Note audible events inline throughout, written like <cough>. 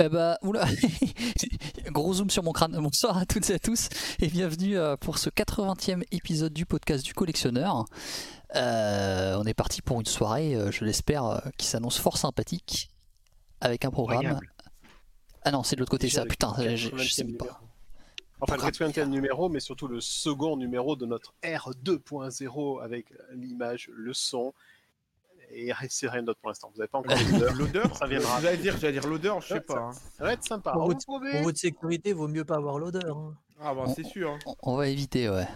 Eh bah, oula, <laughs> gros zoom sur mon crâne. Bonsoir à toutes et à tous et bienvenue euh, pour ce 80e épisode du podcast du collectionneur. Euh, on est parti pour une soirée, euh, je l'espère, qui s'annonce fort sympathique avec un programme. Ah non, c'est de l'autre côté ça, putain, je, je 80e sais numéro. pas. Enfin, le Programme. 80e numéro, mais surtout le second numéro de notre R2.0 avec l'image, le son. Et c'est rien d'autre pour l'instant. Vous n'avez pas encore <laughs> l'odeur. L'odeur, Ça viendra. J'allais dire, j'allais dire l'odeur, je sais pas. hein. Ça va être sympa. Pour votre-. Pour votre sécurité, vaut mieux pas avoir l'odeur. hein. Ah bah c'est sûr. hein. On- On va éviter, ouais.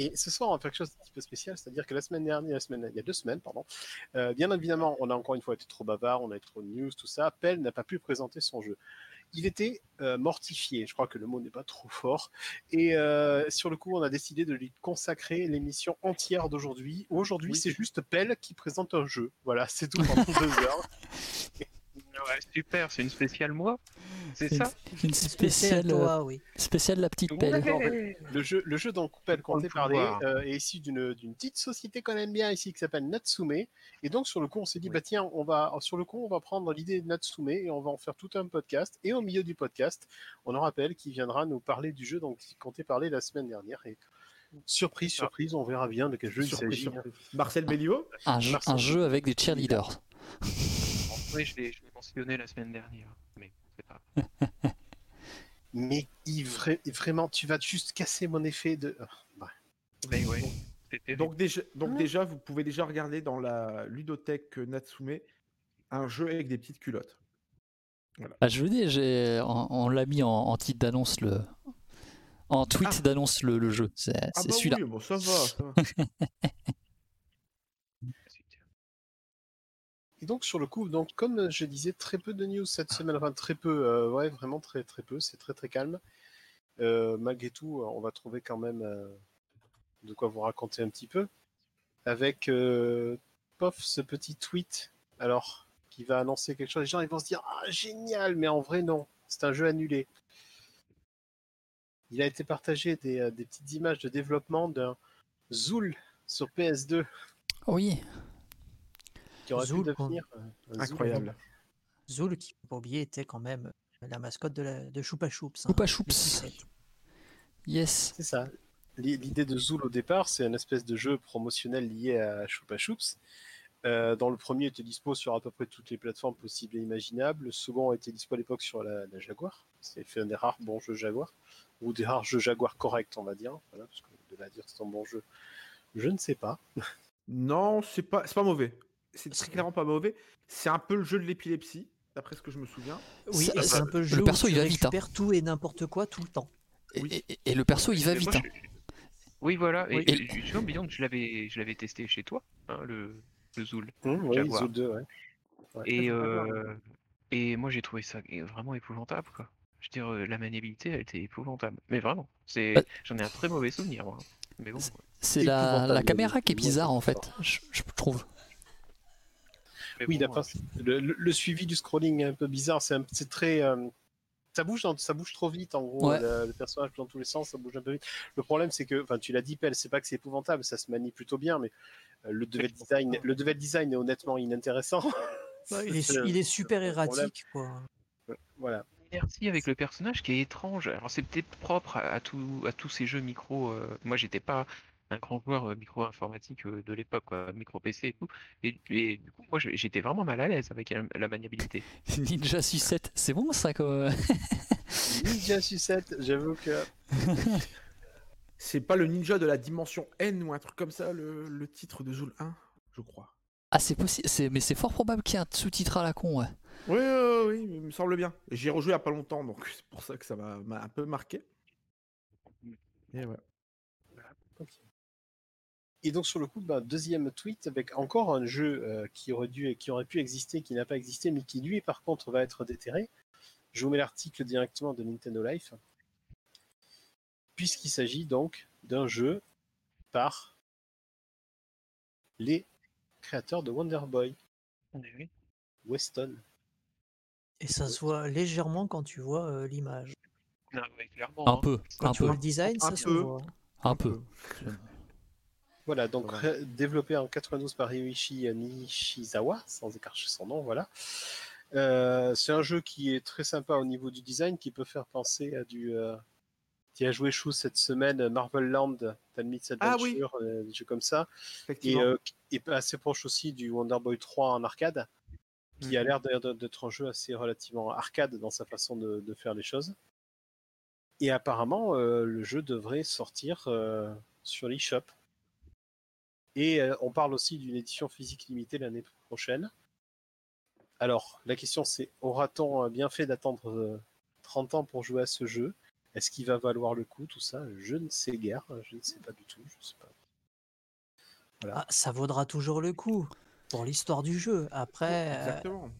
Et ce soir, on va faire quelque chose d'un petit peu spécial, c'est-à-dire que la semaine dernière, la semaine, il y a deux semaines, pardon, euh, bien évidemment, on a encore une fois été trop bavard, on a eu trop news, tout ça. Pell n'a pas pu présenter son jeu. Il était euh, mortifié, je crois que le mot n'est pas trop fort. Et euh, sur le coup, on a décidé de lui consacrer l'émission entière d'aujourd'hui. Aujourd'hui, Oui. c'est juste Pell qui présente un jeu. Voilà, c'est tout pendant deux <laughs> heures. Ouais, super, c'est une spéciale moi C'est Une, ça une spéciale, euh, toi, oui. spéciale la petite pelle. Ouais. Le jeu, le jeu dont On comptait parler euh, est issu d'une d'une petite société qu'on aime bien ici qui s'appelle Natsume. Et donc sur le coup, on s'est dit Oui. bah tiens, on va sur le coup, on va prendre l'idée de Natsume et on va en faire tout un podcast. Et au milieu du podcast, on aura Pell qui viendra nous parler du jeu dont il comptait parler la semaine dernière. Et surprise, surprise, on verra bien de quel jeu il Surprise, s'agit. hein. surprise. Marcel Un, Marcel. un jeu avec des cheerleaders. Oui, je l'ai mentionné la semaine dernière. Mais c'est pas. <laughs> Mais il vra- vraiment, tu vas juste casser mon effet de. Ah, bah. Mais ouais, Donc déjà, donc Ah. déjà, vous pouvez déjà regarder dans la ludothèque Natsume un jeu avec des petites culottes. Ah, je veux dire, j'ai- on, on l'a mis en, en titre d'annonce le. En tweet Ah. d'annonce le, le jeu. C'est Ah bah celui-là. oui, bon ça va. ça va. <laughs> Et donc sur le coup, donc comme je disais, très peu de news cette semaine, enfin très peu, euh, ouais, vraiment très très peu, c'est très très calme. Euh, malgré tout, on va trouver quand même euh, de quoi vous raconter un petit peu. Avec euh, pof ce petit tweet, alors qui va annoncer quelque chose. Les gens ils vont se dire ah génial, mais en vrai non, c'est un jeu annulé. Il a été partagé des, euh, des petites images de développement d'un Zool sur PS2 Oui. Qui aurait Zool, pu devenir euh. Incroyable. Zool, qui, faut pas oublier, était quand même la mascotte de, la, de Choupa Choups. hein, Choupa Choups. 17. Yes. C'est ça. L'i- L'idée de Zool au départ, c'est une espèce de jeu promotionnel lié à Choupa Choups. Euh, dans le premier, était dispo sur à peu près toutes les plateformes possibles et imaginables. Le second était dispo à l'époque sur la, la Jaguar. C'est fait un des rares bons jeux Jaguar. Ou des rares jeux Jaguar corrects, on va dire. Voilà, parce que de là à dire que c'est un bon jeu, je ne sais pas. Non, c'est pas, c'est pas mauvais. C'est très clairement pas mauvais. C'est un peu le jeu de l'épilepsie, d'après ce que je me souviens. Oui, c'est un peu le le jeu perso, où il tu va vite, hein. tout et n'importe quoi tout le temps. Et, Oui. et- et le perso, il va vite. moi, hein. je- Oui, voilà. Et, Oui. et je que je l'avais, je l'avais testé chez toi, hein, le, le Zool. Hum, oui. Zool 2, ouais. Ouais, Et, très, très bien. euh, et moi, j'ai trouvé ça vraiment épouvantable, quoi. Je veux dire, euh, la maniabilité, elle était épouvantable. Mais vraiment, c'est, Bah- j'en ai un très mauvais souvenir, moi. Mais bon. C'est la, caméra qui est bizarre en fait, je trouve. Mais Oui, bon, d'après le, le- le suivi du scrolling est un peu bizarre. C'est un- c'est très. euh, ça bouge, dans- ça bouge trop vite en gros. Ouais. Le, le personnage dans tous les sens, ça bouge un peu vite. Le problème, c'est que, enfin, tu l'as dit, Pell, c'est pas que c'est épouvantable, ça se manie plutôt bien, mais euh, le devel design, le devel design est honnêtement inintéressant. <laughs> Ouais, il, est, il est super erratique. Quoi. Voilà. Merci avec le personnage qui est étrange. Alors c'est peut-être propre à, à tout- à tous ces jeux micro. euh, moi j'étais pas un grand joueur euh, micro informatique euh, de l'époque, quoi, micro PC et tout. Et, et du coup moi j'étais vraiment mal à l'aise avec la, la maniabilité. <laughs> Ninja Sucette, c'est bon ça quoi. <laughs> Ninja Sucette, j'avoue que. <laughs> C'est pas le ninja de la dimension N ou un truc comme ça, le, le titre de Zool 1, je crois. Ah c'est possible, c'est- mais c'est fort probable qu'il y ait un sous-titre à la con, ouais. Oui, oui, oui, il me semble bien. J'y ai rejoué il y a pas longtemps, donc c'est pour ça que ça m'a m'a un peu marqué. Et ouais. Et donc sur le coup, bah, deuxième tweet avec encore un jeu euh, qui aurait dû, qui aurait pu exister, qui n'a pas existé, mais qui lui, par contre, va être déterré. Je vous mets l'article directement de Nintendo Life, puisqu'il s'agit donc d'un jeu par les créateurs de Wonder Boy, Oui. Weston. Et ça se voit légèrement quand tu vois euh, l'image. Ah ouais, Un hein. peu, Quand un tu vois peu, le design, Un ça se peu. voit. un peu. Voilà, donc Voilà. développé en 92 par Ryuichi Nishizawa, sans écarcher son nom, voilà. Euh, c'est un jeu qui est très sympa au niveau du design, qui peut faire penser à du. Euh, qui a joué chou cette semaine, Marvel Land, Talmid's Ah Adventure, euh, des jeux comme ça, et, assez proche aussi du Wonder Boy 3 en arcade, qui a Mhm. l'air d'ailleurs d'être un jeu assez relativement arcade dans sa façon de, de faire les choses. Et apparemment, le jeu devrait sortir sur l'eShop. Et euh, on parle aussi d'une édition physique limitée l'année prochaine. Alors, la question c'est, aura-t-on euh, bien fait d'attendre euh, 30 ans pour jouer à ce jeu? Est-ce qu'il va valoir le coup, tout ça? Je ne sais guère, je ne sais pas du tout. Je sais pas. Ah, ça vaudra toujours le coup pour l'histoire du jeu. Après, euh, Exactement.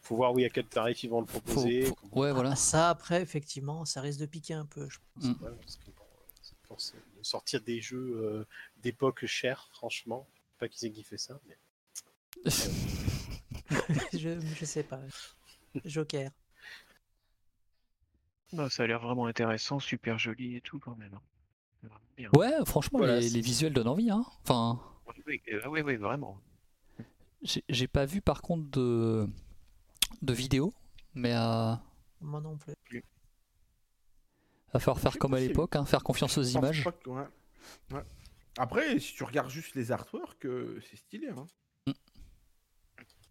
faut voir oui à quel tarif ils vont le proposer. faut- ouais, voilà. ah, ça après, effectivement, ça risque de piquer un peu. je pense. Mm. Ouais, parce que bon, c'est pour se- de sortir des jeux euh, d'époque chers, franchement, pas qui c'est qui fait ça. Mais... <laughs> je, je sais pas. Joker. Non, ça a l'air vraiment intéressant, super joli et tout quand même. hein. Bien. Ouais, franchement, Voilà, les, visuels donnent envie. Hein. Enfin, Oui, euh, ah oui, oui, vraiment. j'ai j'ai pas vu par contre de, de vidéo, mais euh, Moi non plus. va falloir faire comme à l'époque, hein, faire confiance aux images. pas que- ouais. Ouais. Après, si tu regardes juste les artworks, euh, c'est stylé. Hein.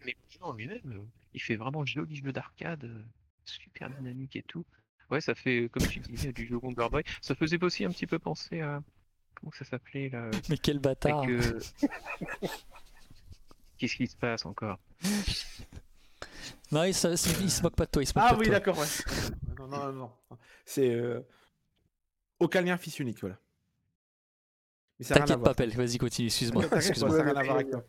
Mais le jeu en lui-même, euh, il fait vraiment joli jeu d'arcade, euh, super dynamique et tout. Ouais, ça fait, comme tu disais, du jeu Wonder Boy. Ça faisait aussi un petit peu penser à. Comment ça s'appelait là Mais quel bâtard. euh, Qu'est-ce qui se passe encore? Non, il se, il se moque pas de toi, il se moque Ah pas de oui, d'accord. Ouais. non, non, non. non. C'est euh... aucun lien fils unique, voilà. Mais ça a rien à T'inquiète pas, Pelle, vas-y, continue, excuse-moi. <laughs> Excuse-moi. ça n'a rien à voir avec toi.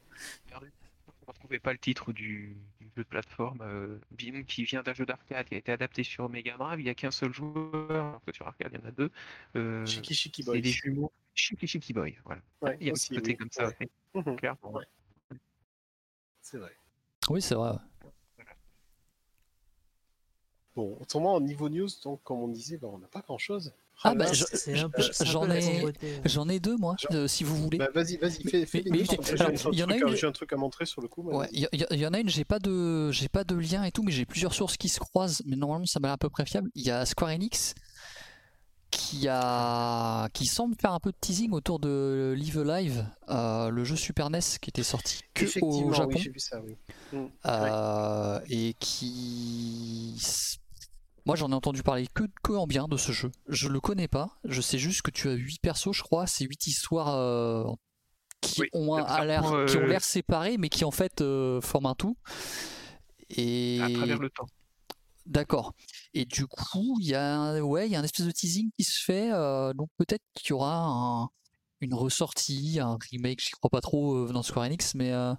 On ne trouvait pas le titre du, du jeu de plateforme euh, Bim qui vient d'un jeu d'arcade qui a été adapté sur Mega Drive. Il n'y a qu'un seul joueur, alors que sur arcade il y en a deux. Euh, Shiki Shiki c'est Boys. des jumeaux. Shiki Shiki Boy, voilà. Ouais, Il y a un aussi, petit côté oui. comme ça, Ouais. Mhm. clairement. C'est vrai. Oui, c'est vrai. Bon, autrement, au niveau news, donc, comme on disait, bah, on n'a pas grand-chose. Ah, bah, j'en ai-. J'en ai deux, moi, euh, si vous voulez. Bah, vas-y, vas-y, fais, Mais- il y en a à- une- J'ai un truc à montrer sur le coup. Ouais, il y, y- y en a une, j'ai pas de, j'ai pas de lien et tout, mais j'ai plusieurs sources qui se croisent, mais normalement ça m'a l'air à peu près fiable. Il y a Square Enix qui a, qui semble faire un peu de teasing autour de Live Alive, euh, le jeu Super NES qui était sorti que au Japon oui, vu ça, oui. Mm. euh, et qui, moi j'en ai entendu parler que, que en bien de ce jeu. Je le connais pas, je sais juste que tu as 8 persos, je crois, c'est 8 histoires euh, qui Oui, ont un- l'air, euh, qui ont l'air séparées, mais qui en fait euh, forment un tout. Et À travers le temps. D'accord. Et du coup, il y a, ouais, il y a un espèce de teasing qui se fait. euh, donc peut-être qu'il y aura un- une ressortie, un remake. J'y crois pas trop euh, dans Square Enix, mais euh,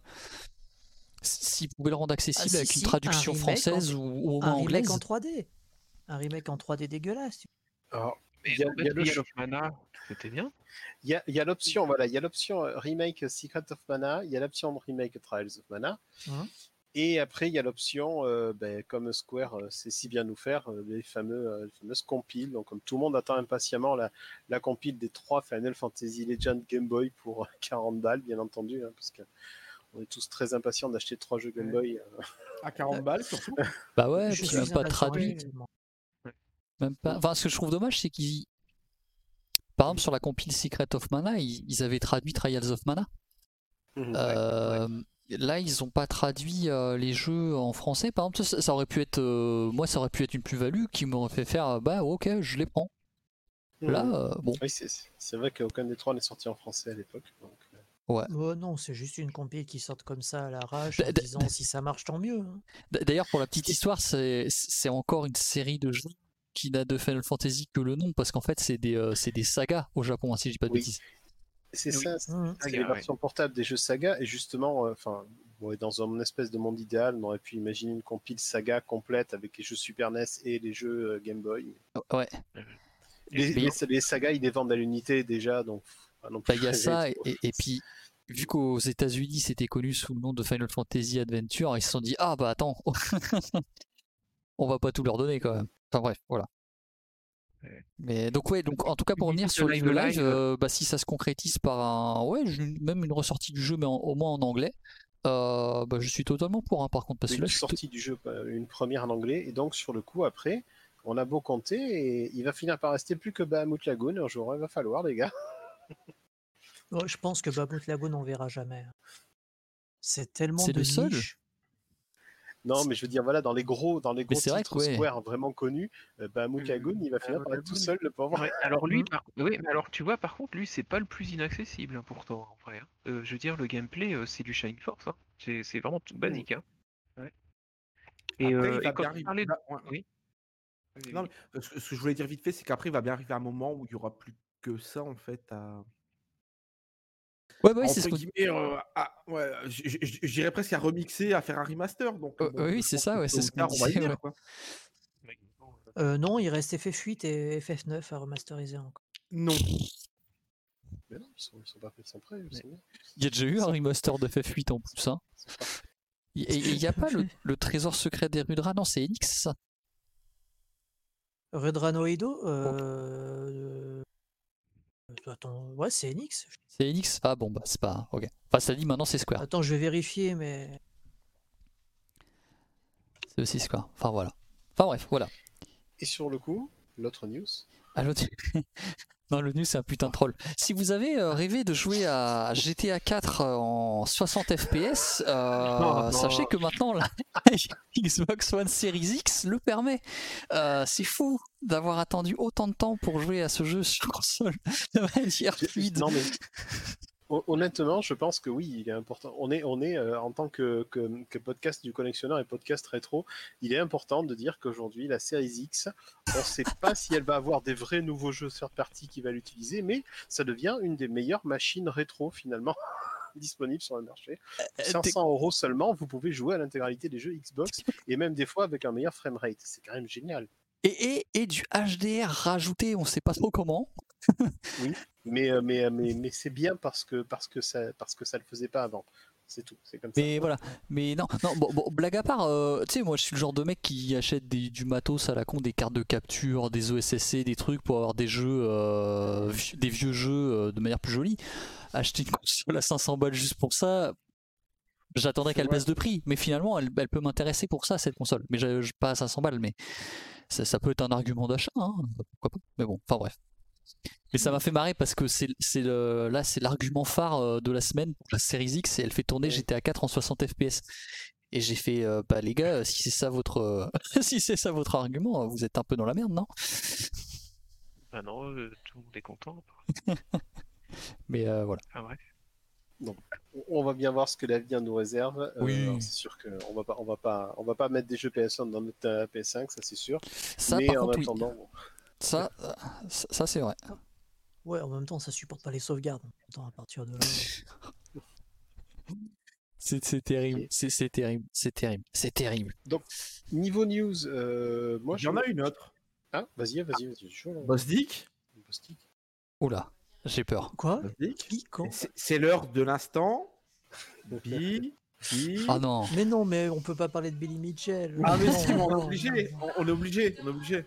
s'ils pouvaient le rendre accessible Ah, si, avec si, une un traduction remake française en- ou, ou Un remake en 3D. Un remake en 3D dégueulasse. Alors, il y a- y a le of Mana, c'était bien. Il y a, il y a l'option, voilà, il y a l'option euh, remake Secret of Mana, il y a l'option remake Trials of Mana, Mhm. et après il y a l'option, euh, ben, comme Square euh, sait si bien nous faire, euh, les fameux, euh, les fameuses compiles. Donc comme tout le monde attend impatiemment la, la compile des trois Final Fantasy Legend Game Boy pour <laughs> 40 balles, bien entendu, hein, parce que on est tous très impatients d'acheter trois jeux Game Ouais. Boy. euh. À 40 balles surtout. <laughs> Bah ouais, Je suis même pas traduit. Également. Même pas... Enfin, ce que je trouve dommage, c'est qu'ils. Par exemple, sur la compile Secret of Mana, ils, ils avaient traduit Trials of Mana. Mhm. Euh, Là, ils n'ont pas traduit euh, les jeux en français. Par exemple, ça, ça aurait pu être, euh, moi, ça aurait pu être une plus-value qui m'aurait fait faire, bah ok, je les prends. Là, Mhm. euh, bon, Oui, c'est c'est vrai qu'aucun des trois n'est sorti en français à l'époque. donc, euh, Oh non, c'est juste une compile qui sort comme ça à l'arrache en disant si ça marche tant mieux. hein. D'ailleurs, pour la petite histoire, c'est encore une série de jeux qui n'a de Final Fantasy que le nom, parce qu'en fait, c'est des, euh, c'est des sagas au Japon, hein, si je dis pas de Oui. bêtises. C'est Oui. ça, c'est Mhm. c'est Saga, les ouais. versions portables des jeux saga, et justement, euh, enfin, dans un espèce de monde idéal, on aurait pu imaginer une compile saga complète avec les jeux Super NES et les jeux euh, Game Boy. Ouais, Les, les- les sagas, ils les vendent à l'unité déjà, donc non bah, il y a <laughs> ça, et- et puis, vu qu'aux États-Unis, c'était connu sous le nom de Final Fantasy Adventure, ils se sont dit, ah bah attends, <laughs> on va pas tout leur donner quand même. Enfin bref, voilà. Mais donc ouais, donc en tout cas pour revenir sur live Live Live, live. euh, bah si ça se concrétise par un, ouais, même une ressortie du jeu mais en- au moins en anglais, Euh, bah, je suis totalement pour, hein, par contre, parce que Une là, sortie du jeu, euh, une première en anglais, et donc sur le coup, après, on a beau compter, et il va finir par rester plus que Bahamut Lagoon. Un jour, il va falloir, les gars. Ouais, je pense que Babout Lagoon, on verra jamais. C'est tellement C'est de le niche. Non, mais je veux dire, voilà, dans les gros, dans les gros vrai titres que ouais. Square vraiment connus, euh, Bahamut Lagoon, il va finir par être tout seul, le pauvre. Ouais, alors lui, Mm. par... oui, mais alors tu vois, par contre, lui, c'est pas le plus inaccessible hein, pourtant, en vrai. hein. Euh, je veux dire, le gameplay, euh, c'est du Shining Force. hein. C'est c'est vraiment tout basique. Hein. Ouais. Et, Après, euh, il et va quand tu parlais de... Oui. Non, mais, euh, ce que je voulais dire vite fait, c'est qu'après, il va bien arriver un moment où il y aura plus que ça, en fait, à. Ouais, oui, c'est ce euh, à- ouais, dirais presque à remixer, à faire un remaster. Donc, Euh, bon, oui, c'est ça, ouais, c'est ce qu'on va ouais. quoi. Euh, non, il reste FF8 et FF9 à remasteriser encore. Non. Mais non, ils sont, ils sont pas ils sont prêts. ils sont bien. Il y a déjà eu un remaster de FF8 en plus. Hein. Et il n'y a pas le, <laughs> le trésor secret des Rudra Non, c'est Enix, ça. Redranoido euh... euh, Attends, ouais, c'est Enix. C'est Enix Ah bon, bah c'est pas. Ok. Enfin, ça dit maintenant c'est Square. Attends, je vais vérifier, mais. C'est aussi Square. Enfin voilà. Enfin bref, voilà. Et sur le coup, l'autre news? Ah, l'autre- <laughs> non, le nu c'est un putain de troll. Si vous avez euh, rêvé de jouer à GTA 4 euh, en 60 FPS, euh, Non, <laughs> non. sachez que maintenant la <laughs> Xbox One Series X le permet. Euh, c'est fou d'avoir attendu autant de temps pour jouer à ce jeu sur console de manière fluide. Non, mais honnêtement, je pense que oui, il est important. On est, on est euh, en tant que, que, que podcast du collectionneur et podcast rétro, il est important de dire qu'aujourd'hui, la Series X, on ne sait pas si elle va avoir des vrais nouveaux jeux third party qui va l'utiliser, mais ça devient une des meilleures machines rétro finalement. <laughs> disponibles sur le marché. Euh, 500 euros seulement, vous pouvez jouer à l'intégralité des jeux Xbox et même des fois avec un meilleur framerate. C'est quand même génial. Et, et, et du HDR rajouté, on sait pas trop comment. <laughs> Mais, euh, mais, euh, mais, mais c'est bien parce que, parce, que ça, parce que ça le faisait pas avant. C'est tout. C'est comme ça. Mais voilà, mais non, non bon, bon, blague à part, euh, tu sais, moi je suis le genre de mec qui achète des, du matos à la con, des cartes de capture, des OSSC, des trucs pour avoir des jeux, euh, des vieux jeux euh, de manière plus jolie. Acheter une console à 500 balles juste pour ça, j'attendrais qu'elle baisse de prix, mais finalement elle, elle peut m'intéresser pour ça, cette console. Mais je, je- pas à 500 balles, mais ça, ça peut être un argument d'achat, hein, pourquoi pas. Mais bon, enfin bref. Mais ça m'a fait marrer parce que c'est là c'est l'argument phare euh, de la semaine pour la série X et elle fait tourner. GTA 4 en 60 FPS. Et j'ai fait euh, bah les gars si c'est ça votre euh, <laughs> si c'est ça votre argument vous êtes un peu dans la merde non? Bah non, euh, tout le monde est content. <laughs> Mais euh, voilà. Ah ouais. On va bien voir ce que l'avenir nous réserve. Euh, Oui. c'est sûr qu'on va pas, on va pas, on va pas mettre des jeux PS1 dans notre euh, PS5, ça c'est sûr. Ça Mais par en contre oui. attendant, bon, Ça euh, ça, c'est vrai. Ouais, en même temps, ça supporte pas les sauvegardes. Attends, à partir de là. <laughs> C'est c'est terrible, c'est c'est terrible, c'est terrible, c'est terrible. niveau news, euh, moi Il y en a une autre. Ah, vas-y, vas-y, vas-y. je suis chaud, là. Boss Dick. Bostick. Oula, j'ai peur. Quoi? C'est- l'heure de l'instant. Bi. Bi. Ah non. Mais non, mais on peut pas parler de Billy Mitchell. Ah mais si, on est non, obligé, non. on, on est obligé, on est obligé.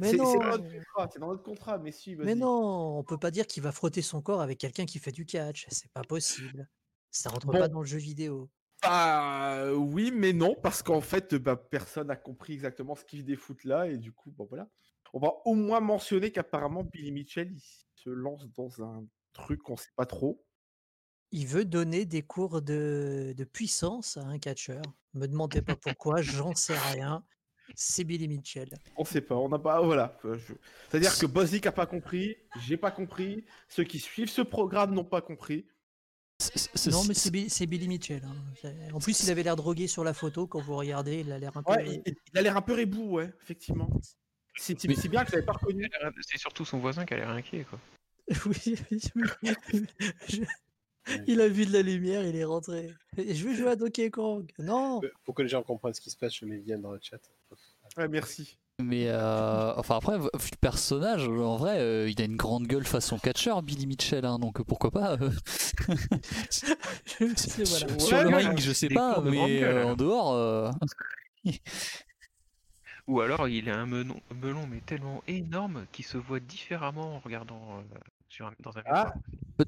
Mais C'est- non. C'est dans notre contrat, c'est dans notre contrat, mais si, vas-y. Mais non, on peut pas dire qu'il va frotter son corps avec quelqu'un qui fait du catch. C'est pas possible. Ça rentre Bon. pas dans le jeu vidéo. Bah oui, mais non, parce qu'en fait, bah, personne n'a compris exactement ce qu'il défoute là, et du coup, bon voilà. On va au moins mentionner qu'apparemment Billy Mitchell il se lance dans un truc qu'on sait pas trop. Il veut donner des cours de, de puissance à un catcheur. Me demandez pas pourquoi, j'en sais rien. C'est Billy Mitchell. On sait pas, on n'a pas, voilà. euh, je- C'est-à-dire que Bozzik a pas compris, j'ai pas compris, ceux qui suivent ce programme n'ont pas compris. C'est- c'est- Non, mais c'est- c'est Bi- c'est Billy Mitchell. hein. En plus, il avait l'air drogué sur la photo. Quand vous regardez, il a l'air un peu. Ouais, il, il a l'air un peu rebou, ouais, effectivement. C'est c'est- Mais- c'est bien que je l'avais pas reconnu. C'est surtout son voisin qui a l'air inquiet, quoi. <laughs> Oui, oui, oui. Je- Il a vu de la lumière, il est rentré. Je veux jouer à Donkey Kong. Non Pour que les gens comprennent ce qui se passe, je mets le lien dans le chat. Ouais, merci. Mais euh, enfin après, vu le personnage, en vrai, euh, il a une grande gueule façon catcheur, Billy Mitchell, hein, donc euh, pourquoi pas. euh, <laughs> voilà. sur Ouais, le ring, je sais pas, mais gueule, euh, en dehors, euh, <laughs> Ou alors il a un melon, melon mais tellement énorme qu'il se voit différemment en regardant. euh, sur un- dans un Ah. miroir.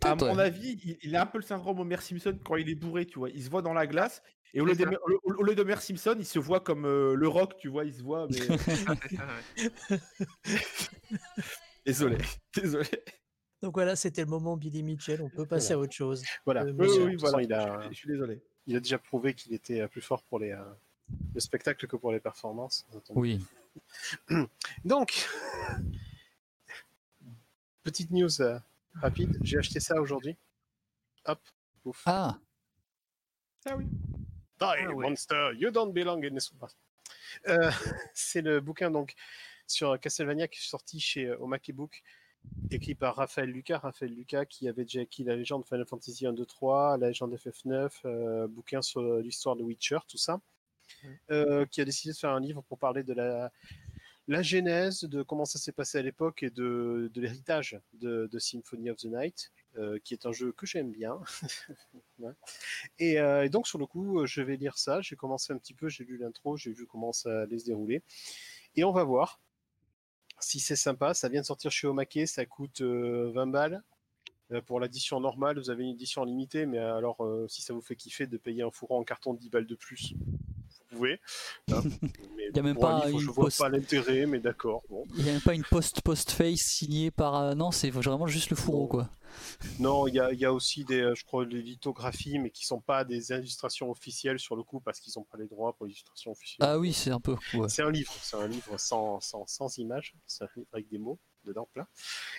À mon ouais. avis, il, il a un peu le syndrome Homer Simpson quand il est bourré, tu vois. Il se voit dans la glace et au lieu, de, ça. au, au lieu d'Homer Simpson, il se voit comme euh, le rock, tu vois. Il se voit, mais. <laughs> C'est ça, ouais. <laughs> désolé, désolé. Donc voilà, c'était le moment Billy Mitchell. On peut passer à autre chose. Voilà. Euh, Oui, oui, voilà. il, a, Je, suis- je suis désolé. il a déjà prouvé qu'il était euh, plus fort pour les, euh, le spectacle que pour les performances. Oui. <clears throat> Donc, <clears throat> petite news euh, rapide. J'ai acheté ça aujourd'hui. Hop. Ouf. Ah, Ah oui. Die, ouais. monster, you don't belong in this world. Euh, <laughs> c'est le bouquin donc sur Castlevania qui est sorti chez euh, Omake Book, écrit par Raphaël Lucas. Raphaël Lucas qui avait déjà écrit la légende Final Fantasy 1, 2, 3, la légende FF9, euh, bouquin sur euh, l'histoire de Witcher, tout ça. Euh, qui a décidé de faire un livre pour parler de la, la genèse, de comment ça s'est passé à l'époque et de, l'héritage de, Symphony of the Night, euh, qui est un jeu que j'aime bien. <laughs> Euh, et donc, sur le coup, euh, je vais lire ça. J'ai commencé un petit peu, j'ai lu l'intro, j'ai vu comment ça allait se dérouler. Et on va voir si c'est sympa. Ça vient de sortir chez Omake, ça coûte euh, 20 balles. Pour l'édition normale, vous avez une édition limitée, mais alors, si ça vous fait kiffer de payer un fourreau en carton de 10 balles de plus, pouvez. hein. <laughs> Mais Y a même pour un pas livre, une je vois post- pas l'intérêt, mais d'accord. Bon. il n'y a même pas une post-post-face signée par. euh, Non, c'est vraiment juste le fourreau, Non. quoi. Non, il y y a aussi des, euh, je crois, des lithographies, mais qui sont pas des illustrations officielles sur le coup, parce qu'ils n'ont pas les droits pour l'illustration officielle. Ah oui, c'est un peu. ouais. C'est un livre, c'est un livre sans, sans, sans images, avec des mots dedans plein.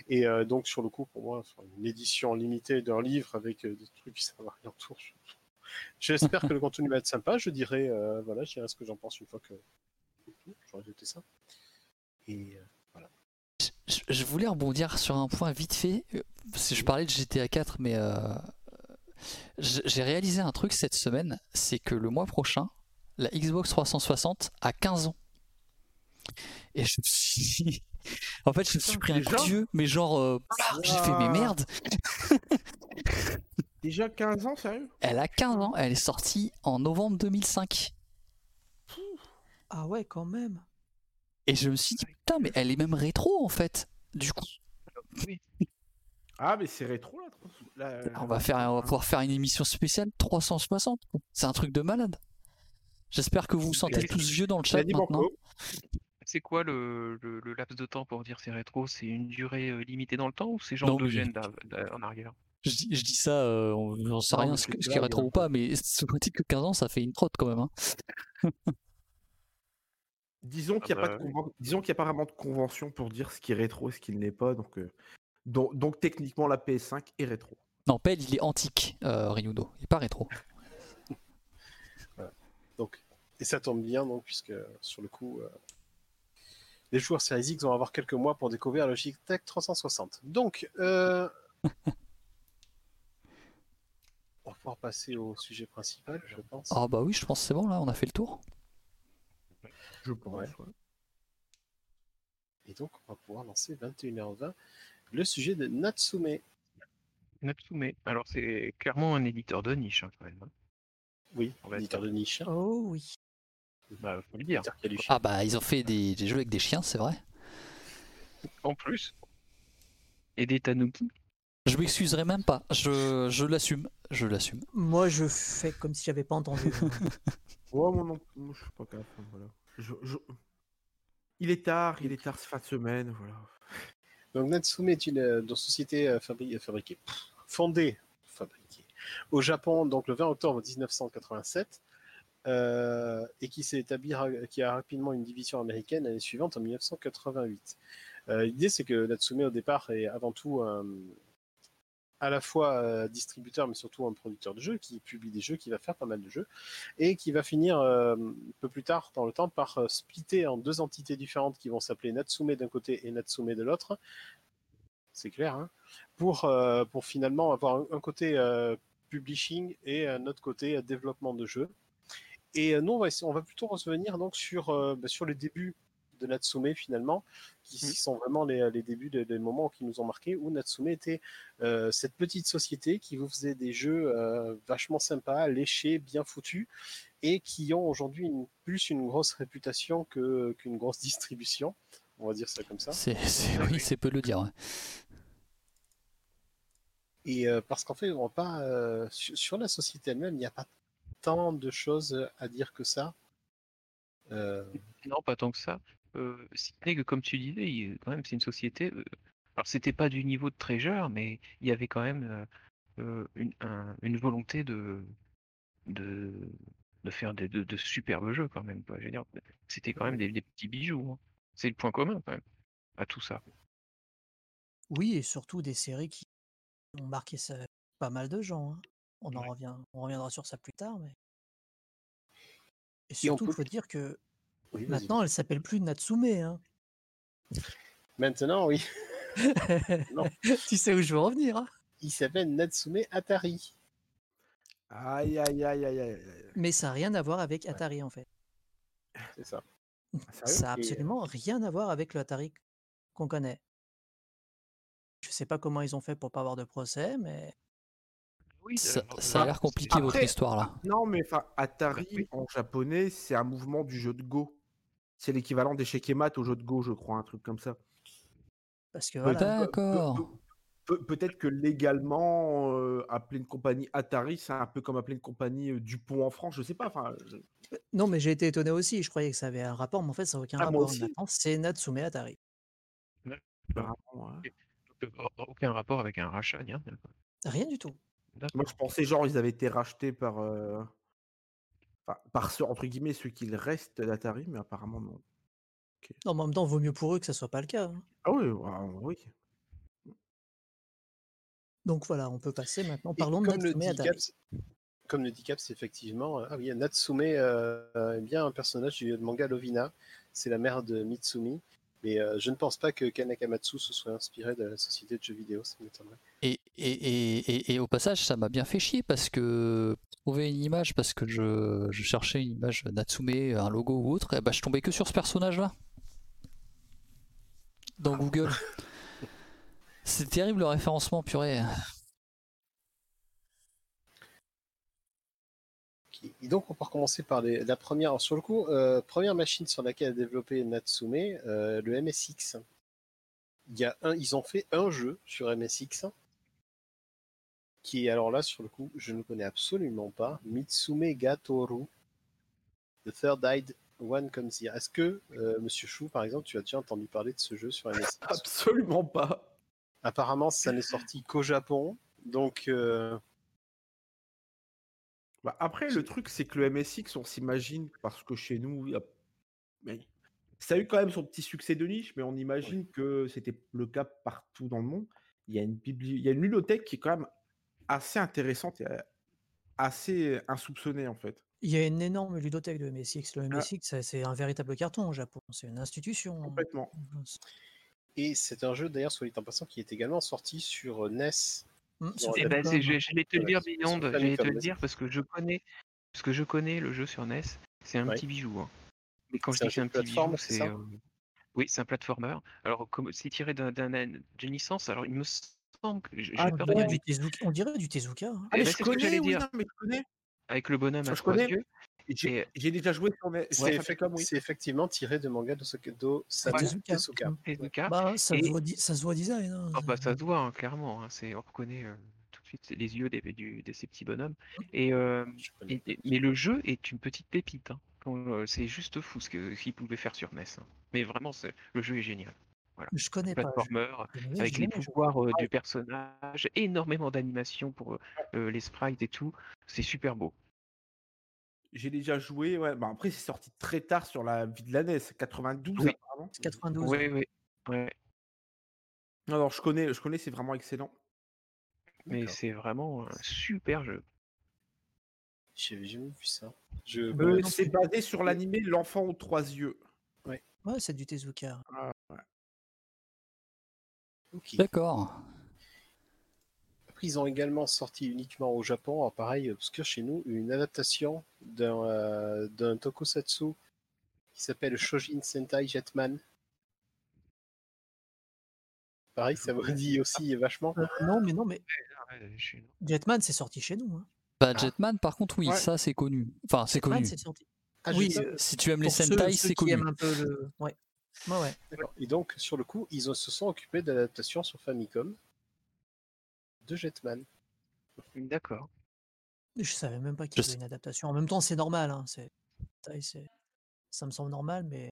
Et euh, donc sur le coup, pour moi, une édition limitée d'un livre avec euh, des trucs qui servent à rien autour. je- J'espère que le <laughs> contenu va être sympa. Je dirais, euh, voilà, je dirais ce que j'en pense une fois que j'aurai jeté ça. Et euh, Je, je voulais rebondir sur un point vite fait. je parlais de GTA 4, mais euh, j'ai réalisé un truc cette semaine c'est que le mois prochain, la Xbox 360 a 15 ans. Et je me suis dit- En fait, je me suis pris un coup de vieux, mais genre. euh, j'ai fait, mais Ah. <laughs> merde Déjà 15 ans, sérieux? Elle a 15 ans, elle est sortie en novembre 2005. Ah ouais, quand même. Et je me suis dit, putain, mais elle est même rétro en fait. Du coup, Oui. <laughs> Ah, mais c'est rétro là. trop- la- on va, faire, on va pouvoir faire une émission spéciale 360. quoi. C'est un truc de malade. J'espère que vous vous sentez tous vieux dans le chat maintenant. C'est quoi le, le, le laps de temps pour dire c'est rétro? C'est une durée euh, limitée dans le temps ou c'est genre Non, deux mais- gènes en arrière? Je dis, je dis ça, euh, on j'en sait rien ce, ce qui est rétro ou pas, mais se dit que 15 ans ça fait une trotte quand même. hein. <laughs> Disons qu'il n'y a, Ah bah a pas vraiment de convention pour dire ce qui est rétro et ce qui ne l'est pas. Donc, euh, donc, donc techniquement, la PS5 est rétro. Non, Pell il est antique, euh, Ryudo, il est pas rétro. <laughs> Donc, et ça tombe bien, donc, puisque sur le coup, euh, les joueurs Series X vont avoir quelques mois pour découvrir la Logitech 360. Donc, <laughs> on va pouvoir passer au sujet principal, je pense. Ah bah oui, je pense que c'est bon là, on a fait le tour. Je pense. Ouais. ouais. Et donc, on va pouvoir lancer 21h20 le sujet de Natsume. Natsume. Alors c'est clairement un éditeur de niche hein, quand même. hein. Oui, On va éditeur de niche. Oh oui. Bah, faut le dire. Ah bah ils ont fait des, des jeux avec des chiens, c'est vrai. En plus. Et des tanuki. Je m'excuserai même pas, je, je l'assume, je l'assume. Moi, je fais comme si j'avais pas entendu. <laughs> Ouais, moi non, moi, je suis pas capable. Voilà. Je- je- Il est tard, il est tard, c'est fin de semaine. Voilà. Donc Natsume est une euh, société euh, fabri- euh, fabriquée, pff, fondée, fabriquée au Japon donc le 20 octobre 1987 euh, et qui s'est établie, ra- qui a rapidement une division américaine l'année suivante en 1988. Euh, L'idée c'est que Natsume au départ est avant tout un- à la fois euh, distributeur mais surtout un producteur de jeux qui publie des jeux, qui va faire pas mal de jeux et qui va finir euh, un peu plus tard dans le temps par euh, splitter en deux entités différentes qui vont s'appeler Natsume d'un côté et Natsume de l'autre c'est clair, hein, pour, pour finalement avoir un, côté publishing et un autre côté développement de jeux. Et nous, on va, plutôt revenir donc sur, bah, sur les débuts de Natsume finalement, qui Mm. sont vraiment les, les débuts des, moments qui nous ont marqués, où Natsume était euh, cette petite société qui vous faisait des jeux euh, vachement sympas, léchés, bien foutus, et qui ont aujourd'hui une- plus une grosse <laughs> réputation que- qu'une grosse distribution. On va dire ça comme ça. C'est, c'est- oui, c'est peu de le dire. ouais. Et euh, parce qu'en fait, on pas euh, sur, sur la société elle-même, il n'y a pas tant de choses à dire que ça. Euh, Non, pas tant que ça. Euh, que, comme tu disais, il- quand même, c'est une société. euh, alors, c'était pas du niveau de Treasure, mais il y avait quand même euh, une, un- une volonté de, de, de faire de, de superbes jeux, quand même. Quoi. Je veux dire, c'était quand même des, des petits bijoux. hein. C'est le point commun, quand même, à tout ça. Oui, et surtout des séries qui ont marqué ça- pas mal de gens. hein. On en Ouais. revient, on reviendra sur ça plus tard, mais. Et surtout, il faut dire que oui, maintenant, elle s'appelle plus Natsume. Hein. Maintenant, oui, <laughs> Non. tu sais où je veux en venir. hein. il s'appelle Natsume Atari. Aïe, aïe, aïe, aïe, aïe. Mais ça n'a rien à voir avec Atari, en fait. C'est ça. Ah, Ça n'a Et, euh, absolument rien à voir avec le Atari qu'on connaît. Je sais pas comment ils ont fait pour pas avoir de procès, mais Oui, Ça, ça a euh, l'air compliqué votre histoire là. Non, mais enfin, Atari en japonais, c'est un mouvement du jeu de Go. C'est l'équivalent des et mat au jeu de Go, je crois, un truc comme ça. parce que voilà. D'accord. peut- Peut-être que légalement, euh, appeler une compagnie Atari, c'est un peu comme appeler une compagnie euh, Dupont en France, je sais pas. Enfin, je- Non, mais j'ai été étonné aussi. Je croyais que ça avait un rapport, mais en fait, ça n'a aucun Ah, rapport. c'est Natsume Atari. ouais. euh, aucun rapport avec un rachat, ni rien. Rien du tout. Moi, je pensais genre ils avaient été rachetés par, euh, enfin, par ceux entre guillemets ceux qu'il reste d'Atari, mais apparemment non. Non, mais en même temps, vaut mieux pour eux que ça soit pas le cas. hein. Ah oui, ah, oui. Donc voilà, on peut passer maintenant. Parlons de Natsume Atari. Comme le dit Caps, effectivement, euh, ah oui, Natsume euh, est bien un personnage du manga Lovina. C'est la mère de Mitsumi. Mais euh, je ne pense pas que Kanakamatsu se soit inspiré de la société de jeux vidéo, ça m'étonnerait. Et, et, et, et, et au passage, ça m'a bien fait chier parce que trouver une image, parce que je, je cherchais une image Natsume, un logo ou autre, et bah, je tombais que sur ce personnage-là. Dans Google. C'est terrible le référencement, purée. Et donc, on peut recommencer par les- la première. Sur le coup, euh, première machine sur laquelle a développé Natsume, euh, le MSX. Il y a un, ils ont fait un jeu sur MSX qui alors là sur le coup, je ne connais absolument pas. Mitsume Gatoru, The Third Eye One Comes Here. Est-ce que euh, Monsieur Chou, par exemple, tu as déjà entendu parler de ce jeu sur MSX Absolument pas. Apparemment, ça n'est sorti qu'au Japon, donc euh, Bah, après, le truc, c'est que le MSX, on s'imagine, parce que chez nous, a- mais ça a eu quand même son petit succès de niche, mais on imagine que c'était le cas partout dans le monde. Il y a une, bibli... il y a une bibliothèque qui est quand même assez intéressante et euh, assez insoupçonnée, en fait. Il y a une énorme ludothèque de MSX. Le Ah. MSX, c'est un véritable carton au Japon. C'est une institution. Complètement. et c'est un jeu d'ailleurs, soit dit en passant, qui est également sorti sur euh, NES. Sur ont Eh ben, je- j'allais te le dire, Binonde, Famicom, j'allais te le dire parce que je connais, parce que je connais le jeu sur NES. C'est un Ouais. petit bijou. hein. Mais quand je C'est dis un c'est petit plateforme, bijou, c'est c'est ça? euh, oui, c'est un platformer. Alors, comme c'est tiré d'un- d'un- d'une licence, alors il me semble que j'ai Ah, peur On de dirait, dire du Tezuka, on dirait du Tezuka. hein. Ah, mais je connais, oui, non, mais je connais. avec le bonhomme à je connais. yeux. J'ai déjà joué sur mes. C'est ouais, effect- Famicom, oui. c'est effectivement tiré de manga de Sokedo Tezuka. Tezuka. Tezuka. Bah, ça, Et- se voit, di- ça se voit design. hein. Ah bah, ça se voit hein, clairement. hein, c'est on reconnaît euh, tout de suite les yeux des, du- de ces petits bonhommes. Et, euh, et- mais le jeu est une petite pépite. hein. Euh, c'est juste fou ce que- ce qu'il pouvait faire sur NES. hein. Mais vraiment, le jeu est génial. Je connais pas. Je- je- avec je- les pouvoirs euh, du personnage, énormément d'animation pour euh, les sprites et tout. C'est super beau. J'ai déjà joué. Ouais. Bah, après, c'est sorti très tard sur la vie de la NES, 92 Oui. apparemment. C'est 92. Oui, oui. Ouais. Non, non, je connais, je connais, c'est vraiment excellent. Mais c'est vraiment un super jeu. J'avais jamais vu ça. Je Euh, c'est basé sur l'animé L'enfant aux trois yeux. Ouais, c'est du Tezuka. D'accord. Après, ils ont également sorti uniquement au Japon, pareil, parce que chez nous, une adaptation d'un euh, d'un tokusatsu qui s'appelle Shojin Sentai Jetman. Pareil, ça me dit aussi vachement. Euh, non, mais non, mais Jetman, c'est sorti chez nous. hein. Bah, Jetman, par contre, oui, Ouais. ça c'est connu. Enfin, c'est Jetman, connu. c'est sorti. Ah, oui, euh, Si tu aimes les Sentai, c'est connu. un peu le. Ouais. Ouais. Et donc, sur le coup, ils ont- se sont occupés d'adaptation sur Famicom de Jetman. D'accord. Je savais même pas qu'il y avait une adaptation. En même temps, c'est normal. Hein, c'est, ça, me semble normal, mais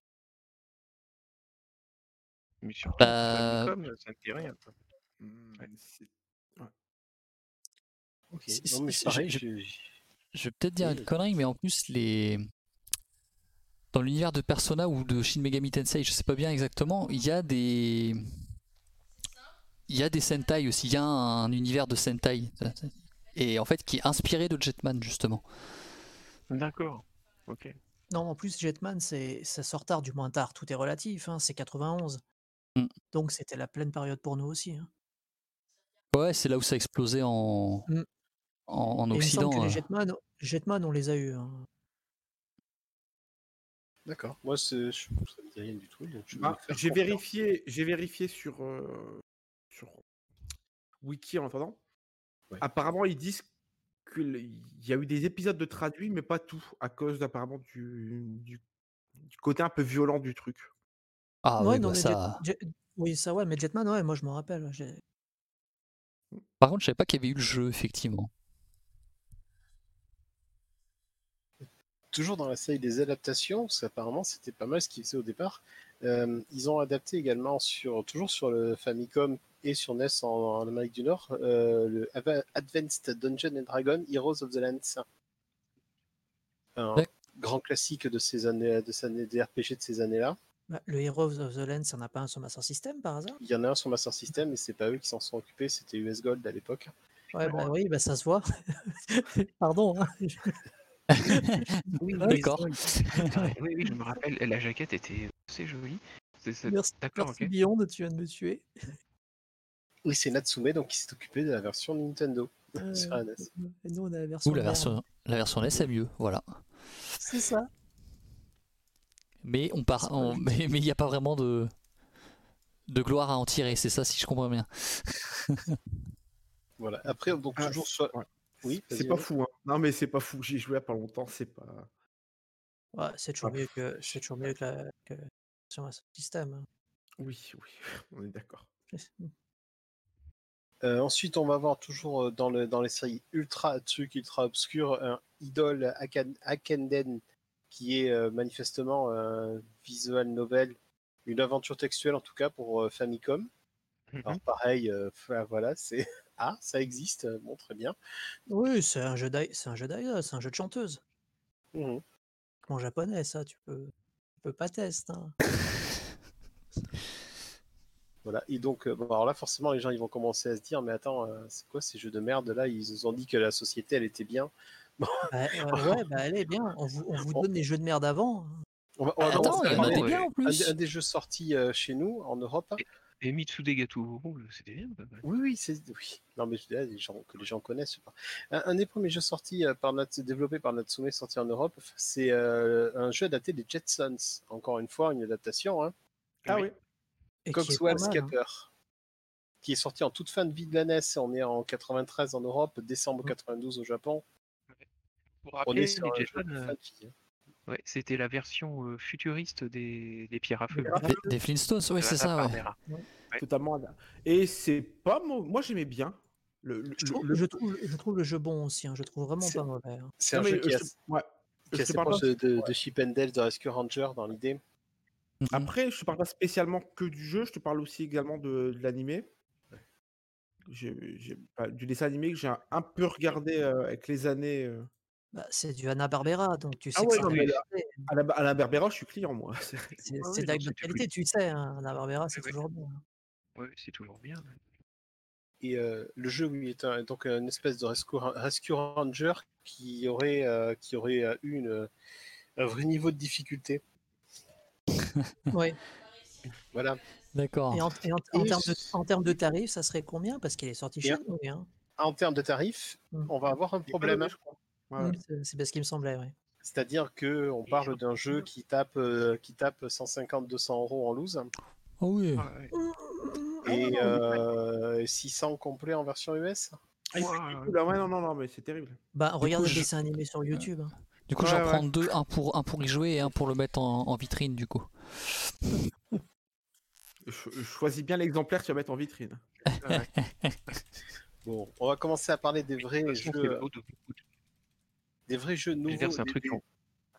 Mais surtout, Bah, Famicom, ça me dit rien. Ouais. Ok. Non, mais pareil, je- vais peut-être dire Oui. une connerie, mais en plus, les... dans l'univers de Persona ou de Shin Megami Tensei, je sais pas bien exactement, il y a des. Il y a des Sentai aussi, il y a un univers de Sentai. Et en fait, qui est inspiré de Jetman, justement. D'accord. Ok. non, en plus, Jetman, c'est, ça sort tard, du moins tard. Tout est relatif. hein, c'est 91. Mm. Donc, c'était la pleine période pour nous aussi. hein. Ouais, c'est là où ça a explosé en, Mm. en, en Et il me Occident. semble que les. Jetman, Jetman, on les a eu. hein. D'accord. Moi, c'est- je... ça me dit rien du tout. donc je vais Ah, j'ai confiance. vérifié, j'ai vérifié sur, euh, sur Wiki en attendant. Ouais. Apparemment, ils disent qu'il y a eu des épisodes de traduits, mais pas tout, à cause apparemment du, du, du côté un peu violent du truc. Ah ouais, oui, non, bah mais ça. Jet- Jet- oui, ça, ouais, mais Jetman, ouais, moi, je me rappelle. j'ai- Par contre, je savais pas qu'il y avait eu le jeu, effectivement. Toujours dans la série des adaptations, parce qu'apparemment c'était pas mal ce qu'ils faisaient au départ. euh, ils ont adapté également sur toujours sur le Famicom et sur NES en, en Amérique du Nord euh, le Ava- Advanced Dungeon and Dragon Heroes of the Lands. Un grand classique de ces années, de ces années des RPG de ces années-là. Bah, le Heroes of the Land, ça n'a pas un sur Master System par hasard? Il y en a un sur Master System, mais c'est pas eux qui s'en sont occupés, c'était US Gold à l'époque. Ouais, bah oui, bah ça se voit. <laughs> Pardon. hein. <laughs> <laughs> Oui, D'accord. <laughs> Oui, oui, je me rappelle, la jaquette était assez jolie. C'est- D'accord. Beyond, tu viens de me tuer. Oui, c'est Natsume donc qui s'est occupé de la version Nintendo sur la NES. Euh, et nous, on a la version. Ou la version, la version NES est mieux, voilà. C'est ça. Mais on part, on- mais il n'y a pas vraiment de de gloire à en tirer, c'est ça si je comprends bien. Voilà. Après, donc Ah, toujours sur. ouais. Oui, C'est pas fou, hein. Non, mais c'est pas fou. J'y ai joué il y a pas longtemps, c'est pas. Ouais, c'est toujours mieux que c'est toujours mieux que la que sur Master System. hein. Oui, oui, <laughs> on est d'accord. Euh, ensuite, on va voir toujours euh, dans, le, dans les séries ultra trucs ultra obscurs un Idol Aken- Akenden qui est euh, manifestement un visual novel, une aventure textuelle en tout cas pour euh, Famicom. Mhm. Alors pareil, euh, voilà, c'est ah ça existe, euh, bon très bien. Oui, c'est un jeu d'ai- c'est un jeu c'est un jeu de chanteuse. Mhm. En japonais, ça, tu peux tu peux pas tester. hein. <laughs> Voilà. Et donc, euh, bon, alors là, forcément, les gens ils vont commencer à se dire, mais attends, euh, c'est quoi ces jeux de merde là? Ils nous ont dit que la société, elle était bien. <laughs> Bah, euh, <laughs> ouais, bah elle est bien. On vous, on vous donne des jeux de merde avant. On va, on va Attends, commencer il y par en a les- des bien en un, plus. des- un des jeux sortis euh, chez nous en Europe. Et Mitsude Gatouru, c'était bien. Oui, oui, c'est oui. Non, mais je dirais des gens que les gens connaissent. pas. Un, un des premiers jeux sortis euh, par Nat- développé par Natsume, sorti en Europe, c'est euh, un jeu adapté des Jetsons. Encore une fois, une adaptation. Hein. Ah Oui. oui. Est Coxwell hein. Scapper, qui est sorti en toute fin de vie de la NES. On est en 93 en Europe, décembre Mm. 92 au Japon. Pour On rappeler, est sur les un ouais, c'était la version euh, futuriste des, des pierres à feu. Des, des Flintstones, oui, c'est ça, ouais. Hanna-Barbera. Ouais. Totalement. Et c'est pas mau- Moi, j'aimais bien. Le, le- Je trouve, le- je, trouve, je trouve le jeu bon aussi. hein. Je trouve vraiment pas mauvais. hein. C'est un Non, jeu qui euh, est je te- ouais. qui assez proche de, de, de Chip and Dale, de Rescue Ranger dans l'idée. Mhm. Après, je te parle pas spécialement que du jeu, je te parle aussi également de, de l'animé. Du dessin animé que j'ai un, un peu regardé euh, avec les années. euh. Bah, c'est du Hanna Barbera, donc tu sais Ah ouais, non, mais. À la, à la Berbera, je suis client, moi. <laughs> C'est- de la qualité, tu sais. Hein. Hanna Barbera, c'est Ouais, ouais. toujours bien. hein. Ouais, c'est toujours bien. Et euh, le jeu, oui, est un- donc une espèce de rescue, rescue ranger qui aurait, euh, qui aurait euh, eu une, un vrai niveau de difficulté. Ouais. Voilà. D'accord. Et en, et en- en Et termes de, c- en termes de tarifs, ça serait combien? Parce qu'il est sorti chez nous. oui, hein. En termes de tarifs, Mm. on va avoir un problème. je crois. Ouais, c'est- bien ce qui me semblait. Ouais. C'est-à-dire que on parle d'un jeu qui tape, euh, qui tape 150-200 euros en loose Oh oui. Ah, ouais. et euh, 600 complets en version US. Ah, là, ouais, non, non, non, mais c'est terrible. Bah, regarde coup, le je- dessin animé sur YouTube. hein. Du coup, Ouais, j'en ouais. prends deux, un pour, un pour y jouer et un pour le mettre en, en vitrine, du coup. <laughs> Choisis bien l'exemplaire que tu vas mettre en vitrine. <laughs> Bon, on va commencer à parler des vrais jeux, c'est euh, beau de- des vrais jeux nouveaux. c'est un truc des-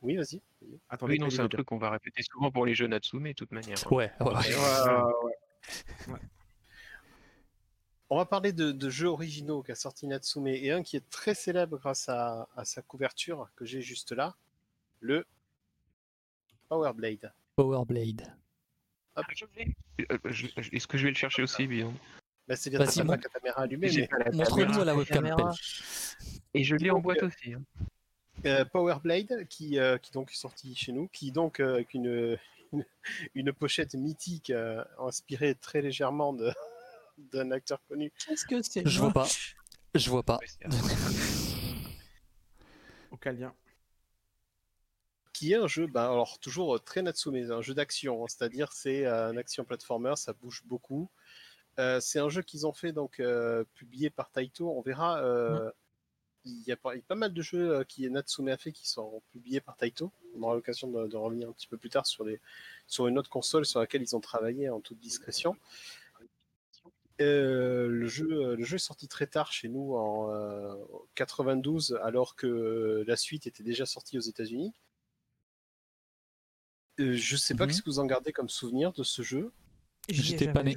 Oui, vas-y. Attendez, Oui, non, c'est un truc qu'on va répéter souvent pour les jeux Natsume, de toute manière. Ouais, ouais, ouais. dire Ouais, ouais, ouais. On va parler de, de jeux originaux qu'a sorti Natsume et un qui est très célèbre grâce à, à sa couverture que j'ai juste là, le Power Blade. Power Blade. Ah. Euh, Est-ce que je vais le chercher aussi, Beyond? Bah, c'est bien, Vas-y, t'as mon- pas ta caméra allumée, J'ai mais pas la Montre-nous caméra. à la webcam. Et je l'ai en boîte euh, aussi. hein. Euh, Power Blade qui, euh, qui donc est sorti chez nous, qui donc euh, avec une, une, une pochette mythique euh, inspirée très légèrement de- <laughs> d'un acteur connu. Qu'est-ce que c'est Je vois pas. Je vois pas. <laughs> Aucun lien. qui est un jeu, ben, alors toujours très Natsume, un jeu d'action, hein, c'est-à-dire c'est euh, un action platformer, ça bouge beaucoup. Euh, c'est un jeu qu'ils ont fait donc euh, publié par Taito. On verra. euh, Il y a pas, mal de jeux euh, qui Natsume a fait qui sont publiés par Taito. On aura l'occasion de, de revenir un petit peu plus tard sur, les, sur une autre console sur laquelle ils ont travaillé en toute discrétion. Euh, le, jeu, le jeu est sorti très tard chez nous en euh, 92, alors que la suite était déjà sortie aux États-Unis. Euh, je sais pas Mhm. qu'est-ce que vous en gardez comme souvenir de ce jeu. J'étais pas né.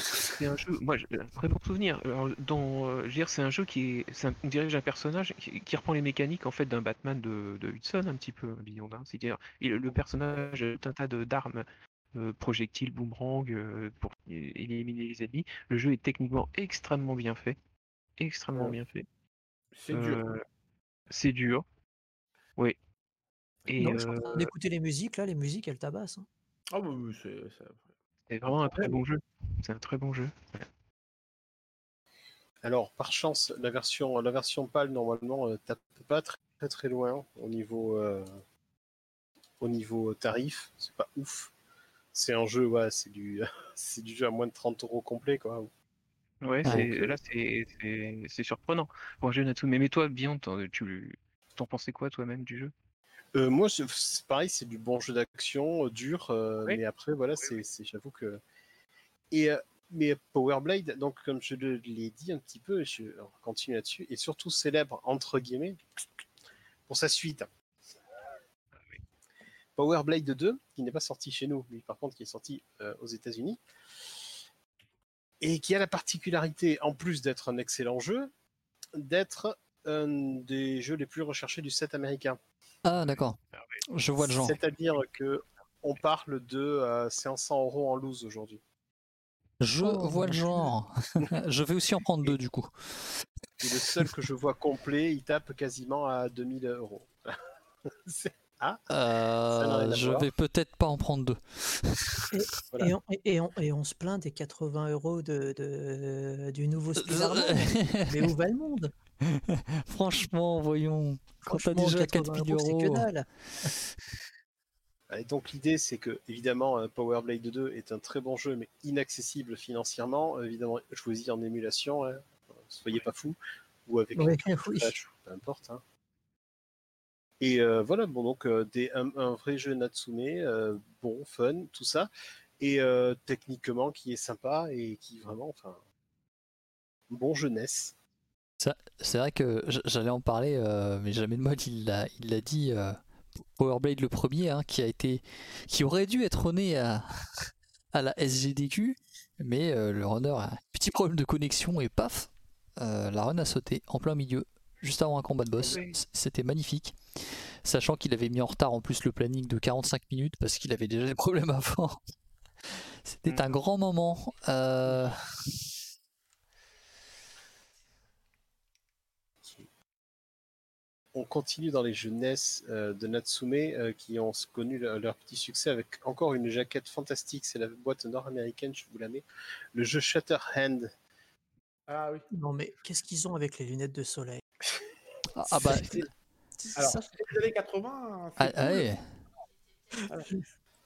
C'est un jeu, moi, j'ai un très bon souvenir. Alors, dans, euh, je veux dire, c'est un jeu qui est, c'est un- on dirige un personnage qui, qui reprend les mécaniques en fait d'un Batman de, de Hudson un petit peu, Beyond. hein. C'est-à-dire, le personnage a tout un tas de- d'armes, euh, projectiles, boomerang euh, pour éliminer les ennemis. Le jeu est techniquement extrêmement bien fait, extrêmement Ouais. bien fait. C'est dur. C'est dur, oui. Et Non, je suis en euh, train d'écouter les musiques, là, les musiques, elles tabassent. hein. Ah oui, oui, c'est. c'est- c'est vraiment un très bon jeu. C'est un très bon jeu. Alors, par chance, la version, la version PAL, normalement, euh, tape pas très, très très loin au niveau, euh, au niveau tarif. C'est pas ouf. C'est un jeu, ouais, c'est du, <laughs> c'est du jeu à moins de 30 euros complet, quoi. Ouais, Ah, là c'est, c'est, c'est surprenant pour un jeu Natsume. Mais toi, tu t'en pensais quoi toi-même du jeu? Euh, moi, c'est pareil, c'est du bon jeu d'action, euh, dur, euh, Oui. mais après, voilà, Oui, c'est, oui. j'avoue que. Et, mais Power Blade, donc, comme je l'ai dit un petit peu, et je on continue là-dessus, est surtout célèbre, entre guillemets, pour sa suite. Power Blade 2, qui n'est pas sorti chez nous, mais par contre qui est sorti aux États-Unis, et qui a la particularité, en plus d'être un excellent jeu, d'être un des jeux les plus recherchés du set américain. Ah, d'accord. Je vois le genre. C'est-à-dire que on parle de euh, 500 euros en loose aujourd'hui. Je Oh, vois le genre. <laughs> je vais aussi en prendre deux du coup. Et le seul que je vois complet, il tape quasiment à 2000 euros. <laughs> Ah, Euh, je vais peut-être pas en prendre deux. Voilà. Et, on, et, et on, et on se plaint des 80 euros de, de- du nouveau Spider-Man. <laughs> Mais où va le monde? Franchement, voyons. Quand t'as Franchement, déjà 4 80 000 euros, c'est que euros. dalle. <laughs> Et donc l'idée, c'est que évidemment, euh, Power Blade 2 est un très bon jeu, mais inaccessible financièrement. Évidemment, jouez-y en émulation, hein. soyez pas fous, ou avec Ouais, un oui. flash, peu importe. hein. Et euh, voilà, bon donc euh, des, un, un vrai jeu Natsume, euh, bon, fun, tout ça, et euh, techniquement qui est sympa et qui vraiment, enfin, bon jeunesse. C'est vrai que j'allais en parler, euh, mais jamais de mode il l'a il l'a dit. euh, Powerblade le premier, hein, qui a été, qui aurait dû être né à, <laughs> à la SGDQ, mais euh, le runner a un petit problème de connexion et paf, la run a sauté en plein milieu, juste avant un combat de boss. C'était magnifique, sachant qu'il avait mis en retard en plus le planning de 45 minutes parce qu'il avait déjà des problèmes <laughs> avant. C'était Mm. un grand moment. euh, On continue dans les jeux NES euh, de Natsume euh, qui ont connu le- leur petit succès avec encore une jaquette fantastique. C'est la boîte nord-américaine, je vous la mets. Le jeu Shatterhand. Ah oui. Non, mais qu'est-ce qu'ils ont avec les lunettes de soleil? Ah, ah bah, Alors, ça. c'est les années 80. ah, ah.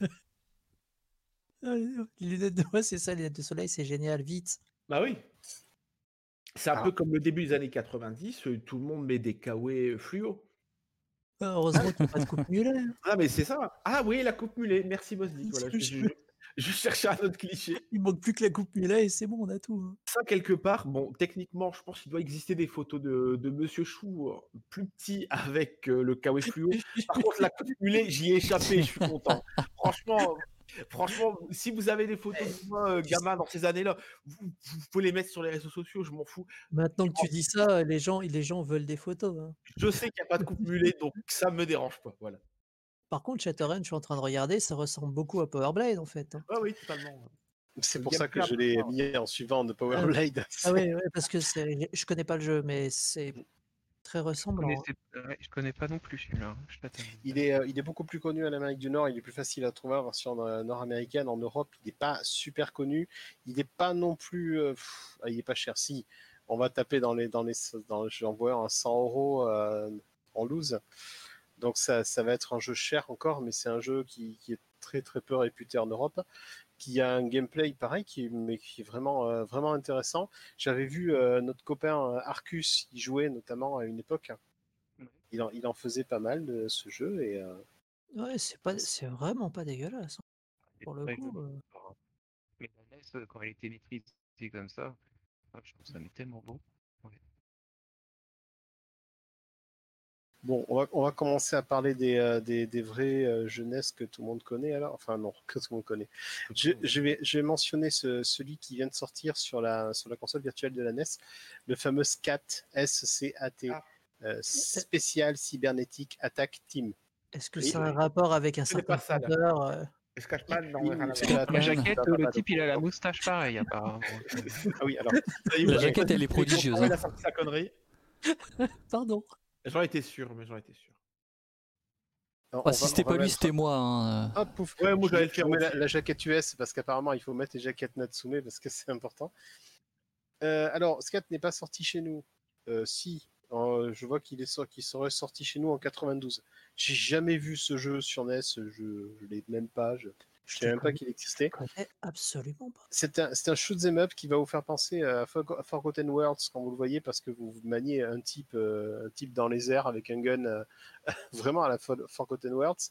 <laughs> Ah, Les lunettes de ouais, c'est ça, les lunettes de soleil, c'est génial, vite. Bah oui. C'est un Ah. peu comme le début des années 90, euh, tout le monde met des kawaii fluo. Ah, Heureusement qu'il n'y a pas de coupe mulet. hein. <laughs> Ah mais c'est ça. Ah oui, la coupe mulet. Merci Bosdick. Voilà, je, le je- Je cherchais un autre cliché. Il manque plus que la coupe mulet et c'est bon, on a tout. hein. Ça, quelque part, bon, techniquement, je pense qu'il doit exister des photos de, de Monsieur Chou euh, plus petit avec euh, le kawaii <laughs> fluo. Par contre, la coupe mulet, j'y ai échappé, je suis content. Franchement, franchement, si vous avez des photos de moi, euh, gamin, dans ces années-là, vous, vous pouvez les mettre sur les réseaux sociaux, je m'en fous. Maintenant que tu dis ça, les gens, les gens veulent des photos. hein. Je sais qu'il n'y a pas de coupe mulet, donc ça me dérange pas. Voilà. Par contre, Shadowrun, je suis en train de regarder, ça ressemble beaucoup à Powerblade en fait. hein. Ah oui, totalement. C'est pour ça que je l'ai mis en suivant de Powerblade. Ah <laughs> oui, parce que c'est- je connais pas le jeu, mais c'est très Je ressemblant. hein. je connais pas non plus celui-là. hein. Il est, euh, il est beaucoup plus connu en Amérique du Nord, il est plus facile à trouver en version euh, nord-américaine. En Europe, il n'est pas super connu. Il n'est pas non plus. euh, pff, ah, il est pas cher. Si, on va taper dans les. Dans les dans, J'en vois un 100 euros euh, en loose. Donc ça, ça va être un jeu cher encore, mais c'est un jeu qui, qui est très très peu réputé en Europe, qui a un gameplay pareil, qui, est- mais qui est vraiment, euh, vraiment intéressant. J'avais vu euh, notre copain euh, Arcus y jouer notamment à une époque. Ouais. Il en, il en faisait pas mal de ce jeu et euh, Ouais, c'est pas, c'est vraiment pas dégueulasse. hein. Pour le coup, euh. hein. Mais la NES, quand elle était maîtrisée comme ça, je trouve ça mais tellement beau. Bon, on va, on va commencer à parler des, euh, des, des vraies euh, jeunesses que tout le monde connaît alors. Enfin non, que tout le monde connaît. Je, je vais, je vais mentionner ce- celui qui vient de sortir sur la, sur la console virtuelle de la NES, le fameux SCAT, S-C-A-T, Ah. euh, Special Cybernetic Attack Team. Est-ce que a un rapport avec un certain voir. c'est la- jaquette, le type il a la moustache pareil apparemment. Ah oui, alors, Ça y est, La jaquette, elle est prodigieuse, Il hein. a sorti sa connerie. Pardon. J'en étais sûr, mais j'en étais sûr. Ah, si c'était pas lui, mettre- c'était moi. hein. Ah, pouf. Ouais, moi, je mets la, la jaquette US parce qu'apparemment il faut mettre les jaquettes Natsume parce que c'est important. Euh, alors, Scat n'est pas sorti chez nous. Euh, si, Euh, je vois qu'il est sor- qu'il serait sorti chez nous en 92. J'ai jamais vu ce jeu sur NES, je, je l'ai même pas, je, je savais même pas qu'il existait. Je absolument pas. C'est un, un shoot 'em up qui va vous faire penser à, Forgo- à Forgotten Worlds quand vous le voyez parce que vous maniez un type, euh, un type dans les airs avec un gun euh, <laughs> vraiment à la For- Forgotten Worlds.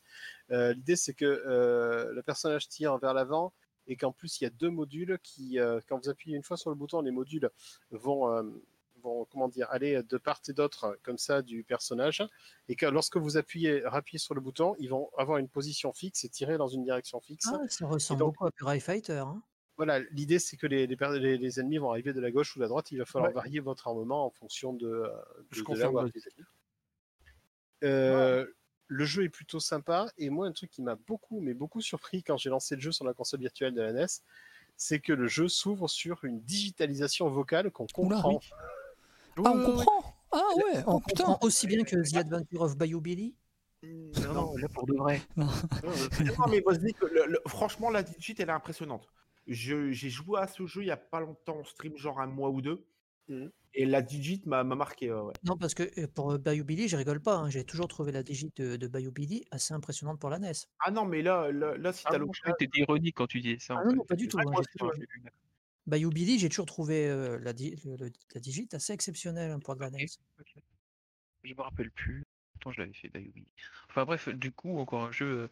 Euh, L'idée c'est que le personnage tire vers l'avant et qu'en plus il y a deux modules qui, quand vous appuyez une fois sur le bouton, les modules vont, vont comment dire, aller de part et d'autre comme ça du personnage et que lorsque vous appuyez, rappuyez sur le bouton, ils vont avoir une position fixe et tirer dans une direction fixe. Ah, ça ressemble donc- beaucoup à Pirae Fighter. hein. Voilà, l'idée c'est que les, ennemis vont arriver de la gauche ou de la droite. Il va falloir Ouais. varier votre armement en fonction de, euh, de, Je de là où les ennemis. Euh, Le jeu est plutôt sympa et moi un truc qui m'a beaucoup mais beaucoup surpris quand j'ai lancé le jeu sur la console virtuelle de la NES, c'est que le jeu s'ouvre sur une digitalisation vocale qu'on Oula, comprend. oui. Ah, on comprend Ah ouais, On oh putain comprend aussi bien que The Adventure of Bayou Billy. Non, non, là pour de vrai. <laughs> Non, mais vas-y, que le- le- franchement, la digit, elle est impressionnante. Je- J'ai joué à ce jeu il y a pas longtemps en stream, genre un mois ou deux. Mhm. Et la digit m'a m'a marqué. ouais. Non, parce que euh, pour euh, Bayou Billy, je rigole pas. hein, J'ai toujours trouvé la digite de, de Bayou Billy assez impressionnante pour la NES. Ah non, mais là, là, là si Ah t'as bon, je l'occasion. t'étais ironique quand tu disais ça. Ah non, non, pas du tout. Ah, hein, Bayou Billy, j'ai toujours trouvé euh, la, di- le- le- la digite assez exceptionnelle hein, pour de la Ok. Je me rappelle plus. Pourtant, je l'avais fait d'ailleurs. oui. Enfin bref, du coup, encore un jeu,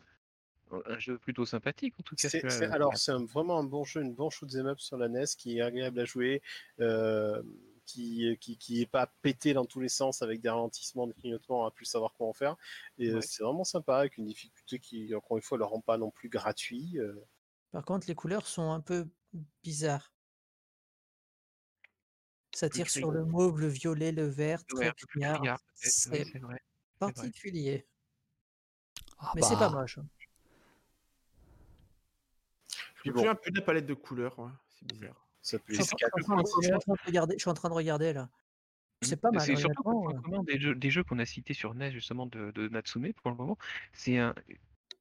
euh, un jeu plutôt sympathique en tout cas. C'est- alors, c'est un- vraiment un bon jeu, une bon shoot 'em up sur la NES qui est agréable à jouer, euh, qui, qui, qui est pas pété dans tous les sens avec des ralentissements, des clignotements, à plus savoir quoi en faire. Et euh, Ouais. c'est vraiment sympa avec une difficulté qui, encore une fois, ne le rend pas non plus gratuit. euh. Par contre, les couleurs sont un peu bizarres. Ça tire sur le mauve, le violet, le vert, Ouais, un peu C'est particulier. Ah Mais c'est pas bah, moche. hein. Je bon. souviens plus de la palette de couleurs. ouais, C'est bizarre. Ça peut Je suis en en en train de regarder- je suis en train de regarder là. C'est pas mal. C'est surtout commun des jeux, des jeux qu'on a cités sur NES justement de, de Natsume pour le moment, c'est un,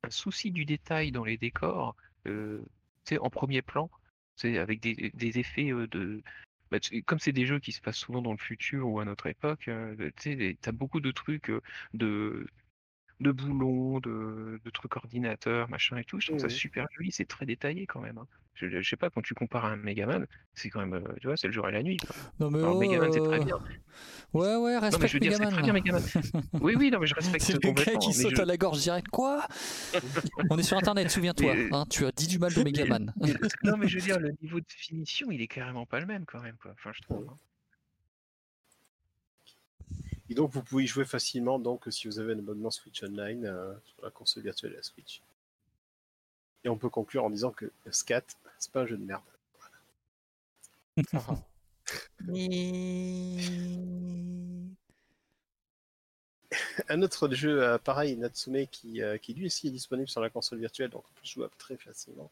un souci du détail dans les décors, euh, tu sais, en premier plan, c'est avec des, des effets euh, de, bah, comme c'est des jeux qui se passent souvent dans le futur ou à notre époque, euh, tu sais, t'as beaucoup de trucs euh, de de boulons, de, de trucs ordinateurs, machin et tout. Je trouve ça super joli, c'est très détaillé quand même. hein. Je, je sais pas, quand tu compares à un Megaman, c'est quand même, euh, tu vois, c'est le jour et la nuit. quoi. Non mais Alors, oh, Megaman, c'est très bien. Ouais ouais Non, mais je respecte veux dire, Megaman. très bien Megaman. <laughs> Oui, oui, non, mais je respecte C'est le gars qui saute je- à la gorge direct. Quoi? <laughs> On est sur internet, souviens-toi. Hein, tu as dit du mal de <laughs> Megaman. Non, mais je veux dire, le niveau de finition, il est carrément pas le même quand même, quoi. Enfin, je trouve. hein. Et donc vous pouvez y jouer facilement donc si vous avez un abonnement Switch Online euh, sur la console virtuelle de la Switch. Et on peut conclure en disant que Scat, c'est pas un jeu de merde. <laughs> Un autre jeu euh, pareil, Natsume, qui, euh, qui lui aussi est disponible sur la console virtuelle, donc on peut jouer très facilement,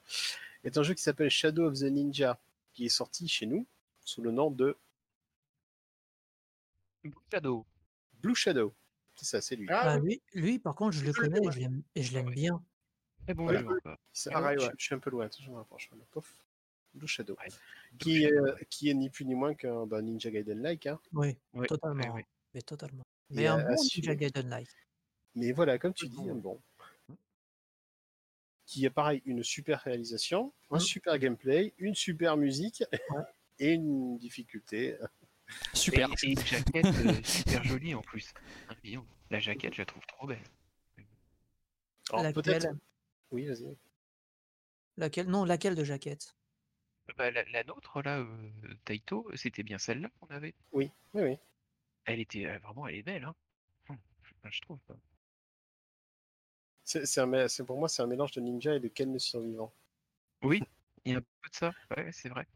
est un jeu qui s'appelle Shadow of the Ninja, qui est sorti chez nous sous le nom de Shadow. Blue Shadow. C'est ça, c'est lui. Ah, Ah, oui. lui, lui, par contre, je le Je le connais et je l'aime- Ouais. bien. Très bon Voilà. jeu encore. Ça- pareil, je, ouais. je suis un peu loin, je me rapproche. voilà, pof. Blue Shadow. Ouais. Qui, est, euh, qui est ni plus ni moins qu'un bah, Ninja Gaiden-like. hein. Oui, totalement. Mais totalement. Et un bon. Ninja Gaiden-like. Mais voilà, comme tu dis, bon. un bon. Qui a pareil une super réalisation, un super gameplay, une super musique <laughs> et une difficulté. Super. Et, et une jaquette euh, super jolie en plus. La jaquette, je la trouve trop belle. Alors peut-être. Oui, vas-y. Laquelle? Non, laquelle de jaquette? Bah, la, la nôtre, là, euh, Taito, c'était bien celle-là qu'on avait. Oui, oui, oui. Elle était euh, vraiment, elle est belle, hein. Hum, enfin, je trouve. quoi. C'est c'est un mé- c'est- pour moi, c'est un mélange de ninja et de Ken le survivant. Oui, il y a un peu de ça. Ouais, c'est vrai.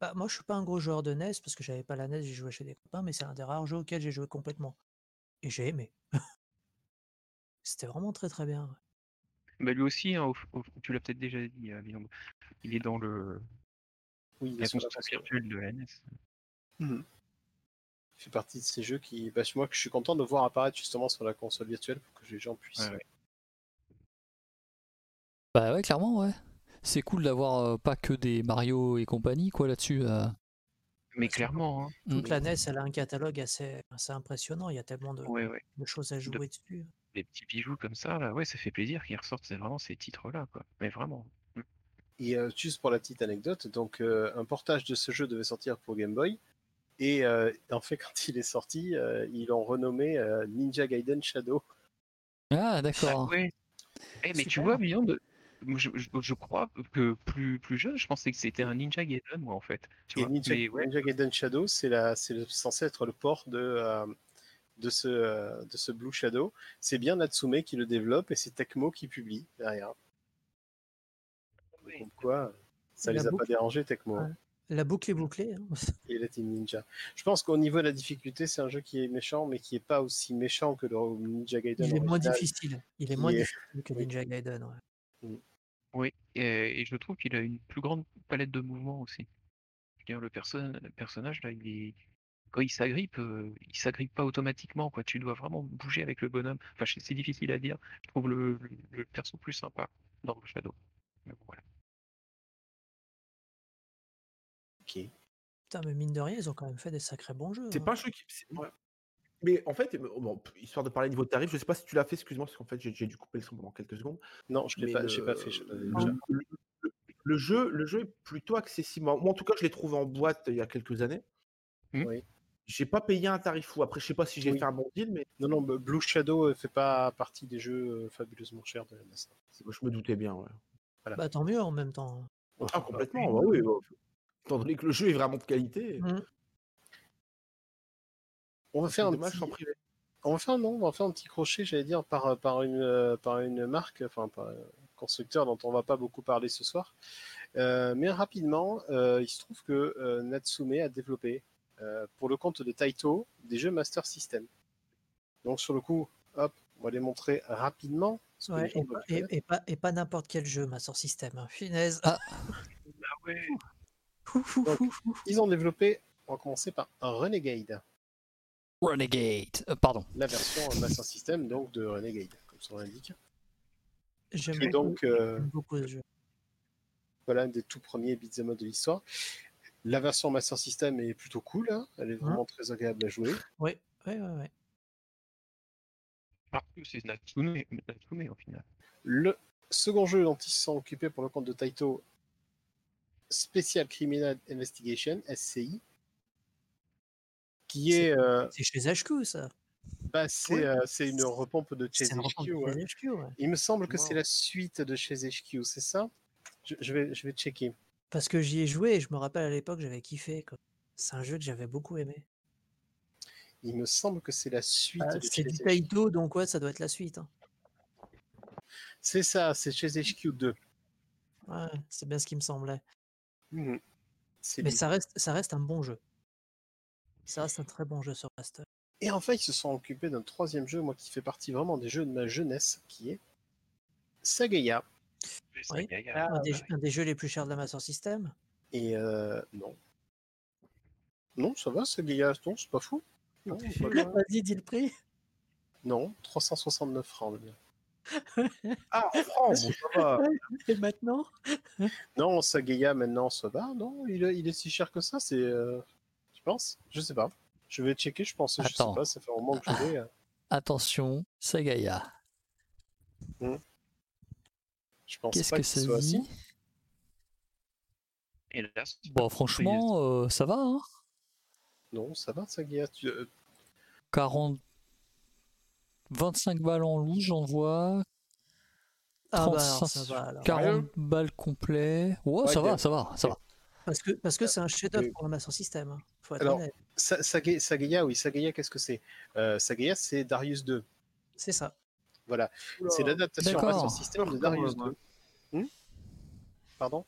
Bah, moi, je suis pas un gros joueur de NES parce que j'avais pas la NES, j'ai joué chez des copains, mais c'est un des rares jeux auxquels j'ai joué complètement. Et j'ai aimé. <laughs> C'était vraiment très très bien. ouais. Bah, lui aussi, hein, au- au- tu l'as peut-être déjà dit, euh. Il est dans le Oui, il console. virtuelle de la NES. Il fait partie de ces jeux qui. Bah, moi, que je suis content de voir apparaître justement sur la console virtuelle pour que les gens puissent. Ouais, ouais. Bah ouais, clairement, ouais. C'est cool d'avoir euh, pas que des Mario et compagnie, quoi, là-dessus. euh. Mais clairement, hein. Toute Mm. la NES, elle a un catalogue assez, assez impressionnant. Il y a tellement de, Ouais, ouais. de choses à jouer dessus. Des petits bijoux comme ça, là, ouais, ça fait plaisir qu'ils ressortent c'est vraiment ces titres-là, quoi. Mais vraiment. Et euh, juste pour la petite anecdote, donc euh, un portage de ce jeu devait sortir pour Game Boy. Et euh, en fait, <laughs> quand il est sorti, euh, ils l'ont renommé euh, Ninja Gaiden Shadow. Ah, Ah d'accord. ouais. Eh, mais tu vois, Beyond, moi, je, je- je crois que plus, plus jeune, je pensais que c'était un Ninja Gaiden, moi, en fait. Tu vois. Ninja, Mais ouais, Ninja Gaiden Shadow, c'est censé être le port de, euh, de, ce, euh, de ce Blue Shadow. C'est bien Natsume qui le développe et c'est Tecmo qui publie derrière. ouais. Comme quoi, ça La les a pas dérangés, Tecmo. Ouais. La boucle est bouclée. hein. <laughs> Et la Team Ninja. Je pense qu'au niveau de la difficulté, c'est un jeu qui est méchant, mais qui est pas aussi méchant que le Ninja Gaiden. Il est moins difficile. Il est moins difficile que oui. Ninja Gaiden. ouais. Oui, et, et je trouve qu'il a une plus grande palette de mouvements aussi. Je veux dire, le, perso- le personnage, là, il est... quand il s'agrippe, euh, il s'agrippe pas automatiquement, quoi. Tu dois vraiment bouger avec le bonhomme. Enfin, c'est difficile à dire. Je trouve le, le, le perso plus sympa dans le Shadow. Mais bon, voilà. Ok. Putain, mais mine de rien, ils ont quand même fait des sacrés bons jeux. C'est hein. pas un jeu qui. ouais. Mais en fait, bon, histoire de parler niveau tarif, je sais pas si tu l'as fait, excuse-moi, parce qu'en fait j'ai dû couper le son pendant quelques secondes. Non, je l'ai mais pas, le- pas fait. je- le, déjà. le- le- le jeu, le jeu est plutôt accessible. Moi, en tout cas, je l'ai trouvé en boîte il y a quelques années. Oui. J'ai pas payé un tarif fou. Après, je sais pas si j'ai Oui. fait un bon deal, mais Non, non, Blue Shadow euh, fait pas partie des jeux euh, fabuleusement chers de la NES. je me doutais bien. Ouais. Bah, tant mieux en même temps. hein. Ah, complètement, bah oui. bah, étant donné que le jeu est vraiment de qualité, Mm. On va faire un dommage petit, sans privé. on va faire non, on va faire un petit crochet, j'allais dire par par une euh, par une marque, enfin par un constructeur dont on va pas beaucoup parler ce soir. Euh, mais rapidement, euh, il se trouve que euh, Natsume a développé euh, pour le compte de Taito des jeux Master System. Donc sur le coup, hop, on va les montrer rapidement. Ouais, et, pas, et- connaître. et pas, et pas n'importe quel jeu, ma Master System. Hein. Finesse. Ah. Ah ouais. Donc. Ils ont développé, on va commencer par Renegade, Renegade. Euh, pardon. la version Master System donc de Renegade, comme son l'indique. J'aime donc euh, j'aime beaucoup ce jeu. voilà un des tout premiers beat'em up de l'histoire. La version Master System est plutôt cool, hein. elle est vraiment très agréable à jouer. Oui, oui, oui. oui. Parce que c'est Natsume, Natsume au final. Le second jeu dont ils se sont occupés pour le compte de Taito, Special Criminal Investigation, SCI, qui C'est- est, euh, C'est chez HQ, ça. bah, c'est euh, une repompe de chez HQ. repompe ouais. chez HQ, ouais. Il me semble que c'est la suite de chez HQ, c'est ça? Je, je vais, je vais checker. Parce que j'y ai joué et je me rappelle à l'époque, j'avais kiffé. C'est un jeu que j'avais beaucoup aimé. Il me semble que c'est la suite Ah, de c'est du. Taito, donc ouais, ça doit être la suite. hein. C'est ça, c'est chez HQ2. Ouais, c'est bien ce qui me semblait. C'est Mais ça reste, ça reste un bon jeu. Ça reste un très bon jeu sur Master. Et enfin, ils se sont occupés d'un troisième jeu, moi qui fait partie vraiment des jeux de ma jeunesse, qui est Sagaya. Mais ça, Oui. y a- y a- un, des, un des jeux les plus chers de la Master System. Et euh, non. Non, ça va, Sagaya, non, c'est pas fou. Vas-y, dis le prix. non 369 francs. le bien. <laughs> Ah, en francs, bon, ça va. Et maintenant? Non, Sagaya, maintenant, ça va. Non, il est, il est si cher que ça, c'est. euh, pense Je sais pas. Je vais checker, je pense. Je sais Attends. pas, ça fait un moment que je l'ai. euh. Attention, Sagaya. Je pense Qu'est-ce pas que ça soit dit assis. Et là, c'est Bon, franchement, euh, ça va, hein Non, ça va, Sagaya. Tu... euh, 40... 25 balles en loup, j'en vois. Ah bah alors, 35, ça va alors. 40 balles complet. Ouais, Ouais, ça va, ça va, ça va. Parce que parce que c'est un chef-d'œuvre pour la Master System. hein. Faut être Alors, honnête. Sa- Saga- Sagaya, oui, Sagaya, qu'est-ce que c'est? Euh, Sagaya, c'est Darius 2. C'est ça. Voilà. C'est l'adaptation. Master System de Darius quand 2. Hmm? Pardon?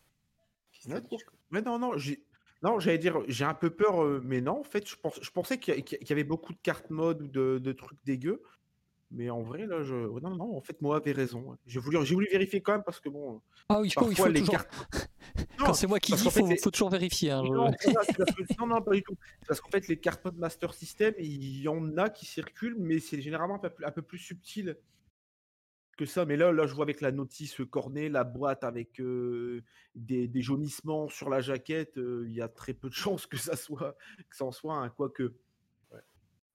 Ouais, non, non, j'ai. Non, j'allais dire, j'ai un peu peur, euh, mais non, en fait, je, pense, je pensais qu'il y, a- qu'il y avait beaucoup de cartes mode ou de, de trucs dégueux. Mais en vrai, là, je. Non, non, en fait, moi avait raison. J'ai voulu, j'ai voulu vérifier quand même parce que bon. Ah oui, il faut, il Parfois, faut les toujours... cartes. <laughs> Quand c'est moi qui dis, fait, faut, les- faut toujours vérifier. hein, je- Non, non, non, pas du tout. Parce qu'en fait, les cartes Master System, il y en a qui circulent, mais c'est généralement un peu, plus- un peu plus subtil que ça. Mais là, là, je vois avec la notice cornée, la boîte avec euh, des, des jaunissements sur la jaquette, euh, il y a très peu de <laughs> chances que ça soit, que ça en soit un, quoique.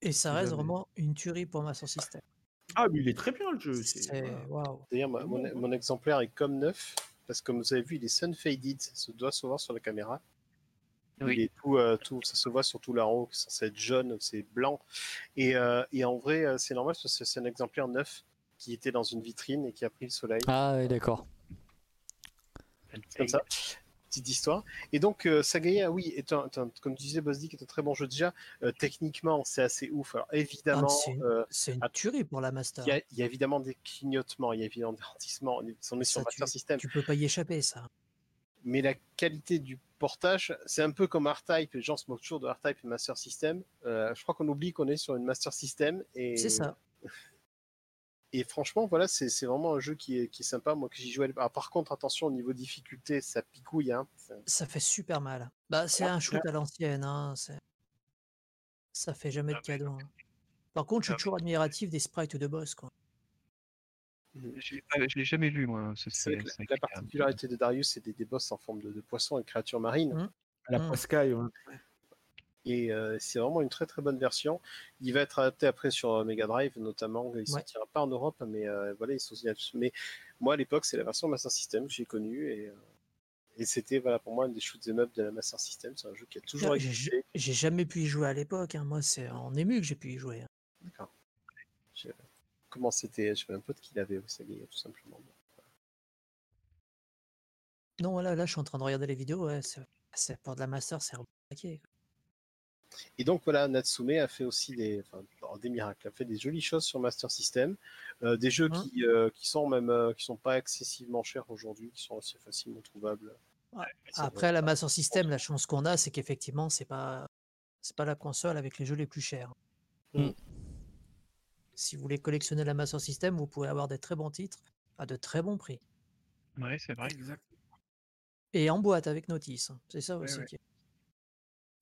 Et ça reste vraiment une tuerie pour Master System. Ah, mais il est très bien le jeu. c'est- C'est voilà. waouh. D'ailleurs, mon, mon exemplaire est comme neuf, parce que comme vous avez vu, il est sun faded, ça doit se voir sur la caméra. Il Oui. est tout, euh, tout, ça se voit sur tout haut, c'est censé être jaune, c'est blanc. Et, euh, et en vrai, euh, c'est normal, parce que c'est un exemplaire neuf qui était dans une vitrine et qui a pris le soleil. Ah oui, d'accord. C'est comme ça. Petite histoire. Et donc, euh, Sagaya, oui, est un, est un- comme tu disais, Bosdick, est un très bon jeu déjà. Euh, techniquement, c'est assez ouf. Alors, évidemment, Ah, c'est une- euh, tuerie pour la Master. il y, a- il y a évidemment des clignotements, il y a évidemment des ralentissements. On est on est sur Ça, Master System. Tu peux pas y échapper, ça. mais la qualité du portage, c'est un peu comme R-Type. Les gens se moquent toujours de R-Type et Master System. Euh, je crois qu'on oublie qu'on est sur une Master System. Et, C'est ça. <laughs> Et franchement, voilà, c'est vraiment un jeu qui est, qui est sympa. Moi, que j'y jouais. Ah, par contre, attention au niveau difficulté, ça picouille. Hein. Ça fait super mal. Bah, c'est un shoot à l'ancienne. Hein. Ça fait jamais de Ah, cadeau. hein. Par contre, je suis Ah, toujours admiratif des sprites de boss. Quoi. Je l'ai pas- je l'ai jamais vu, moi. la, la particularité de Darius, c'est des, des boss en forme de, de poissons et de créatures marines. À la Mm. Pascal, ouais. Et euh, c'est vraiment une très très bonne version. Il va être adapté après sur euh, Mega Drive, notamment. Il ne Ouais. sortira pas en Europe, mais euh, voilà, ils sont Mais moi, à l'époque, c'est la version Master System que j'ai connue. Et, euh, et c'était voilà, pour moi un des shoots em up de la Master System. C'est un jeu qui a toujours Ah, J'ai existé. j'ai jamais pu y jouer à l'époque. hein. Moi, c'est en ému que j'ai pu y jouer. hein. D'accord. Comment c'était J'avais un pote qui l'avait au Sagaya, tout simplement. Non, voilà, là, je suis en train de regarder les vidéos. Ouais, c'est c'est- pour de la Master, c'est remarqué. Et donc voilà, Natsume a fait aussi des, enfin, des miracles, a fait des jolies choses sur Master System, euh, des jeux Hein qui, euh, qui sont même euh, qui sont pas excessivement chers aujourd'hui, qui sont assez facilement trouvables. Ouais. Après, la Master System, la chance qu'on a, c'est qu'effectivement, c'est pas c'est pas la console avec les jeux les plus chers. Mm. Si vous voulez collectionner la Master System, vous pouvez avoir des très bons titres à de très bons prix. Ouais, c'est vrai. Exact. Et en boîte avec notice. hein. C'est ça Ouais, aussi. ouais. qui est-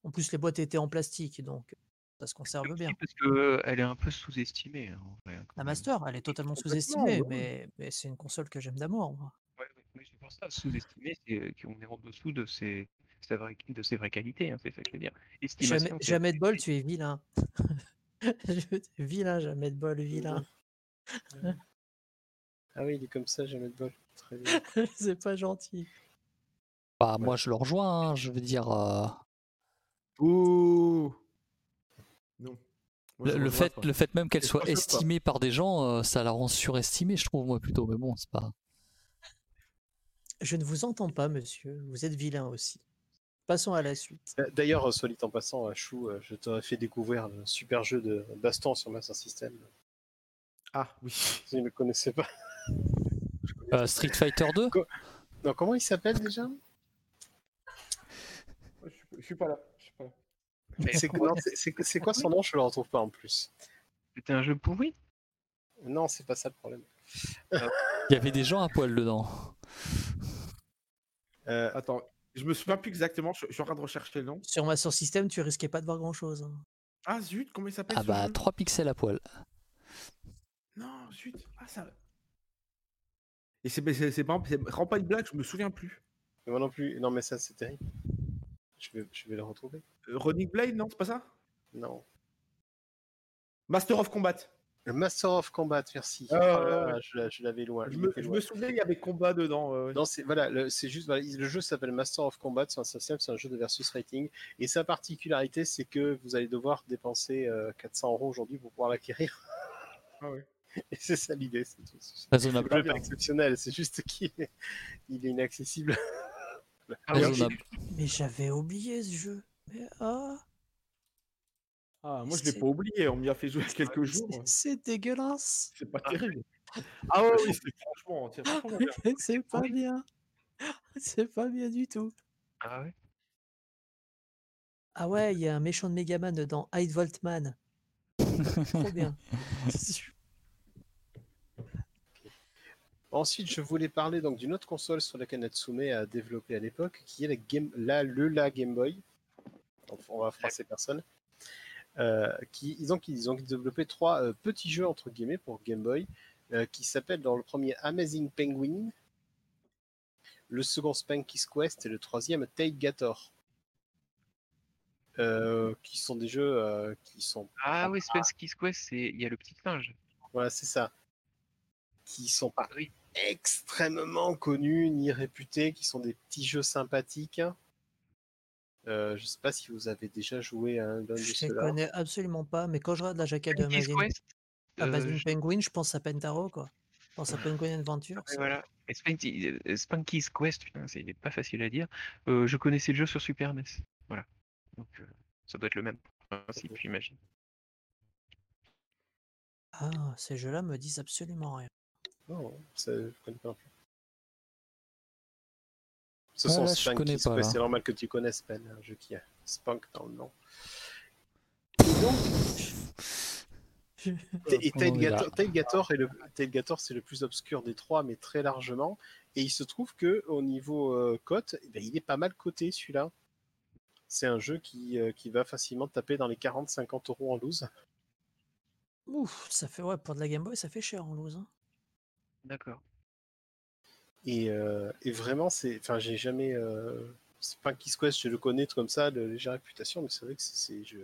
En plus, les boîtes étaient en plastique, donc ça se conserve bien. Parce qu'elle est un peu sous-estimée. hein, en vrai, La. Master, elle est totalement sous-estimée, ouais. mais, mais c'est une console que j'aime d'amour. moi. Ouais, c'est pour ça, sous-estimée, c'est qu'on est en dessous de ses, sa vraie- de ses vraies qualités, hein, c'est ça que je veux dire. Estimation, Jamais, de bol, tu es vilain. <laughs> Vilain, jamais de bol, vilain. <laughs> Ah oui, il est comme ça, jamais de bol. Très bien. <laughs> c'est pas gentil. Bah, moi, je le rejoins. hein, je veux dire, euh, Ouh Non. Moi, le, je fait, pas. le fait même qu'elle soit pas. estimée par des gens, euh, ça la rend surestimée, je trouve, moi, plutôt. Mais bon, c'est pas. Je ne vous entends pas, monsieur. Vous êtes vilain aussi. Passons à la suite. D'ailleurs, euh, dit en passant, euh, Chou, je t'aurais fait découvrir un super jeu de baston sur Master System. Ah oui. Vous ne le connaissez pas. <laughs> Euh, Street Fighter 2 Non, comment il s'appelle déjà? Je je suis pas là. Je suis pas là. Mais C'est quoi son nom? Je le retrouve pas en plus. C'était un jeu pourri? Non, c'est pas ça le problème. Il y avait des gens à poil dedans. Euh, Attends, je me souviens plus exactement. Je, je suis en train de rechercher le nom. Sur Master System, tu risquais pas de voir grand-chose. hein. Ah zut, comment il s'appelle Ah ce bah, jeu? 3 pixels à poil. Non, zut. Ah ça. Et c'est c'est- c'est pas, c'est vraiment pas une blague. Je me souviens plus. moi non plus. Non, mais ça, c'est terrible. Je vais, je vais le retrouver. Euh, Running Blade, non, c'est pas ça? Non. Master of Combat. Le Master of Combat, merci. Ah, Oh je l'a- je l'avais loin. Je me, je loin. me souviens, il y avait combat dedans. euh. Non, c'est voilà, le- c'est juste voilà, le jeu s'appelle Master of Combat sur un système, c'est un jeu de versus rating et sa particularité c'est que vous allez devoir dépenser euh, 400 euros aujourd'hui pour pouvoir l'acquérir. Ah ouais. <laughs> Et c'est ça l'idée, c'est tout. C'est pas exceptionnel, c'est juste qu'il est, il est inaccessible. Ah. Mais j'avais oublié ce jeu. Mais ah, Ah, moi je l'ai pas oublié. On m'y a fait jouer quelques jours. c'est- dégueulasse. C'est pas terrible. Ah ouais, oui, c'est franchement, c'est franchement bien. <laughs> c'est pas bien. <laughs> C'est pas bien du tout. Ah ouais Ah ouais, il y a un méchant de Megaman dans Hyde Voltman. <laughs> Trop bien. Ensuite, je voulais parler donc d'une autre console sur laquelle Natsume a développé à l'époque, qui est la Game, la, le la Game Boy. Donc, on va froisser personne. Euh, qui, ils, ont, ils ont développé trois euh, petits jeux entre guillemets pour Game Boy, euh, qui s'appellent dans le premier Amazing Penguin, le second Spanky's Quest et le troisième Tail Gator. Euh, qui sont des jeux qui sont Ah oui, Spensky's Quest, il y a le petit singe. voilà c'est ça qui sont pas Oui. Extrêmement connus ni réputés, qui sont des petits jeux sympathiques. Euh, je sais pas si vous avez déjà joué à un de Je les ceux-là. connais absolument pas, mais quand je regarde la jaquette de Amazing, Quest. euh, Amazing je- Penguin, je pense à Pentaro, quoi. Je pense à Penguin Adventure. voilà. Et Spanky- euh, Spanky's Quest, putain, c'est pas facile à dire. Euh, je connaissais le jeu sur Super NES. Voilà. Donc euh, ça doit être le même principe, j'imagine. Ah, ces jeux-là me disent absolument rien. Non, ça, je connais pas. non plus. Ce Ouais, sont là, je Spunk connais qui- pas, ouais, là. C'est normal que tu connaisses Ben, un jeu qui a Spunk dans le nom. Et on Tail en est là. Gator, Tail Gator est le Tail Gator, c'est le plus obscur des trois, mais très largement. Et il se trouve que au niveau euh, cote, eh ben, il est pas mal coté celui-là. C'est un jeu qui, euh, qui va facilement taper dans les 40-50 euros en loose. Ouf, ça fait, ouais, pour de la Game Boy, ça fait cher en loose. hein. D'accord. Et, euh, et vraiment, c'est, enfin, j'ai jamais, euh, c'est pas Kiss Quest, je le connais comme ça, de légère réputation, mais c'est vrai que c'est, c'est- je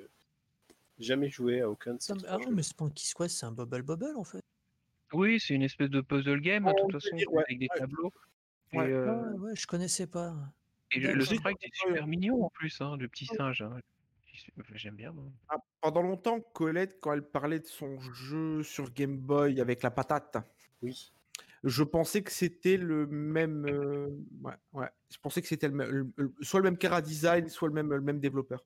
jamais joué à aucun de ces Ah jeux. mais Spanky's Quest, c'est un Bubble Bubble en fait. Oui, c'est une espèce de puzzle game, de On toute façon, dire, ouais, avec des ouais. tableaux. Et, Ouais. euh, Ouais, ouais, je connaissais pas. et le, sprite est super mignon en plus, hein, le petit singe. hein. J'aime bien. moi. Ah, pendant longtemps, Colette, quand elle parlait de son jeu sur Game Boy avec la patate, Oui. Je pensais que c'était le même. euh, ouais, ouais. Je pensais que c'était le même, le- le- soit le même Cara Design, soit le même, le même développeur.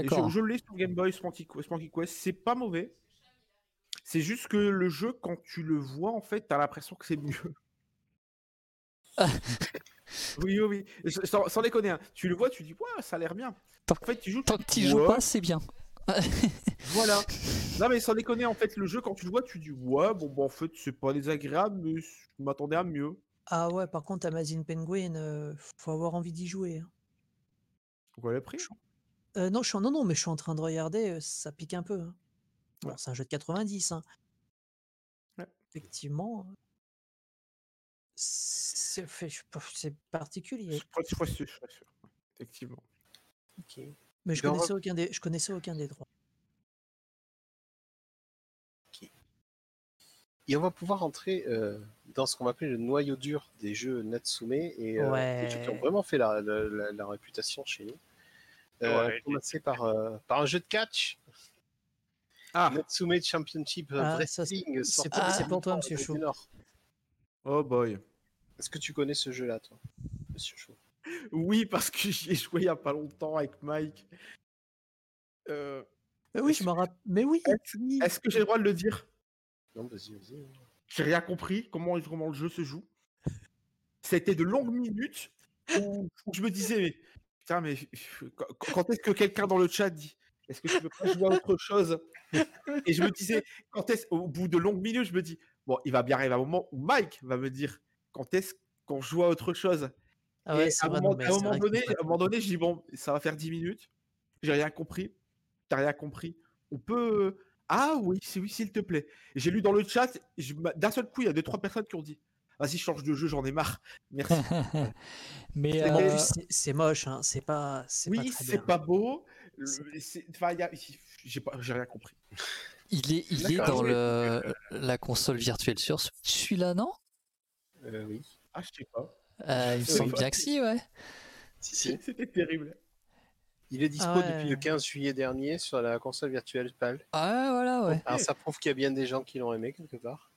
Et Je, D'accord. je l'ai sur Game Boy, Spanky, Qu- Spanky Quest. C'est pas mauvais. C'est juste que le jeu, quand tu le vois, en fait, t'as l'impression que c'est mieux. <laughs> oui, oui, Sans, sans déconner, hein. tu le vois, tu dis, ouais, ça a l'air bien. Tant- En fait, tu joues, Tant tu que tu joues pas, c'est bien. <laughs> Voilà. Non, mais sans déconner, en fait, le jeu, quand tu le vois, tu dis, ouais, bon, bah, en fait, c'est pas désagréable, mais je m'attendais à mieux. Ah ouais, par contre, Amazing Penguin, euh, faut avoir envie d'y jouer. hein. Voilà le prix? Euh, non, je suis en... non, non, mais je suis en train de regarder, euh, ça pique un peu. hein. Bon, Ouais. c'est un jeu de 90. hein. Ouais. Effectivement. C'est particulier. Je crois, je crois, je crois, je crois, Effectivement. Ok. Mais je connaissais aucun des, je connaissais aucun des trois. Et on va pouvoir entrer euh, dans ce qu'on va appeler le noyau dur des jeux Natsume et euh, Ouais. des jeux qui ont vraiment fait la, la- la- la réputation chez nous. Euh, Ouais, commencer par, euh, par un jeu de catch, Ah, Natsume Championship Ah, Wrestling. c'est pour- en c'est pour toi, monsieur Chou. Oh boy. Est-ce que tu connais ce jeu-là, toi, Monsieur Chou? Oui, parce que j'y ai joué il y a pas longtemps avec Mike. Euh, Mais oui, Est-ce je m'en rappelle. Mais oui, Est-ce oui. Que j'ai le droit de le dire? Non, vas-y, vas-y. J'ai rien compris comment, comment le jeu se joue. C'était de longues minutes où, où je me disais, mais, putain, mais quand, est-ce que quelqu'un dans le chat dit Est-ce que tu veux pas jouer à autre chose? Et je me disais, quand est-ce, au bout de longues minutes, je me dis, bon, il va bien arriver un moment où Mike va me dire, quand est-ce qu'on joue à autre chose? Ah Et à un vrai, moment, à un donné, à un moment donné, je dis bon, ça va faire 10 minutes. J'ai rien compris. T'as rien compris. On peut. Ah oui, c'est oui, s'il te plaît. J'ai lu dans le chat. je D'un seul coup, il y a deux trois personnes qui ont dit Vas-y, change de jeu, j'en ai marre. <laughs> Merci. <laughs> Mais euh, plus, c'est- moche, hein. c'est pas, oui, c'est pas beau. le- c'est- Enfin, il y a- j'ai pas, rien compris. il est, il est dans le, <laughs> la console virtuelle sur celui-là, non? Euh, oui. Ah, je sais pas. Euh, Il me semble bien que si, ouais. Si, si. <laughs> C'était terrible. Il est dispo Ah ouais. depuis le 15 juillet dernier sur la console virtuelle PAL. Ah ouais, voilà, ouais. Alors ça prouve qu'il y a bien des gens qui l'ont aimé quelque part.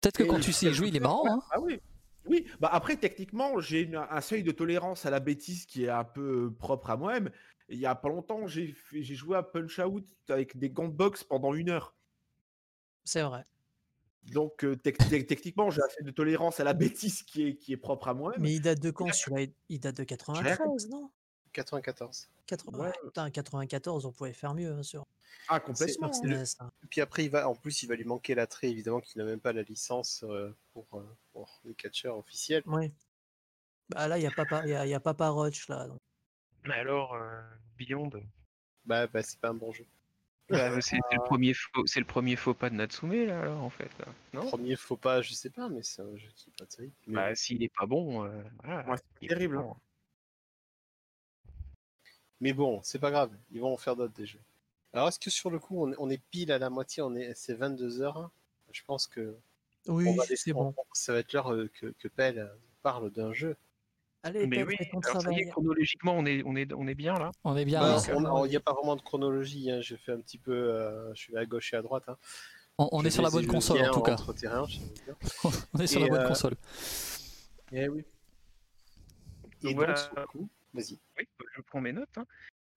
Peut-être que Et quand tu sais jouer, il est marrant, hein. Ah oui. Oui, bah après, techniquement, j'ai une- un seuil de tolérance à la bêtise qui est un peu euh, propre à moi-même. Il y a pas longtemps, j'ai joué à Punch Out avec des gants de boxe pendant une heure. C'est vrai. Donc, euh, tec- tec- techniquement, j'ai seuil de tolérance à la <laughs> bêtise qui est, qui est propre à moi-même. Mais il date de quand celui-là? Il- Il date de 93, non? 94. 80... Ouais. Putain, 94, on pouvait faire mieux hein, sur Ah, complètement. le- hein. Et puis après, il va, en plus, il va lui manquer l'attrait, évidemment, qu'il n'a même pas la licence euh, pour, euh, pour les catcheurs officiels. Ouais. Bah là, il y a Papa, il y a, y a Papa Roach là. donc. Mais alors, euh, Beyond, Bah, bah c'est pas un bon jeu. Bah, c'est le premier faux, c'est le premier faux pas de Natsume là, alors, en fait. là. Non? Premier faux pas, je sais pas, mais c'est un jeu qui est pas terrible. Mais Bah, s'il est pas bon, euh, voilà, Ouais, c'est terrible, hein. bon. Mais bon, c'est pas grave, ils vont en faire d'autres des jeux. Alors, est-ce que sur le coup, on, on est pile à la moitié, on est, c'est 22 heures Je pense que Oui, on va laisser- c'est bon. on- ça va être l'heure euh, que, que Pell euh, parle d'un jeu. Allez, Mais oui, fais ton alors ça y est, travail. chronologiquement, on est, on est, on est bien là. On est bien Bah, Il n'y a pas vraiment de chronologie, hein, j'ai fait un petit peu, euh, je suis à gauche et à droite. hein. On, on Je est sur la bonne je console en tout cas. je. <laughs> On est sur Et, la bonne euh, console. Eh oui. Et voilà. vas-y. Oui, bah, je prends mes notes. hein.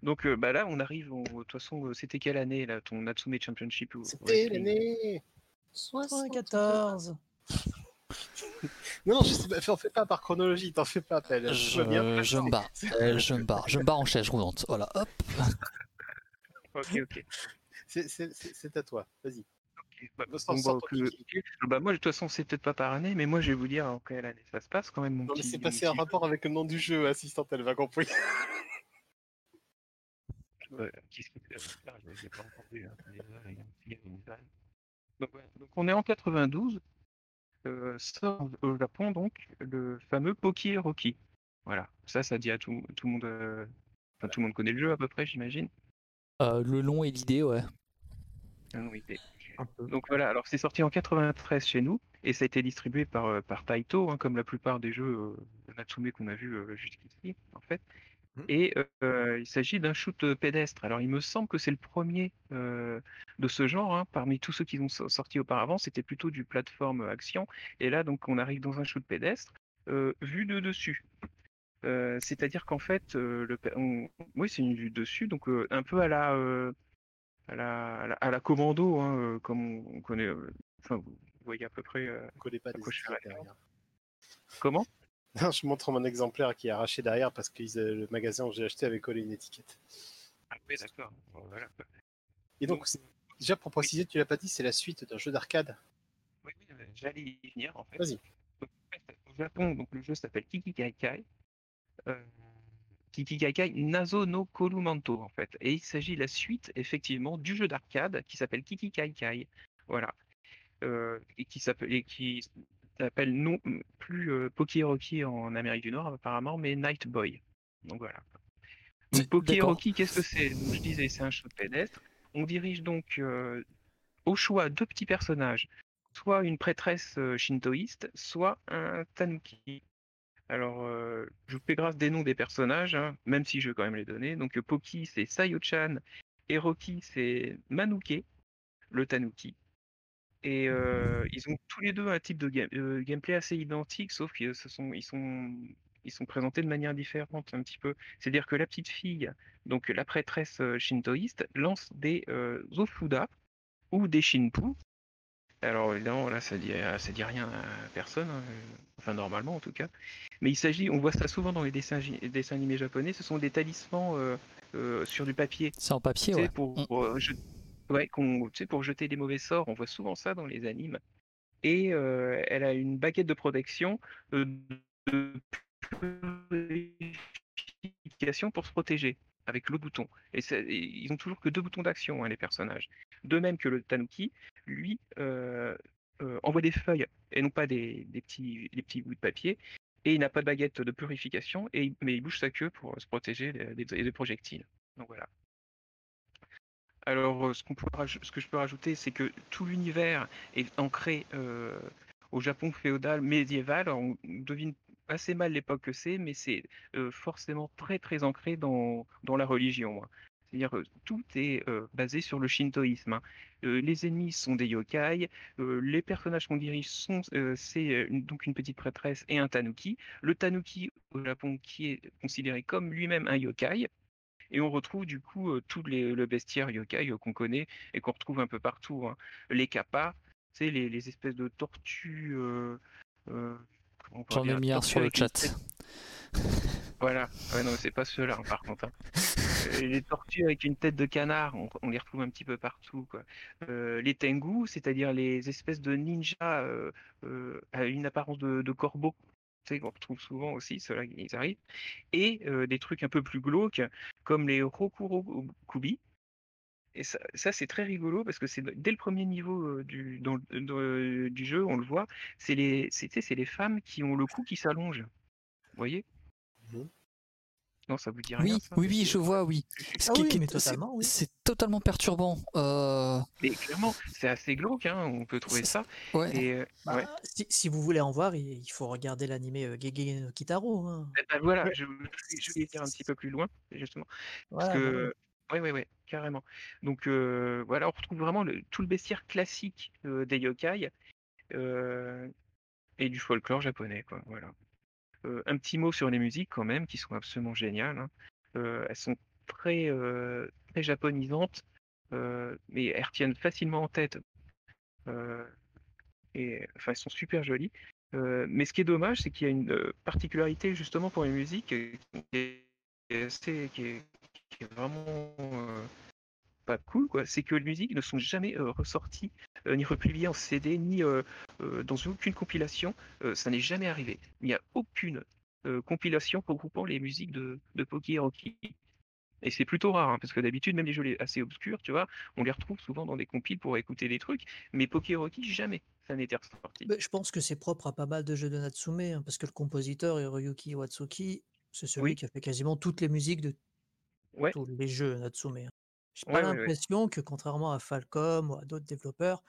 Donc euh, bah là, on arrive. De toute façon, euh, c'était quelle année là, ton Natsume Championship C'était l'année 74. <laughs> 94. Non, je sais pas, t'en fais pas par chronologie, t'en fais pas, Je, je me barre. <laughs> Euh, Je me barre. Je me barre en chaise roulante. Voilà, hop. Ok, ok. C'est- à toi, vas-y. ok. Bah, bah, que- ok. Bah, moi, de toute façon, c'est peut-être pas par année, mais moi, je vais vous dire en quelle année ça se passe quand même. Mon Non, mais c'est passé un rapport avec le nom du jeu, assistante, elle va. <laughs> Ouais, qu'est-ce que je pas entendu. hein. Donc, voilà. Donc, on est en 92. Euh, sort au Japon, donc, le fameux Poki Rocky. Voilà. Ça, ça dit à tout, tout le monde. euh, Enfin, tout le monde connaît le jeu à peu près, j'imagine. Euh, le long et l'idée, ouais. Est- Un peu. Donc voilà, alors c'est sorti en 93 chez nous et ça a été distribué par, par Taito, hein, comme la plupart des jeux euh, de Natsume qu'on a vu euh, jusqu'ici en fait. Mhm. Et euh, il s'agit d'un shoot pédestre. Alors il me semble que c'est le premier euh, de ce genre. hein. Parmi tous ceux qui ont so- sorti auparavant, c'était plutôt du plateforme action. Et là donc on arrive dans un shoot pédestre euh, vu de dessus. C'est-à-dire qu'en fait, le, on- oui c'est une vue de dessus, donc un peu à la à la, à la, à la commando, hein, comme on, on connaît. Enfin, vous voyez à peu près On connaît pas des comment? Non, je montre mon exemplaire qui est arraché derrière parce que euh, le magasin où j'ai acheté avait collé une étiquette. Ah oui, d'accord. Voilà. Et donc, déjà pour préciser, tu l'as pas dit, c'est la suite d'un jeu d'arcade. Oui, oui, j'allais y venir en fait. Vas-y. Au Japon, donc, le jeu s'appelle Kiki Kai Kai. Euh, Kiki Nazo no Kolumanto en fait. Et il s'agit de la suite effectivement du jeu d'arcade qui s'appelle Kiki Kai Kai. Voilà. Euh, et qui s'appelle et qui s'appelle non plus euh, Poki Rocky en Amérique du Nord apparemment, mais Night Boy. Donc voilà. Donc C'est- Poki d'accord. Rocky, qu'est-ce que c'est? Je disais, c'est un show pédestre. On dirige donc euh, au choix deux petits personnages soit une prêtresse euh, shintoïste, soit un tanuki. Alors, euh, je vous fais grâce des noms des personnages, hein, même si je vais quand même les donner. Donc, euh, Poki, c'est Sayo-chan, et Roki, c'est Manuke, le tanuki. Et euh, ils ont tous les deux un type de game- euh, gameplay assez identique, sauf qu'ils sont, ils sont, ils sont présentés de manière différente un petit peu. C'est-à-dire que la petite fille, donc la prêtresse shintoïste, lance des euh, ofuda ou des shinpu. Alors évidemment, là, ça dit, euh, ça dit rien à personne, hein, euh, enfin normalement en tout cas. Mais il s'agit, on voit ça souvent dans les dessins, dessins animés japonais, ce sont des talismans sur du papier. C'est en papier, ouais. pour, Mm. pour, je- ouais, pour jeter des mauvais sorts, on voit souvent ça dans les animes. Et euh, elle a une baguette de protection euh, de purification pour se protéger avec le bouton. Et, ils ont toujours que deux boutons d'action, hein, les personnages. De même que le Tanuki, lui, euh, envoie des feuilles et non pas des, petits, des bouts de papier. Et il n'a pas de baguette de purification, et, mais il bouge sa queue pour se protéger des, des- des projectiles. Donc voilà. Alors, euh, ce, que je peux rajouter, c'est que tout l'univers est ancré euh, au Japon féodal médiéval. On devine assez mal l'époque que c'est, mais c'est euh, forcément très très ancré dans, dans la religion. hein. C'est-à-dire tout est basé sur le shintoïsme. hein. Les ennemis sont des yokai, les personnages qu'on dirige sont c'est donc une petite prêtresse et un tanuki. Le tanuki au Japon qui est considéré comme lui-même un yokai. Et on retrouve du coup euh, tout les- le bestiaire yokai euh, qu'on connaît et qu'on retrouve un peu partout. hein. Les kappas, sais, les, les espèces de tortues. euh, comment on pourrait J'en ai mis un sur le chat. Voilà, ouais, non, c'est pas ceux-là hein, par contre. hein. Les tortues avec une tête de canard, on, on les retrouve un petit peu partout. Quoi. Euh, les tengu, c'est-à-dire les espèces de ninjas euh, euh, à une apparence de, de corbeau, qu'on retrouve souvent aussi, ceux-là, ils arrivent. Et euh, des trucs un peu plus glauques, comme les Rokurokubi. Et ça, c'est très rigolo parce que c'est dès le premier niveau euh, euh, du jeu, on le voit, c'est les, c'est, les femmes qui ont le cou qui s'allonge. Vous voyez? Non, ça vous dit rien Oui, ça oui, oui, je vois, oui. Ce Ah qui- oui, qui est- mais c'est- totalement, oui. C'est totalement perturbant. Euh, Mais clairement, c'est assez glauque, hein, on peut trouver ça. ouais. Et euh, Bah, ouais. si, si vous voulez en voir, il faut regarder l'animé euh, Gege no Kitaro. hein. Eh ben, voilà, je, je, je vais dire un petit peu plus loin, justement. Parce Voilà, oui. que, ouais, ouais, ouais, carrément. Donc, euh, voilà, on retrouve vraiment le- tout le bestiaire classique euh, des yokai euh, et du folklore japonais, quoi. Voilà. Euh, un petit mot sur les musiques, quand même, qui sont absolument géniales. hein. Euh, elles sont très, euh, très japonisantes, mais elles retiennent facilement en tête. Et, enfin, elles sont super jolies. Mais ce qui est dommage, c'est qu'il y a une particularité justement pour les musiques qui est, assez- qui est- vraiment pas cool, quoi. C'est que les musiques ne sont jamais euh, ressorties, euh, ni republiées en CD, ni euh, euh, dans aucune compilation. Ça n'est jamais arrivé. Il n'y a aucune compilation regroupant les musiques de, de Poki et Rocky. Et c'est plutôt rare, hein, parce que d'habitude, même les jeux assez obscurs, tu vois, on les retrouve souvent dans des compiles pour écouter des trucs, mais Poki et Rocky, jamais ça n'était ressorti. Mais je pense que c'est propre à pas mal de jeux de Natsume, hein, parce que le compositeur Hiroyuki Watsuki, c'est celui Oui. qui a fait quasiment toutes les musiques de Ouais. tous les jeux Natsume. hein. J'ai pas l'impression que contrairement à Falcom ou à d'autres développeurs,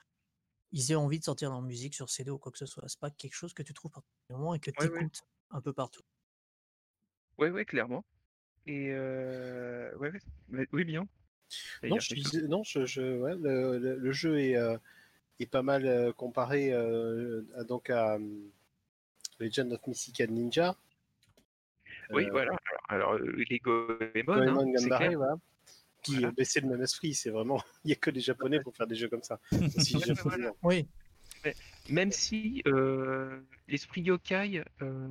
ils aient envie de sortir leur musique sur CD ou quoi que ce soit. C'est pas quelque chose que tu trouves particulièrement et que tu écoutes un peu partout. Ouais, ouais, clairement. Et euh... ouais, ouais. Mais- oui, bien. Non, je, disais- non je, je- ouais, le, le- le jeu est, euh, est pas mal euh, comparé à, donc à euh, Legend of Mystical Ninja. Oui, voilà. Alors, alors, euh, les Goemon hein, c'est clair. voilà. C'est le même esprit, c'est vraiment. <laughs> Il n'y a que les Japonais pour faire des jeux comme ça. <laughs> Aussi Ouais, ouais, japonais. voilà. Oui, Même si euh, l'esprit yokai euh,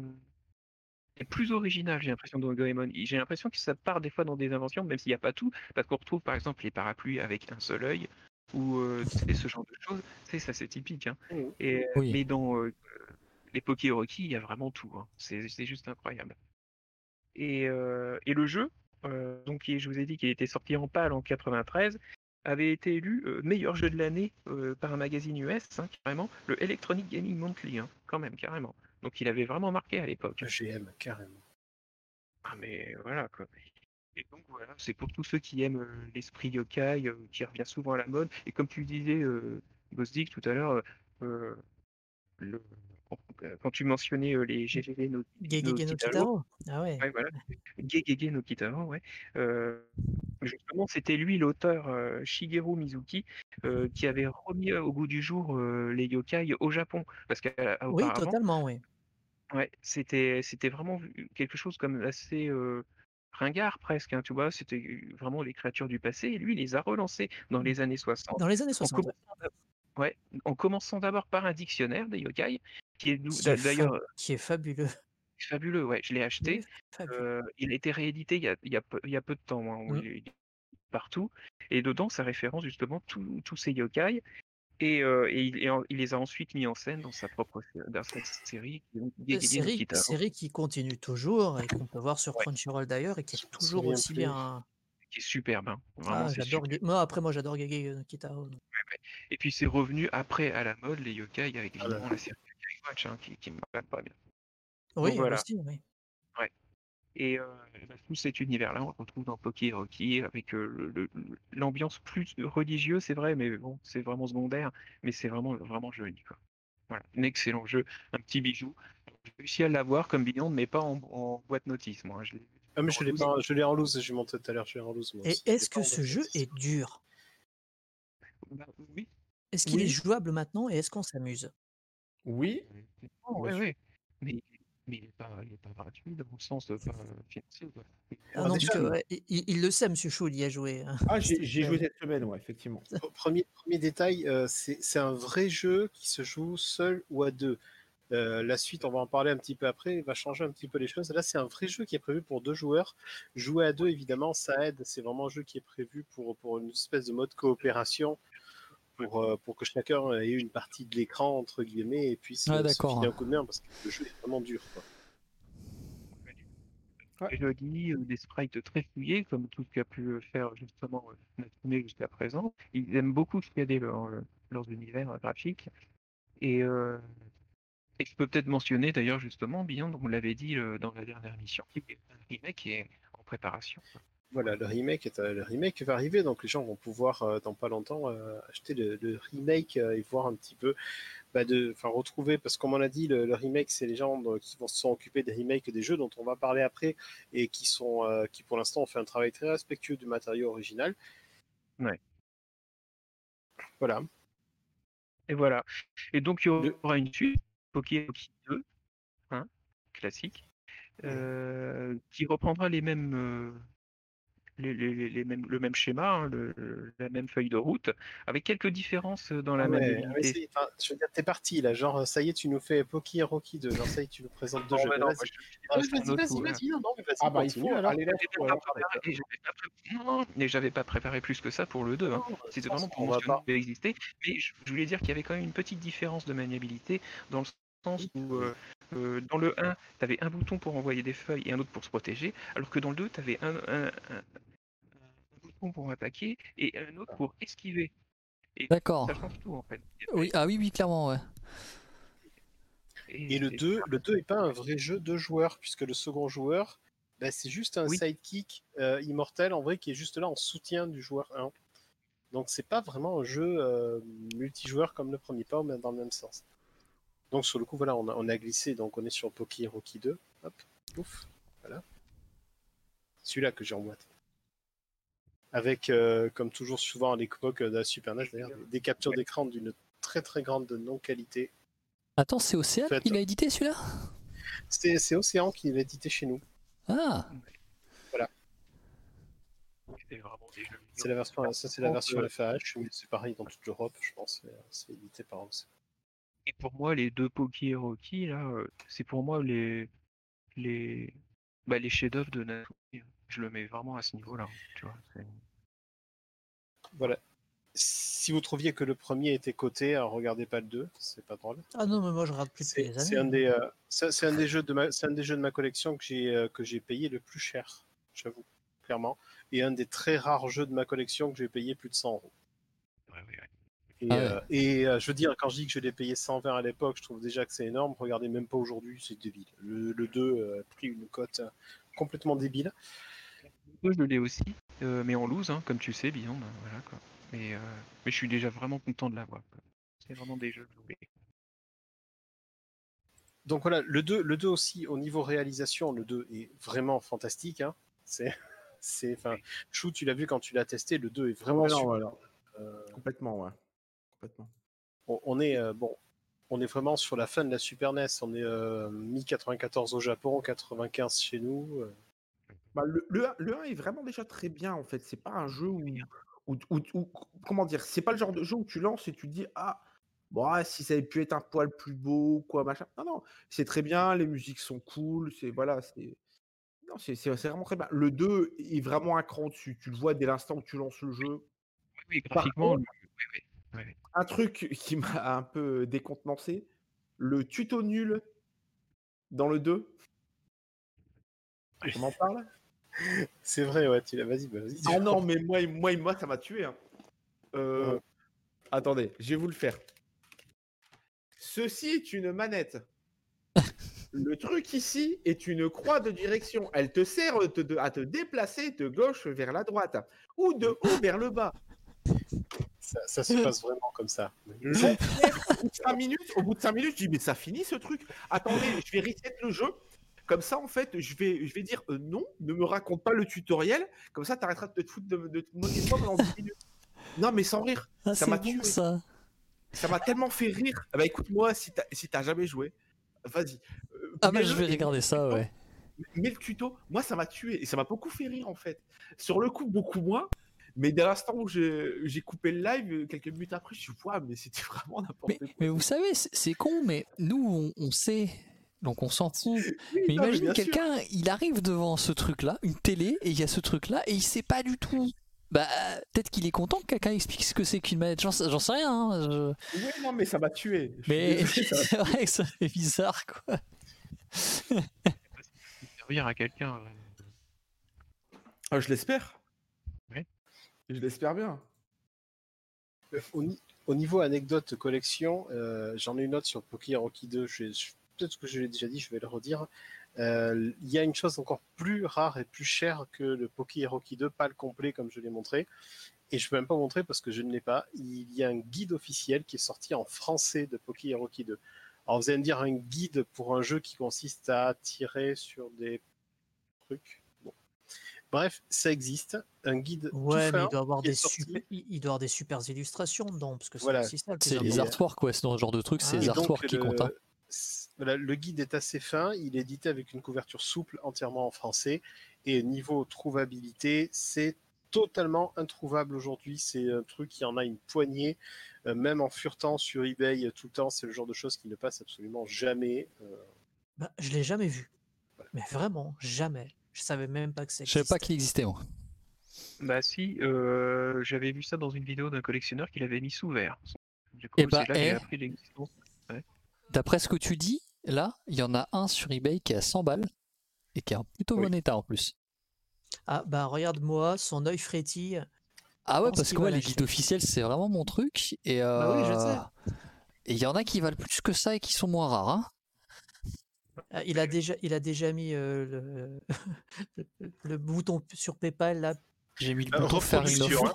est plus original, j'ai l'impression, dans Goemon. J'ai l'impression que ça part des fois dans des inventions, même s'il n'y a pas tout, parce qu'on retrouve par exemple les parapluies avec un seul œil, ou euh, ce genre de choses. Sais, ça c'est typique. hein. Et, Oui. Mais dans euh, les Poké Rocky, il y a vraiment tout. hein. C'est c'est juste incroyable. Et, euh, et le jeu, donc qui- je vous ai dit qu'il était sorti en pâle en 93, avait été élu euh, meilleur jeu de l'année euh, par un magazine US, hein, carrément, le Electronic Gaming Monthly, hein, quand même, carrément. Donc il avait vraiment marqué à l'époque. GM, carrément. Ah mais voilà quoi. Et donc voilà, c'est pour tous ceux qui aiment euh, l'esprit yokai, euh, qui revient souvent à la mode. Et comme tu disais, euh, Ghost Dick, tout à l'heure, euh, euh, le, quand tu mentionnais euh, les GGG no, Gegege no. Ah ouais. ouais, voilà, Gegege no Kitaro, ouais. euh, justement, c'était lui l'auteur euh, Shigeru Mizuki euh, qui avait remis euh, au goût du jour euh, les yokai au Japon, parce Oui, totalement, oui. Ouais, c'était c'était vraiment quelque chose comme assez euh, ringard presque, hein, tu vois, c'était vraiment les créatures du passé, et lui, il les a relancées dans les années 60, Dans les années en 60. ouais. commençant d'ab- ouais, en commençant d'abord par un dictionnaire des yokai, qui est dou- Qui est, fa- d'ailleurs qui est fabuleux. fabuleux, ouais, je l'ai acheté, euh, il a été réédité il y a, il y a peu, il y a peu de temps, hein, Mm. il est partout, et dedans, ça référence justement tous tous ces yokai, et, euh, et il, et en- il les a ensuite mis en scène dans sa propre sé- dans cette série, Euh, no Série, série qui continue toujours et qu'on peut voir sur Ouais. Crunchyroll d'ailleurs et qui est toujours aussi bien. qui est superbe, hein. Vraiment, Ah, super. Moi, après, moi, j'adore Gegege no Kitaro. donc. Et puis c'est revenu après à la mode, les yokai, avec Ah la série Yokai Watch, hein, qui, qui me pas bien. Oui, Donc voilà. aussi, oui. Et euh, bah, tout cet univers-là, on le retrouve dans Poké Rocky, avec euh, l'ambiance plus religieuse, c'est vrai, mais bon, c'est vraiment secondaire, mais c'est vraiment, vraiment joli, quoi. Voilà, un excellent jeu, un petit bijou. J'ai réussi à l'avoir comme Beyond, mais pas en, en boîte notice, moi. Je l'ai Ah, mais je l'ai loose. pas, je l'ai en loose, j'ai monté tout à l'heure, je l'ai en loose. Moi Et est-ce que ce jeu notice. est dur? Bah, oui, Est-ce qu'il est jouable maintenant et est-ce qu'on s'amuse? Oui, Oh, ouais, ouais. Mais, mais il n'est pas, il est pas gratuit dans le sens euh, pas euh, financier. Quoi. Ah non, déjà, ouais, il, il le sait, Monsieur Chou, il y a joué. hein, Ah, j'ai joué cette semaine, ouais, effectivement. Premier, premier détail, euh, c'est c'est un vrai jeu qui se joue seul ou à deux. Euh, la suite, on va en parler un petit peu après, va changer un petit peu les choses. Là, c'est un vrai jeu qui est prévu pour deux joueurs. Jouer à deux, évidemment, ça aide. C'est vraiment un jeu qui est prévu pour, pour une espèce de mode coopération, pour, euh, pour que chacun ait une partie de l'écran, entre guillemets, et puisse Ouais, euh, se filer un coup de main, parce que le jeu est vraiment dur. quoi. et joli, euh, des sprites très fouillés, comme tout ce qu'a pu faire justement euh, Natsume jusqu'à présent. Ils aiment beaucoup scader leur, leurs univers graphiques. Et, euh, et je peux peut-être mentionner d'ailleurs justement Beyond, on l'avait dit euh, dans la dernière mission, qui est un remake qui est en préparation. Voilà, le remake, est, euh, le remake va arriver, donc les gens vont pouvoir euh, dans pas longtemps euh, acheter le, le remake et voir un petit peu, bah, de, enfin retrouver, parce que comme on a dit, le, le remake, c'est les gens qui vont se sont occupés des remakes des jeux dont on va parler après et qui sont, qui pour l'instant ont fait un travail très respectueux du matériau original. Ouais. Voilà. Et voilà. Et donc il y aura une suite, Poké Hockey 2, hein, classique, euh, qui reprendra les mêmes, les, les- les- mêmes, le même schéma, hein, le- la même feuille de route, avec quelques différences dans la Ah ouais, maniabilité. ah ouais, c'est- enfin, je veux dire, t'es parti là, genre ça y est, tu nous fais Poki et Rocky 2, genre ça y est, tu nous présentes deux Non, jeux. mais non, Vas-y. Ah, vas-y, vas-y, non, non, mais vas-y, Ah bah il faut alors. là. J'avais faut même alors pas préparé- et j'avais pas pré- Non, mais j'avais pas préparé plus que ça pour le 2. hein. Non, C'était vraiment pour mentionner pas- qu'il existait. Mais je je voulais dire qu'il y avait quand même une petite différence de maniabilité dans le sens où euh, euh, dans le 1, tu avais un bouton pour envoyer des feuilles et un autre pour se protéger, alors que dans le 2, tu avais un, un- un- un bouton pour attaquer et un autre pour esquiver. D'accord. Ça change tout en fait. Oui, ah oui, oui, clairement, ouais. Et le 2, le 2 est pas un vrai jeu de joueurs, puisque le second joueur, bah, c'est juste un Oui. sidekick euh, immortel, en vrai, qui est juste là en soutien du joueur 1. Donc c'est pas vraiment un jeu euh, multijoueur comme le premier, pas même- dans le même sens. Donc sur le coup, voilà, on a, on a glissé, donc on est sur Poki Rocky 2. Hop, ouf, voilà. Celui-là que j'ai en boîte. Avec, euh, comme toujours souvent à l'époque de la Super NES, d'ailleurs, des, des captures d'écran d'une très très grande non-qualité. Attends, c'est Faites- qui l'a édité celui-là? C'est c'est Océan qui l'a édité chez nous. Ah, C'est vraiment des jeux C'est la version, ça c'est la version euh, FAH, mais c'est pareil dans toute l'Europe, je pense. c'est- C'est édité par Océan. Et pour moi, les deux Poki et Rocky, là, euh, c'est pour moi les, les, bah, les chefs-d'œuvre de Natsume. Je le mets vraiment à ce niveau-là. Tu vois, Voilà. Si vous trouviez que le premier était coté, alors regardez pas le 2, c'est pas drôle. Ah non, mais moi je rate plus C'est un années. des, euh, c'est un des jeux de ma, c'est un des jeux de ma collection que j'ai euh, que j'ai payé le plus cher, j'avoue, clairement, et un des très rares jeux de ma collection que j'ai payé plus de 100 euros. ouais, ouais, ouais. Et, Ah ouais. euh, et euh, je veux dire, quand je dis que je l'ai payé 120 à l'époque, je trouve déjà que c'est énorme. Regardez, même pas aujourd'hui, c'est débile. Le, le 2 euh, a pris une cote complètement débile. Moi, je l'ai aussi, euh, mais en loose, hein, comme tu sais, Beyond. voilà, quoi. Mais, euh, mais je suis déjà vraiment content de l'avoir. C'est vraiment des jeux que donc voilà, le 2, le 2 aussi, au niveau réalisation, le 2 est vraiment fantastique. Hein. C'est, <laughs> c'est, enfin, Chou, tu l'as vu quand tu l'as testé, le 2 est vraiment non, super. voilà. Euh, Complètement, ouais. Complètement. on, on est euh, bon, on est vraiment sur la fin de la Super NES. On est euh, mi 94 au Japon, 95 chez nous. euh. Bah, le, le, 1, le 1 est vraiment déjà très bien en fait. C'est pas un jeu où, où, où- où- comment dire, c'est pas le genre de jeu où tu lances et tu te dis ah bon ah, si ça avait pu être un poil plus beau quoi machin. Non non, c'est très bien, les musiques sont cool, c'est voilà c'est non c'est c'est c'est vraiment très bien. Le 2 est vraiment un cran dessus. Tu le vois dès l'instant où tu lances le jeu. Oui, oui, graphiquement, contre- oui, oui. Un truc qui m'a un peu décontenancé, le tuto nul dans le 2. On en parle? C'est vrai, ouais. Tu l'as, vas-y, bah, vas-y. <laughs> Ah non, mais moi, moi, moi ça m'a tué. hein. Euh, Ouais. Attendez, je vais vous le faire. Ceci est une manette. <laughs> Le truc ici est une croix de direction. Elle te sert de- à te déplacer de gauche vers la droite ou de haut vers le bas. Ça, ça se passe vraiment comme ça. Au bout de 5 minutes, au bout de 5 minutes, je dis mais ça finit ce truc. Attendez, je vais reset le jeu. Comme ça, en fait, je vais, je vais dire euh, non, ne me raconte pas le tutoriel. Comme ça, tu arrêteras de te foutre de, de te moquer de moi pendant 10 minutes. Non, mais sans rire. Ah, Ça m'a bon tué. ça. Ça m'a tellement fait rire. Ah bah écoute-moi, si t'as si t'as jamais joué, vas-y. Euh, Ah bah mets-le je vais regarder ça, ouais. Mais le tuto, moi ça m'a tué et ça m'a beaucoup fait rire en fait. Sur le coup, beaucoup moins. Mais dès l'instant où j'ai coupé le live, quelques minutes après, je suis ouais, mais c'était vraiment n'importe quoi. mais vous savez, c'est con, mais nous, on, on sait, donc on s'en fout. Oui, Mais non, imagine quelqu'un, il arrive devant ce truc-là, une télé, et il y a ce truc-là, et il sait pas du tout. Bah, peut-être qu'il est content que quelqu'un explique ce que c'est qu'une manette. J'en sais rien. hein, je- Oui, non, mais ça m'a tué. Je Mais <laughs> c'est vrai que ça fait bizarre, quoi. servir à quelqu'un. euh, Ah, je l'espère. Je l'espère bien. Euh, Au, ni- au niveau anecdote collection, euh, j'en ai une autre sur Poké Rocky 2. Je, je- Peut-être que je l'ai déjà dit, je vais le redire. Euh, Il y a une chose encore plus rare et plus chère que le Poké Rocky 2, pas le complet comme je l'ai montré. Et je peux même pas montrer parce que je ne l'ai pas. Il y a un guide officiel qui est sorti en français de Poké Rocky 2. Alors vous allez me dire un guide pour un jeu qui consiste à tirer sur des trucs. Bref, ça existe. Un guide tout Ouais, mais il doit avoir des super, il doit avoir des super illustrations dedans, parce que c'est Voilà. le les artworks, ouais. C'est dans ce genre de truc, c'est Ah, les artworks qui le- comptent. hein. voilà, le guide est assez fin, il est édité avec une couverture souple entièrement en français. Et niveau trouvabilité, c'est totalement introuvable aujourd'hui. C'est un truc qui en a une poignée, euh, même en furetant sur eBay tout le temps. C'est le genre de choses qui ne passe absolument jamais. euh, Bah, je l'ai jamais vu. Mais vraiment, jamais. Je savais même pas que ça Je savais pas existait. qu'il existait, moi. Bah si, euh, j'avais vu ça dans une vidéo d'un collectionneur qui l'avait mis sous verre. Du coup, Eh bah, là eh. appris l'existence. D'après ce que tu dis, là, il y en a un sur eBay qui est à 100 balles et qui est en plutôt Oui. bon état en plus. Ah bah regarde-moi, son œil frétille. Ah ouais, parce que ouais, les guides officiels, c'est vraiment mon truc. Et Bah oui, je euh, sais. Et il y en a qui valent plus que ça et qui sont moins rares. hein. Ah, Il a déjà, il a déjà mis euh, le, <laughs> bouton sur PayPal là. J'ai mis le Euh, bouton faire une offre. hein.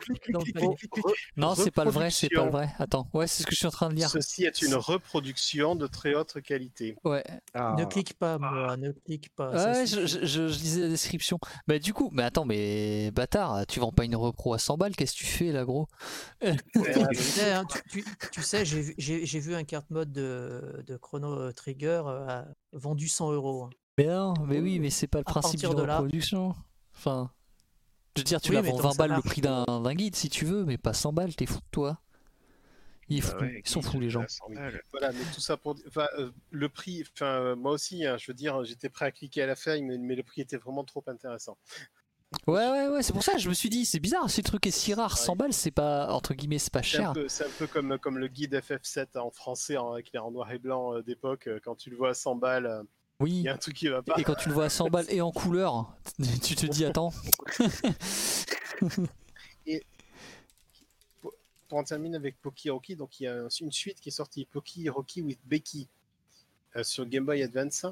Non, c'est pas le vrai, c'est pas le vrai. Attends, ouais, c'est ce que je suis en train de lire. Ceci est une reproduction de très haute qualité. Ouais, Ah. Ne clique pas, moi, ne clique pas. ça ouais je, suffit. je- je- je lisais la description. Bah du coup, mais attends, mais bâtard, tu vends pas une repro à 100 balles, qu'est-ce que tu fais là, gros? Tu sais, hein, tu, tu- tu sais, j'ai vu, un carte mode de, de Chrono Trigger euh, à- vendu 100 euros. hein. Mais non, mais oui, mais c'est pas le À principe de là- reproduction. Enfin, je veux dire, tu Oui, la mais vends tant 20 que ça balles le prix d'un guide si tu veux, mais pas 100 balles, t'es fou de toi. Ils, Bah ouais, sont guide fous les gens. à 100 balles. Voilà, mais tout ça pour enfin, euh, le prix, enfin euh, moi aussi, hein, je veux dire, j'étais prêt à cliquer à la fin, mais, mais le prix était vraiment trop intéressant. Ouais, ouais, ouais, c'est pour ça que je me suis dit, c'est bizarre, le truc est si rare, 100 balles, c'est pas, entre guillemets, c'est pas cher. c'est un peu comme, comme le guide FF7 en français, en, avec les en noir et blanc euh, d'époque. Quand tu le vois à 100 balles, il Oui, y a un truc qui va pas. et quand tu le vois à 100 balles et en couleur, <laughs> tu te dis, attends. Pour en terminer avec Poki Rocky, donc il y a une suite qui est sortie, Poki Rocky with Becky, euh, sur Game Boy Advance.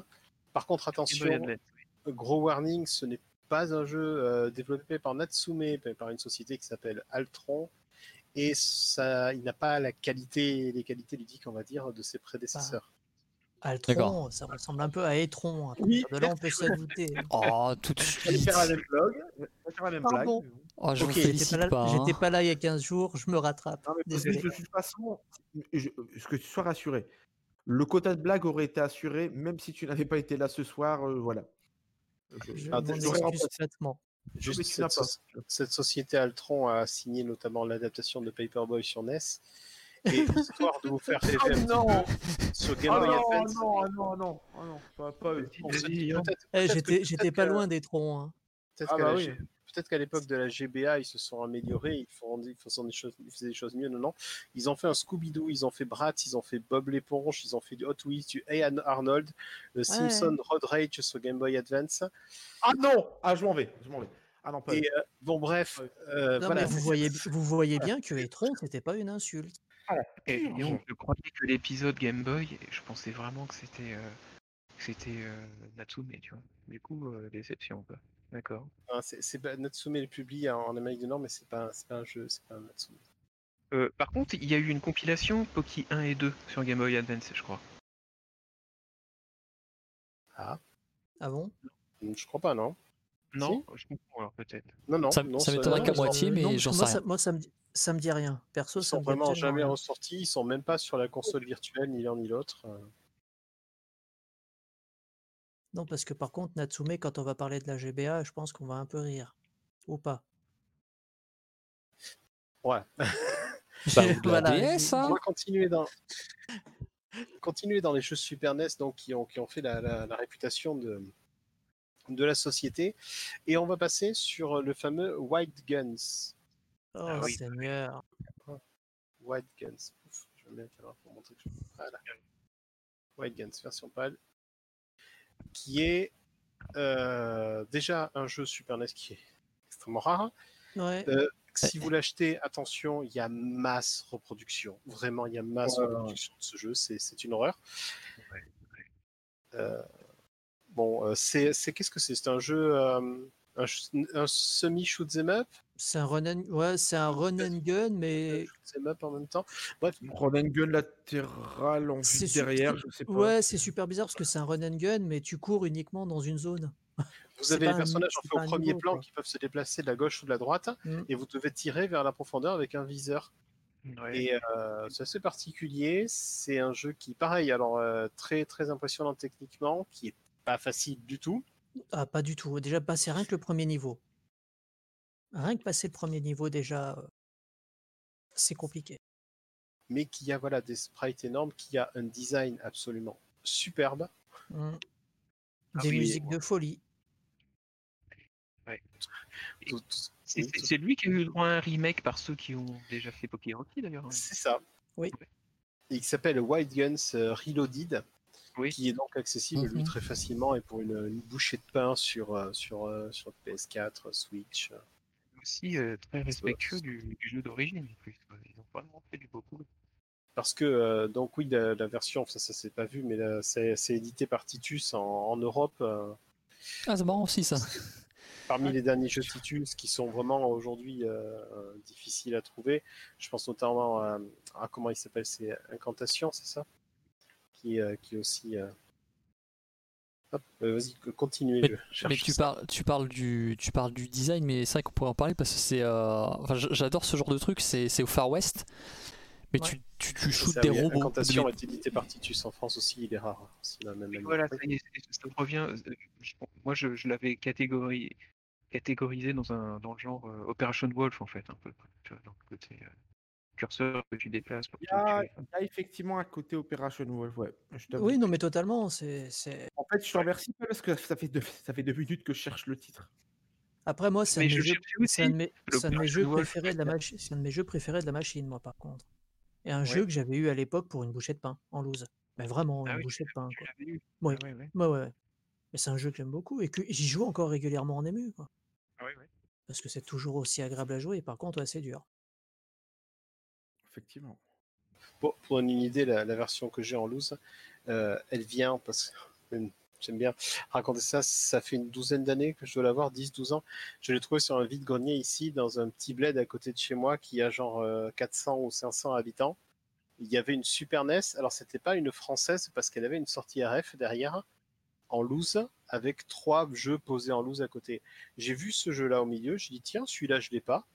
Par contre, attention, gros warning, ce n'est pas un jeu euh, développé par Natsume, mais par une société qui s'appelle Altron. Et ça, il n'a pas la qualité, les qualités ludiques, on va dire, de ses prédécesseurs. Altron, ça ressemble un peu à Etron. À Oui, partir de là, on peut se douter. Oh, tout de suite. faire la même blague. j'allais faire la même blague. Pardon. mais bon. Oh, je vous j'étais pas, hein. j'étais pas là il y a 15 jours, je me rattrape. Non, mais que de toute façon, je- ce que tu sois rassuré. Le quota de blague aurait été assuré, même si tu n'avais pas été là ce soir. euh, voilà. Je- Je Ah. Juste cette, soci- cette société Altron a signé notamment l'adaptation de Paperboy sur NES. Et histoire de vous faire rêver Oh non Game Ah Boy non, Advance, non, ah non, non, non, pas, pas peut-être- Eh, j'étais pas loin des troncs. hein. Peut-être Ah qu'à bah oui. Peut-être qu'à l'époque de la GBA, ils se sont améliorés, ils, font, ils, faisaient des choses, ils faisaient des choses mieux. Non, non. Ils ont fait un Scooby-Doo, ils ont fait Bratz, ils ont fait Bob l'éponge, ils ont fait du Hot Wheels, du Hey Arnold, le Simpson Road Rage sur Game Boy Advance. Ah non Ah, je m'en vais, je m'en vais. Ah non, pas. Et euh, bon, bref, euh, Non, voilà. mais vous voyez, vous voyez bien que Etron, c'était pas une insulte. Et, et je croyais que l'épisode Game Boy, je pensais vraiment que c'était euh, c'était euh, Natsume, tu vois. Du coup, euh, déception, quoi. D'accord. C'est- Natsume le publie en, en Amérique du Nord, mais c'est pas, pas un jeu, c'est pas un Natsume. Euh, par contre, il y a eu une compilation Poki 1 et 2 sur Game Boy Advance, je crois. Ah bon? Je crois pas, non Non, je comprends alors peut-être. Non, non. Ça- non, ça m'étonnerait qu'à moitié, mais j'en sais rien. moi, ça me, dit- ça me dit rien. Perso, Ils ça sont me dit vraiment jamais rien. ressortis, ils sont même pas sur la console virtuelle, ni l'un ni l'autre. euh. Non, parce que par contre, Natsume, quand on va parler de la GBA, je pense qu'on va un peu rire. Ou pas Ouais. <laughs> Bah, Voilà, DS, hein. On va continuer dans, continuer dans les jeux Super NES donc, qui, ont, qui ont fait la, la- la réputation de, de la société. Et on va passer sur le fameux White Guns. Oh Ah oui. Seigneur. White Guns. Ouf, je vais mettre là pour montrer que je... Voilà. White Guns, version PAL. Qui est euh, déjà un jeu Super NES qui est extrêmement rare. Ouais. Euh, si vous l'achetez, attention, il y a masse reproduction. Vraiment, il y a masse reproduction de ce jeu. C'est c'est une horreur. Ouais, Euh, bon, c'est c'est- qu'est-ce que c'est? C'est un jeu, euh, un, un semi shoot 'em up, C'est un run and, ouais, c'est un run and gun, mais shoot 'em up en même temps. Bref, Run and gun latéral en vue C'est derrière, su- je sais pas. ouais, c'est super bizarre parce que c'est un run and gun, mais tu cours uniquement dans une zone. vous avez les un- personnages en c'est fait au un premier niveau, plan quoi. qui peuvent se déplacer de la gauche ou de la droite, Mm. et vous devez tirer vers la profondeur avec un viseur. Ouais. Et euh, c'est assez particulier. C'est un jeu qui, pareil, alors euh, très très impressionnant techniquement, qui est pas facile du tout. Ah, pas du tout. Déjà, passer rien que le premier niveau. Rien que passer le premier niveau, déjà, euh, c'est compliqué. mais qui a voilà des sprites énormes, qui a un design absolument superbe. Mm. Ah Des oui, musiques ouais. de folie. C'est lui qui a eu le droit à un remake par ceux qui ont déjà fait Poké Rocky d'ailleurs. hein. C'est ça. Oui. Et qui s'appelle White Guns euh, Reloaded, Oui. qui est donc accessible lui Mhm. très facilement et pour une, une bouchée de pain sur euh, sur euh, sur PS4, Switch. Aussi euh, très respectueux du, du jeu d'origine en plus. quoi. Ils ont vraiment fait du beaucoup. Parce que euh, donc oui, la, la version, ça, ça s'est pas vu, mais c'est c'est édité par Titus en, en Europe. euh, Ah, c'est marrant aussi, ça. parmi les derniers jeux Titus qui sont vraiment aujourd'hui euh, euh, difficiles à trouver. Je pense notamment à, à comment il s'appelle, c'est Incantation, c'est ça? Qui, euh, qui aussi. euh, Hop, euh, vas-y, co- continuez. Mais- tu parles, tu parles du, tu parles du design, mais c'est vrai qu'on pourrait en parler parce que c'est, euh, enfin, j'adore ce genre de truc. C'est, c'est au Far West, mais tu, tu, tu ça, des robots. Incantation Mais- est édité par Titus en France aussi, il est rare. hein, c'est la même Mais année. voilà, ça y est, c'est- ça revient. moi, je, je l'avais catégorisé, catégorisé dans, un, dans le genre euh, Operation Wolf, en fait, un peu. Tu vois, dans le côté euh, curseur que tu déplaces pour Il y, a, tuer. il y a effectivement un côté Operation Wolf, ouais. Je. Oui, non, mais totalement. C'est. En fait, je te remercie parce que ça fait, deux, ça fait deux minutes que je cherche le titre. Après, moi, c'est un, je jeux- un de mes- c'est un de mes l'Operation jeux préférés de la machine. C'est un de mes jeux préférés de la machine, moi, par contre. Et un Ouais. jeu que j'avais eu à l'époque pour une bouchée de pain en loose. Mais vraiment, Ah une oui, bouchée de pain, quoi. eu Ouais. Ah ouais, ouais. Ouais, ouais. Mais c'est un jeu que j'aime beaucoup et que j'y joue encore régulièrement en ému, quoi. Ah ouais, ouais. Parce que c'est toujours aussi agréable à jouer. Par contre, ouais, c'est dur. Effectivement. Pour, pour une idée, la, version que j'ai en loose, euh, elle vient parce que j'aime bien raconter ça. Ça fait une douzaine d'années que je dois l'avoir, 10-12 ans. Je l'ai trouvé sur un vide-grenier ici, dans un petit bled à côté de chez moi qui a genre euh, 400 ou 500 habitants. il y avait une Super NES. Alors, c'était pas une française parce qu'elle avait une sortie RF derrière en loose avec trois jeux posés en loose à côté. J'ai vu ce jeu-là au milieu. J'ai dit tiens, celui-là je l'ai pas.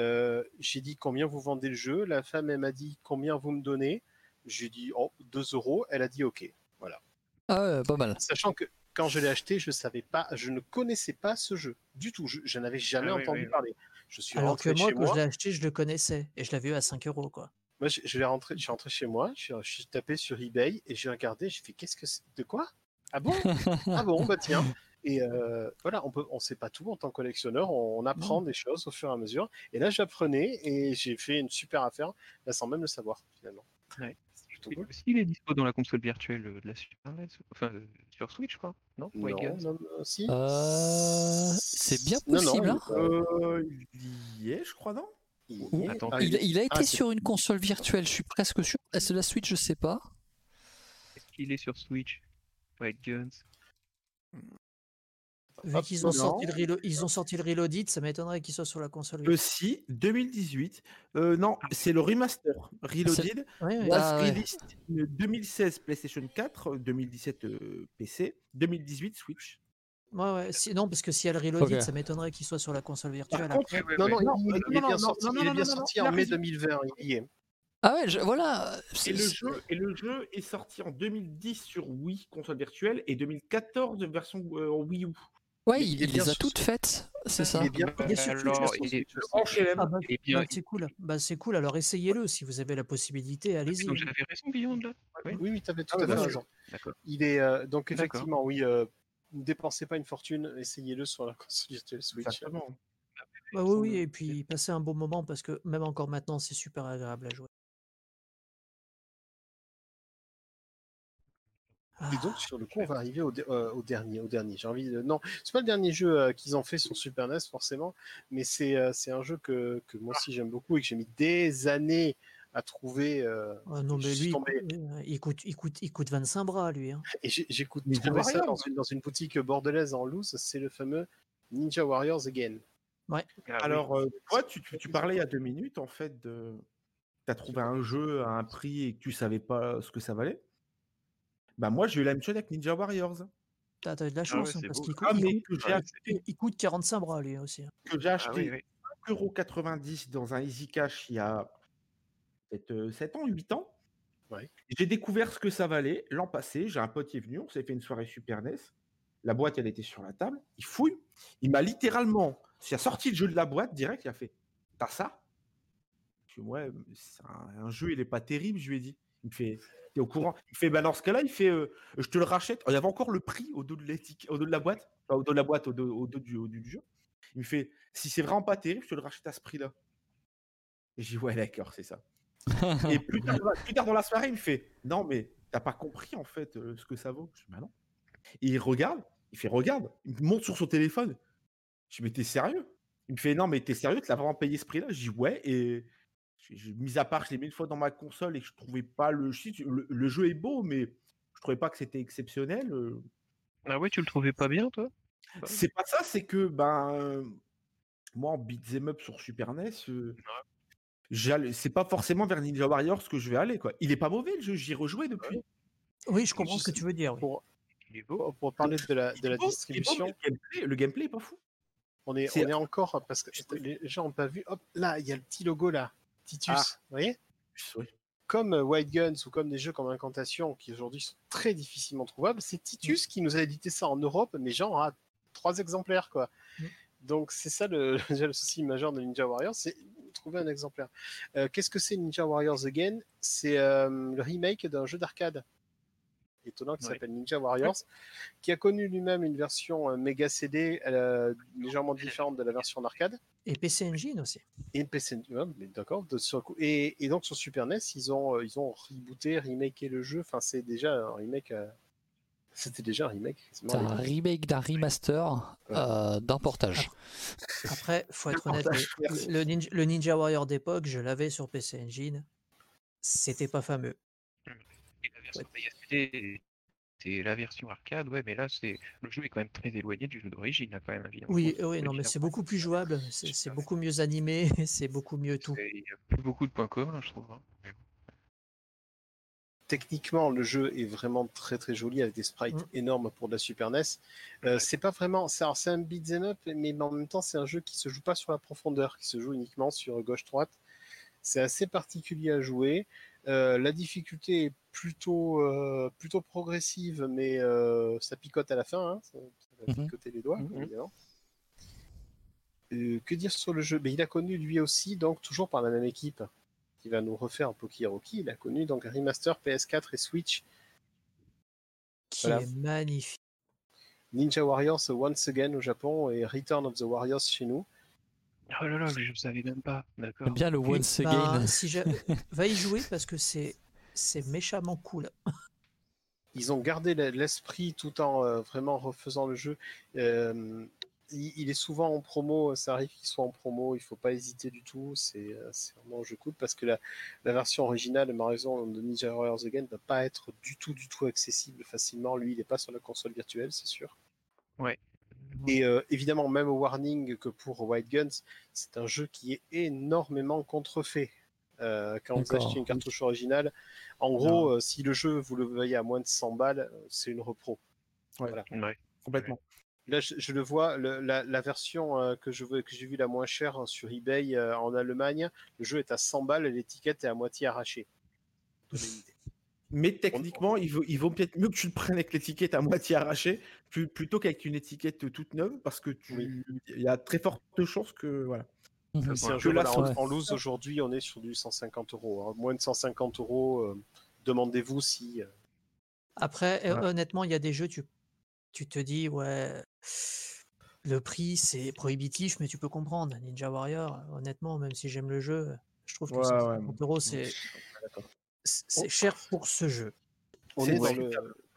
Euh, j'ai dit combien vous vendez le jeu. La femme elle m'a dit combien vous me donnez. J'ai dit oh 2 euros. Elle a dit ok. Voilà. Ah ouais, pas mal. Sachant que quand je l'ai acheté, je savais pas, je ne connaissais pas ce jeu du tout. Je, je n'avais jamais Ah oui, entendu oui, oui. parler. Je suis Alors que moi, chez quand moi. je l'ai acheté, je le connaissais et je l'avais eu à 5 euros quoi. Moi, je, je l'ai rentré, je suis rentré chez moi, je suis, je suis tapé sur eBay et j'ai regardé, j'ai fait qu'est-ce que c'est? De quoi? Ah bon? <laughs> Ah bon, bah tiens. Et euh, voilà, on peut, on sait pas tout en tant que collectionneur, on, on apprend des choses au fur et à mesure. Et là, j'apprenais et j'ai fait une super affaire, là, sans même le savoir finalement. Ouais. Cool. aussi, il est dispo dans la console virtuelle euh, de la Super NES, enfin euh, sur Switch, quoi. Non, White Non, Guns non, non, si. Euh, c'est bien non, possible. hein. Euh, il y est, je crois, non? Il- Attends, ah, Il, il a été ah, sur une console virtuelle, je suis presque sûr. Est-ce la Switch, je sais pas. Est-ce qu'il est sur Switch? White Guns Vu qu'ils ont, non. sorti le ils ont sorti le Reloaded, ça m'étonnerait qu'il soit sur la console. Le si, 2018. Euh, non, c'est le remaster. Reloaded. Ouais, ouais. Ah ouais. released in 2016 PlayStation 4, 2017 euh, PC, 2018 Switch. Ouais, ouais. Si- non, parce que si elle Reloaded, Ok. ça m'étonnerait qu'il soit sur la console virtuelle. Contre, après. Non, non, Non, il, euh, il est non, bien non, sorti, non, il est non, bien non, non, sorti non, en mai raison. 2020, il y est. Ah ouais, je- voilà. Et le, jeu, et le jeu est sorti en 2010 sur Wii, console virtuelle, et 2014 version euh, Wii U. Ouais, il les a toutes faites, c'est ça. Il est bien. Il Alors, est. Ah bah, il est bien. bah, c'est cool. Bah, c'est cool. Alors essayez-le si vous avez la possibilité. Allez-y. Donc j'avais raison, Beyond, là Oui. Oui, oui, tu avais tout Ah, à fait raison. Il est euh, donc effectivement, oui, euh, ne dépensez pas une fortune, essayez-le sur la console virtuelle Switch. Exactement. Bah oui, oui, et puis passez un bon moment parce que même encore maintenant, c'est super agréable à jouer. Et donc sur le coup, on va arriver au, de- euh, au dernier, au dernier. J'ai envie de non, c'est pas le dernier jeu euh, qu'ils ont fait sur Super NES forcément, mais c'est euh, c'est un jeu que, que moi aussi j'aime beaucoup et que j'ai mis des années à trouver. euh, Ah non, mais lui, tombé- il coûte, il, coûte, il coûte 25 bras, lui. hein. et j'écoute Ninja trouvé ça dans une, dans une boutique bordelaise en loose. C'est le fameux Ninja Warriors Again. Ah oui. Alors, euh, toi, tu, tu- tu parlais il y a deux minutes, en fait, de... tu as trouvé un jeu à un prix et que tu savais pas ce que ça valait? Bah moi, j'ai eu la même chose avec Ninja Warriors, T'as t'as eu de la Ah chance ouais, hein, parce beau. qu'il coûte, Ah, il mais coûte- Ouais, acheté, il- coûte 45 bras, lui aussi. hein. que j'ai Ah acheté oui, oui. 1,90€ dans un Easy Cash il y a peut-être 7 ans, 8 ans. Ouais. J'ai découvert ce que ça valait l'an passé. J'ai un pote qui est venu, on s'est fait une soirée Super NES. La boîte, elle était sur la table. Il fouille. Il m'a littéralement, il a sorti le jeu de la boîte direct. Il a fait T'as ça? Je dis Ouais, mais c'est un, un jeu, il est pas terrible. Je lui ai dit. Il me fait T'es au courant Il me fait Bah, dans ce cas-là, il fait euh, Je te le rachète. Il y avait encore le prix au dos de, l'étiquette- au dos de la boîte. Enfin, au dos de la boîte, au dos, au dos du, au dos du jeu. Il me fait Si c'est vraiment pas terrible, je te le rachète à ce prix-là. Et j'ai dit Ouais, d'accord, c'est ça. Et <laughs> plus tard, plus tard dans la soirée, il me fait Non, mais t'as pas compris en fait euh, ce que ça vaut. Je dis Bah non. Et il regarde, il fait Regarde, il me montre sur son téléphone. Je dis Mais t'es sérieux? Il me fait Non, mais t'es sérieux, tu l'as vraiment payé ce prix-là? Je dis Ouais, et mis à part, je l'ai mis une fois dans ma console et je trouvais pas le. Le, le jeu est beau, mais je trouvais pas que c'était exceptionnel. euh. Ah ouais, tu le trouvais pas bien, toi? Ouais. C'est pas ça, c'est que ben moi en beat'em up sur Super NES, euh, j'allais- c'est pas forcément vers Ninja Warriors que je vais aller quoi. Il est pas mauvais le jeu, j'y ai rejoué depuis. Oui, je comprends ce que tu veux dire. oui. Pour, pour, pour parler de la, de la beau, distribution, le, gameplay, le gameplay est pas fou. on est, on est encore parce que les gens n'ont pas vu. Hop, là, il y a le petit logo là, Titus. Ah. Vous voyez? Oui. comme euh, White Guns ou comme des jeux comme Incantation qui aujourd'hui sont très difficilement trouvables, c'est Titus qui nous a édité ça en Europe, mais genre à trois exemplaires quoi. Mm. Donc c'est ça le, <laughs> déjà le souci majeur de Ninja Warriors, c'est trouver un exemplaire. Euh, Qu'est-ce que c'est Ninja Warriors Again? C'est euh, le remake d'un jeu d'arcade étonnant qui Ouais. s'appelle Ninja Warriors, qui a connu lui-même une version euh, méga CD euh, légèrement différente de la version d'arcade. Et PC Engine aussi. Et PC, ouais, mais d'accord. Et, et donc sur Super NES, ils ont, euh, ils ont rebooté, remaké le jeu. Enfin, c'est déjà un remake. euh, C'était déjà un remake. C'est un remake d'un remaster euh, d'un portage. Après, faut être honnête, le, ninja, le Ninja Warrior d'époque, je l'avais sur PC Engine. C'était pas fameux. Et la version PSP, c'est la version arcade, ouais, mais là, c'est le jeu est quand même très éloigné du jeu d'origine, là, quand même. évidemment. Oui, oui, non, mais c'est beaucoup plus jouable. C'est beaucoup mieux animé. <laughs> C'est beaucoup mieux tout. Il n'y a plus beaucoup de points communs, je trouve. hein. Techniquement, le jeu est vraiment très très joli avec des sprites Mm. énormes pour de la Super NES. Euh, c'est pas vraiment, c'est un beat'em up, mais en même temps, c'est un jeu qui se joue pas sur la profondeur, qui se joue uniquement sur gauche-droite. C'est assez particulier à jouer. Euh, la difficulté est plutôt euh, plutôt progressive, mais euh, ça picote à la fin. hein. Ça, ça va Mhm. picoter les doigts, Mhm. évidemment. Euh, que dire sur le jeu? Ben, Il a connu lui aussi, donc toujours par la même équipe qui va nous refaire Poki Rocky. Il a connu donc un remaster PS4 et Switch Qui Voilà. est magnifique. Ninja Warriors Once Again au Japon et Return of the Warriors chez nous. Oh là là, mais je ne savais même pas. D'accord. J'aime bien le once ben, again. si <laughs> j'ai- Va y jouer parce que c'est c'est méchamment cool. <laughs> Ils ont gardé l'esprit tout en euh, vraiment refaisant le jeu. Euh, il, il est souvent en promo, ça arrive qu'il soit en promo, il faut pas hésiter du tout. C'est euh, c'est vraiment un jeu cool parce que la, la version originale, raison de Ninja Warriors Again, va pas être du tout, du tout accessible facilement. Lui, il n'est pas sur la console virtuelle, c'est sûr. Et euh, évidemment, même warning que pour White Guns, c'est un jeu qui est énormément contrefait. Euh, quand vous achetez une cartouche originale, en gros, euh, si le jeu vous le voyez à moins de 100 balles, euh, c'est une repro. Ouais. Complètement. Là, je, je le vois, le- la, la version euh, que je veux- que j'ai vue la moins chère sur eBay euh, en Allemagne, le jeu est à 100 balles et l'étiquette est à moitié arrachée. Mais techniquement, il vaut, il vaut peut-être mieux que tu le prennes avec l'étiquette à moitié arrachée, plus- plutôt qu'avec une étiquette toute neuve, parce que tu, Oui. il y a très forte chance que voilà. Mhm. C'est un Ouais. jeu, Que là, voilà, en, ouais. en loose aujourd'hui, on est sur du 150 euros. hein. Moins de 150 euros, euh, demandez-vous si. euh, Après, euh, Ouais. honnêtement, il y a des jeux, tu, tu te dis, ouais, le prix c'est prohibitif, mais tu peux comprendre. Ninja Warrior, honnêtement, même si j'aime le jeu, je trouve que Ouais, 150 ouais. euros, c'est cher pour ce jeu. on, C'est est dans le,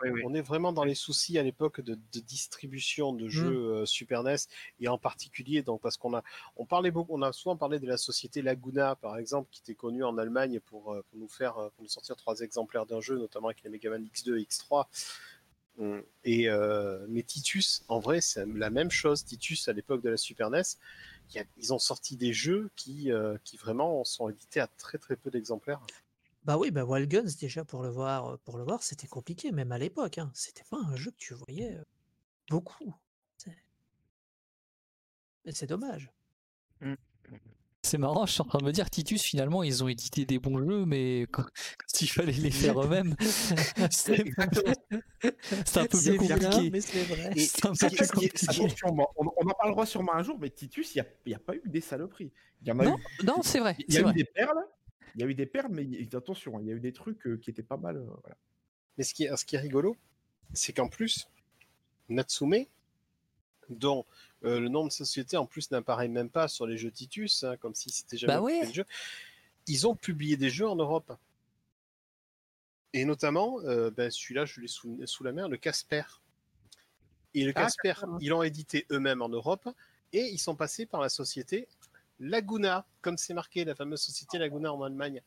Oui, oui. on est vraiment dans les soucis à l'époque de, de distribution de jeux euh, Super NES et en particulier donc parce qu'on a on parlait beaucoup on a souvent parlé de la société Laguna par exemple qui était connue en Allemagne pour, euh, pour nous faire euh, pour nous sortir trois exemplaires d'un jeu notamment avec les Mega Man X2 et X3 Hum, et euh, mais Titus en vrai c'est la même chose. Titus à l'époque de la Super NES il y a- ils ont sorti des jeux qui euh, qui vraiment sont édités à très très peu d'exemplaires Bah oui, bah Wild Guns, déjà, pour le voir, pour le voir, c'était compliqué, même à l'époque. Hein. C'était pas un jeu que tu voyais euh, beaucoup. C'est- Et c'est dommage. C'est marrant, je suis en train de me dire, Titus, finalement, ils ont édité des bons jeux, mais quand, quand il fallait les faire eux-mêmes, c'était c'était un peu C'est plus compliqué. c'est <laughs> C'est un peu plus compliqué. On, on en parlera sûrement un jour, mais Titus, il n'y a, pas eu des saloperies. Il y en a Non, eu. non, c'est vrai. Il y c'est a eu vrai. des perles. Il y a eu des perles, mais attention, il y a eu des trucs euh, qui étaient pas mal. euh, voilà. Mais ce qui est, ce qui est rigolo, c'est qu'en plus, Natsume, dont euh, le nom de société en plus n'apparaît même pas sur les jeux Titus, hein, comme si c'était jamais Bah ouais. jeu, ils ont publié des jeux en Europe. Et notamment, euh, ben, celui-là, je l'ai sous, sous la main, le Casper. Et le Ah, Casper, ils l'ont édité eux-mêmes en Europe, et ils sont passés par la société Laguna, comme c'est marqué, la fameuse société Laguna en Allemagne.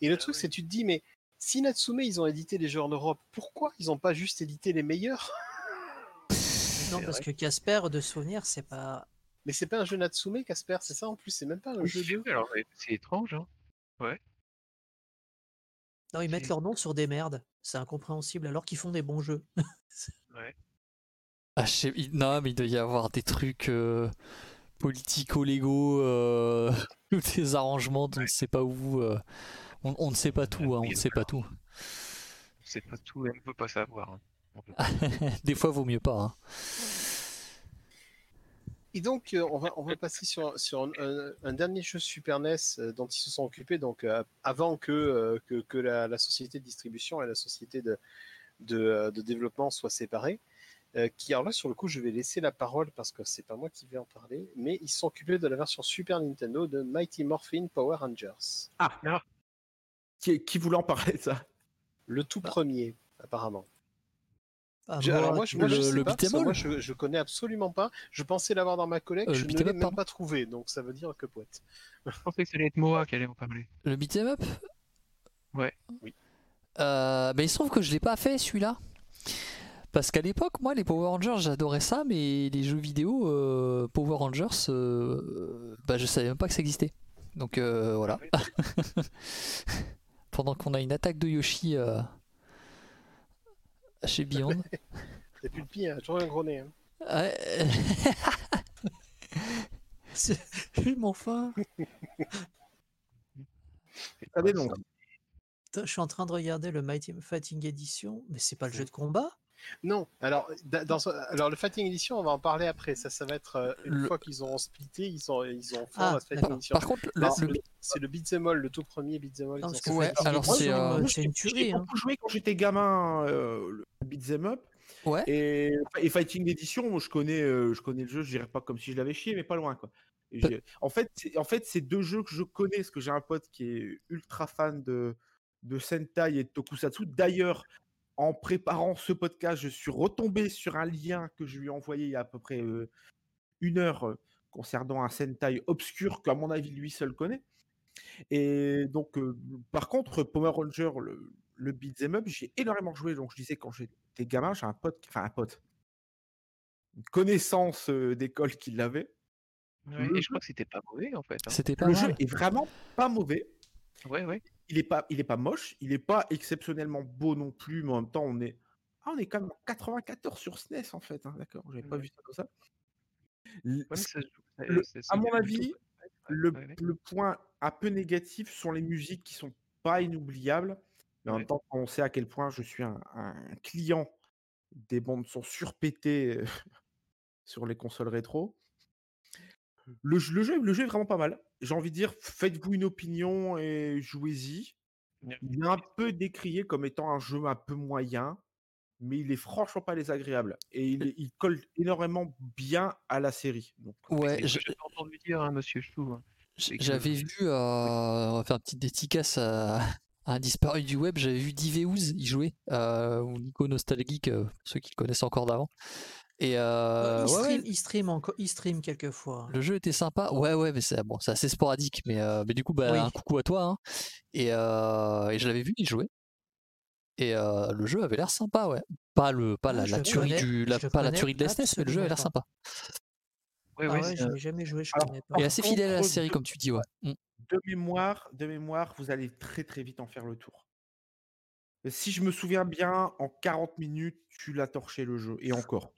Et le Ah truc, oui. c'est tu te dis, mais si Natsume, ils ont édité les jeux en Europe, pourquoi ils n'ont pas juste édité les meilleurs? <laughs> Non, parce que Casper, de souvenir, c'est pas. Mais c'est pas un jeu Natsume, Casper, c'est ça en plus, c'est même pas un jeu de. Alors, c'est étrange, hein. Non, ils mettent leur nom sur des merdes. C'est incompréhensible alors qu'ils font des bons jeux. <laughs> Ouais. Ah, je sais- il- non, mais il doit y avoir des trucs euh, politico-légaux, euh, <laughs> ou des arrangements on ne sait pas où. euh, on, on ne sait pas tout, hein, on ne sait pas tout. C'est pas tout, et on peut pas savoir. hein. On. <laughs> Des fois, vaut mieux pas. hein. Et donc, euh, on, va, on va passer sur, sur un, un- un dernier jeu Super NES euh, dont ils se sont occupés donc, euh, avant que, euh, que, que la, la société de distribution et la société de, de, euh, de développement soient séparées. Euh, qui, alors là, sur le coup, je vais laisser la parole parce que c'est pas moi qui vais en parler, mais ils sont occupés de la version Super Nintendo de Mighty Morphin Power Rangers. Ah, Ah. Qui, qui voulait en parler ça? Le tout Bah. premier, apparemment. Ah, Je- alors moi, je, moi, je le- sais pas, all moi, je, je connais absolument pas. Je pensais l'avoir dans ma collègue, Euh, je ne l'ai même pardon pas trouvé, donc ça veut dire que poète. Je <laughs> pensais que c'était être Moa qui allait en parler. Le beat'em up? Ouais. Oui. Euh, bah, il se trouve que je l'ai pas fait celui-là. Parce qu'à l'époque, moi, les Power Rangers, j'adorais ça, mais les jeux vidéo euh, Power Rangers, euh, bah, je savais même pas que ça existait. Donc euh, voilà. <laughs> pendant qu'on a une attaque de Yoshi euh, chez Beyond. <laughs> C'est plus le pied, hein, toujours un gros nez. hein. Ouais, <laughs> Ça dénonce. putain, je suis en train de regarder le Mighty Fighting Edition, mais c'est pas le jeu de combat Non, alors, da- dans ce- alors le Fighting Edition, on va en parler après. Ça, ça va être euh, une Le- fois qu'ils auront splitté, ils ont, ils ont fait Ah, la Fighting d'accord. Edition. par contre, le- C'est le beat'em all, le tout premier beat'em all. Parce que. Ouais, alors c'est, euh, Moi, c'est j'ai- une J'ai tuerie. hein. beaucoup joué quand j'étais gamin, euh, le beat'em up. ouais, Et, et Fighting Edition, moi, je connais, euh, je connais le jeu, je dirais pas comme si je l'avais chié, mais pas loin. Quoi. Et j'ai- en fait, c'est- en fait, c'est deux jeux que je connais, parce que j'ai un pote qui est ultra fan de, de Sentai et de Tokusatsu. D'ailleurs, en préparant ce podcast, je suis retombé sur un lien que je lui ai envoyé il y a à peu près euh, une heure euh, concernant un Sentai obscur qu'à mon avis lui seul connaît. Et donc, euh, par contre, Power Ranger, le, le beat'em up, j'ai énormément joué. Donc, je disais quand j'étais gamin, j'ai un pote, enfin un pote, une connaissance euh, d'école qui l'avait. Ouais, et je crois que c'était pas mauvais en fait. hein. c'était pas Le mal. jeu est vraiment pas mauvais. Ouais, ouais. Il est pas, il est pas moche. Il est pas exceptionnellement beau non plus, mais en même temps, on est, ah, on est quand même en 94 sur SNES en fait. hein, D'accord, j'avais pas vu ça comme ça. Le- à mon avis, Le, point un peu négatif sont les musiques qui sont pas inoubliables. Mais en Ouais. même temps, on sait à quel point je suis un, un client des bandes son surpétées euh, <laughs> sur les consoles rétro. Le, le jeu, le jeu est vraiment pas mal. J'ai envie de dire, faites-vous une opinion et jouez-y. Il est un peu décrié comme étant un jeu un peu moyen, mais il est franchement pas désagréable. Et il, colle énormément bien à la série. Donc, Ouais, j'ai entendu dire, hein, monsieur Chou. hein. J'avais vu, euh, on va faire une petite dédicace à, <laughs> à un disparu du web, j'avais vu Diveouz y jouer, euh, ou Nico Nostalgique, euh, pour ceux qui le connaissent encore d'avant. Et euh, il, ouais, ouais, stream, il, stream encore, il stream quelquefois. le jeu était sympa. Ouais, ouais, mais c'est bon, c'est assez sporadique. Mais, euh, mais du coup, bah, Oui. un coucou à toi. hein. Et, euh, et je l'avais vu y jouer. Et euh, le jeu avait l'air sympa, ouais. Pas, le, pas Ah, la, la tuerie connais- du, la, pas la tuerie de la SNES, mais le jeu avait l'air sympa. Ouais, Ah ouais, ouais, c'est- je l'ai jamais joué, je Alors, connais pas. par Et assez fidèle à la série, de- comme tu dis, ouais. Mm. de mémoire, de mémoire, vous allez très très vite en faire le tour. Si je me souviens bien, en 40 minutes, tu l'as torché le jeu. Et encore.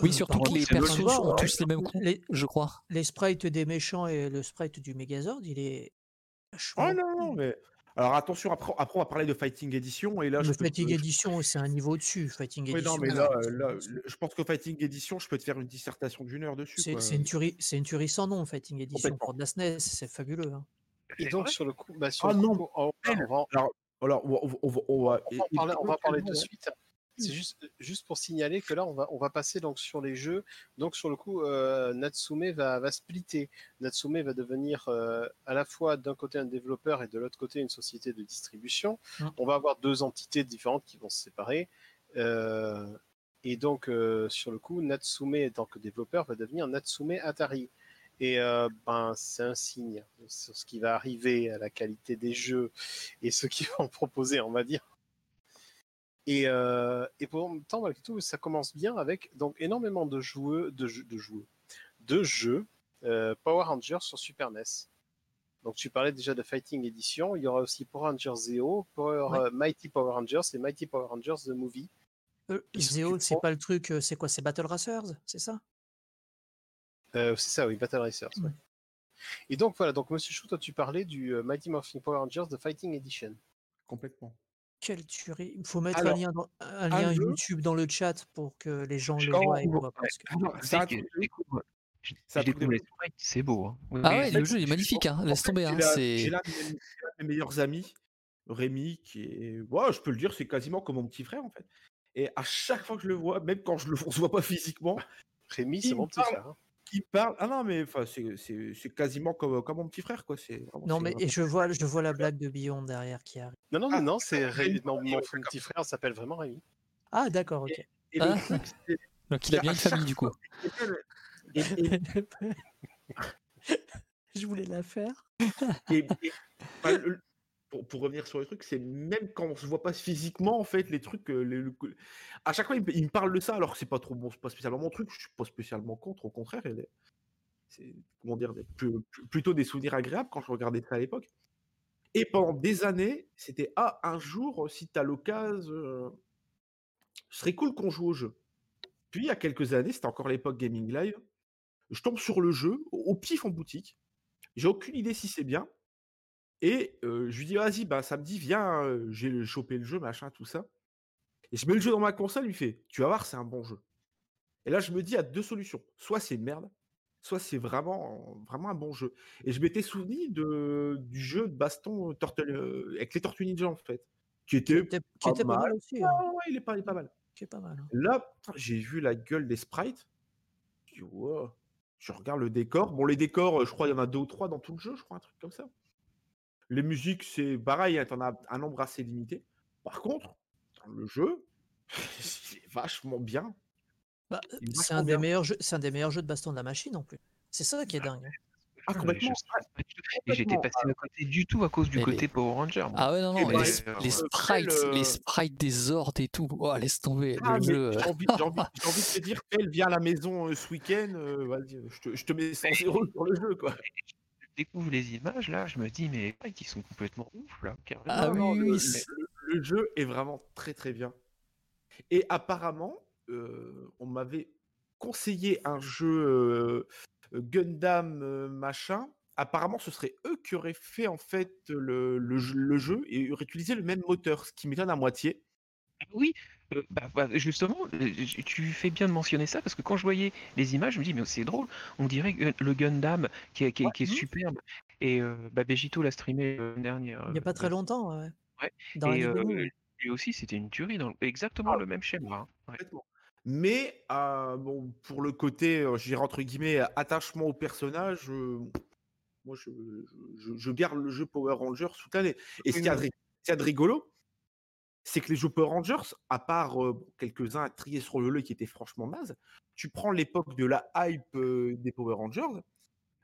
Oui, Euh, surtout que les persos ont ouais. tous les mêmes coups, Les, je crois. les sprites des méchants et le sprite du Megazord, il est Oh non, non, mais. Alors attention, après, après on va parler de Fighting Edition. Et là, je Le peux te- Fighting je- Edition, c'est un niveau au-dessus. Fighting Oui, Edition, non, mais là, je pense que Fighting Edition, je peux te faire une dissertation d'une heure dessus. c'est quoi. c'est une tuerie, c'est une tuerie sans nom, Fighting Edition pour de la SNES, c'est fabuleux. hein. Et donc, sur le coup, bah, sur Ah le non, coup, on, on va, Alors, alors, on va, on va- on va- on va- on va en parler, on va en parler de suite. C'est juste, juste pour signaler que là, on va, on va passer donc sur les jeux. Donc, sur le coup, euh, Natsume va, va splitter. Natsume va devenir euh, à la fois d'un côté un développeur et de l'autre côté une société de distribution. Mm. On va avoir deux entités différentes qui vont se séparer. Euh, et donc, sur le coup, Natsume, en tant que développeur, va devenir Natsume Atari. Et euh, ben, c'est un signe sur ce qui va arriver à la qualité des jeux et ce qu'ils vont <laughs> proposer, on va dire. Et, euh, et pour le temps, malgré tout, ça commence bien avec donc énormément de joueux, de jeux, de, joueux, de jeux euh, Power Rangers sur Super NES. Donc tu parlais déjà de Fighting Edition, il y aura aussi Power Rangers Zeo, Power, Ouais. euh, Mighty Power Rangers et Mighty Power Rangers The Movie. Euh, Zeo, c'est pas le truc, euh, c'est quoi C'est Battle Racers, c'est ça? Euh, c'est ça, oui, Battle Racers. ouais. Et donc voilà, donc Monsieur Chou, toi tu parlais du Mighty Morphin Power Rangers The Fighting Edition. Complètement. Quelle tuerie Il faut mettre Alors, un lien, dans- un un lien jeu- YouTube dans le chat pour que les gens le voient et voient parce que... C'est un savez que truc je découvre- je- c'est un je truc de découvre les ouf. sprites, c'est beau. hein. Oui, Ah oui, ouais, le jeu il est magnifique, hein. laisse tomber. J'ai Hein. C'est... j'ai l'un de, mes- meilleurs amis, Rémi, qui est. Ouais, je peux le dire, c'est quasiment comme mon petit frère en fait. Et à chaque fois que je le vois, même quand je le on se voit pas physiquement, Rémi, c'est mon petit frère. Hein. il parle. Ah non, mais enfin, c'est, c'est, c'est quasiment comme, comme mon petit frère, quoi. C'est, Non mais et je vois, je vois la blague de Beyond derrière qui arrive. Non, non, Ah, non, c'est Rémi, non, mon petit frère s'appelle vraiment Rémi. Ah d'accord, ok. Et Ah. le truc, c'est. Donc il a bien une famille du coup. Et, je voulais la faire. et- et- enfin, le- pour, revenir sur le truc, c'est même quand on se voit pas physiquement, en fait, les trucs. euh, les- le- à chaque fois, il, me- parle de ça, alors que c'est pas trop bon, c'est pas spécialement mon truc. Je suis pas spécialement contre, au contraire. C'est comment dire, plutôt des souvenirs agréables quand je regardais ça à l'époque. Et pendant des années, c'était ah, un jour, si tu as l'occasion, euh, ce serait cool qu'on joue au jeu. Puis il y a quelques années, c'était encore l'époque Gaming Live, je tombe sur le jeu, au pif en boutique. J'ai aucune idée si c'est bien. Et euh, je lui dis, vas-y, bah, samedi, viens, euh, j'ai chopé le jeu, machin, tout ça. Et je mets le jeu dans ma console, il me fait, tu vas voir, c'est un bon jeu. Et là, je me dis, il y a deux solutions. Soit c'est une merde, soit c'est vraiment, vraiment un bon jeu. Et je m'étais souvenu de, du jeu de baston Turtle, euh, avec les Tortues Ninja, en fait. Qui Qui était, qui pas mal aussi. Hein. ouais, il est pas, il est pas mal. Qui est pas mal. hein. Là, j'ai vu la gueule des sprites. Je dis, Wow. Je regarde le décor. Bon, les décors, je crois, il y en a deux ou trois dans tout le jeu, je crois, un truc comme ça. Les musiques, c'est pareil, hein, t'en as un nombre assez limité. Par contre, dans le jeu, <laughs> il est vachement bien. Bah, c'est vachement un, des bien. meilleurs jeux- c'est un des meilleurs jeux de baston de la machine en plus. C'est ça qui est dingue. hein. Ah, Je- complètement. Et j'étais passé à côté du tout à cause du Et côté les- Power Ranger. moi. Ah ouais, non, Eh non, ben, les, les sprites, les sprites des ordres et tout. Oh, laisse tomber. Ah, le mais jeu. j'ai envie, de te <laughs> dire, Pell, viens à la maison euh, ce week-end, euh, je te, je te mets 100 euros sur le jeu, quoi. Découvre les images là, je me dis mais ils sont complètement ouf là, carrément. Ah oui, Non, oui, le, oui, c'est- le- le jeu est vraiment très très bien. Et apparemment, euh, on m'avait conseillé un jeu euh, Gundam euh, machin. Apparemment, ce serait eux qui auraient fait en fait le, le jeu- le jeu et auraient utilisé le même moteur, ce qui m'étonne à moitié. Oui, euh, bah, bah, justement, euh, tu fais bien de mentionner ça parce que quand je voyais les images, je me dis mais c'est drôle, on dirait que le Gundam qui est, qui est- qui est Mhm. superbe et euh, bah, l'a streamé l'année dernière. Il n'y a pas euh, très longtemps. Ouais. Ouais. Dans et euh, lui aussi c'était une tuerie, dans exactement le même schéma. hein. Ouais. Mais euh, bon, pour le côté, euh, je dirais entre guillemets, attachement au personnage, euh, moi je, je- je garde le jeu Power Rangers toute l'année. Et ce qu'il y a de rigolo, c'est que les jeux Power Rangers, à part euh, quelques-uns à trier sur le lot qui étaient franchement nazes, tu prends l'époque de la hype euh, des Power Rangers,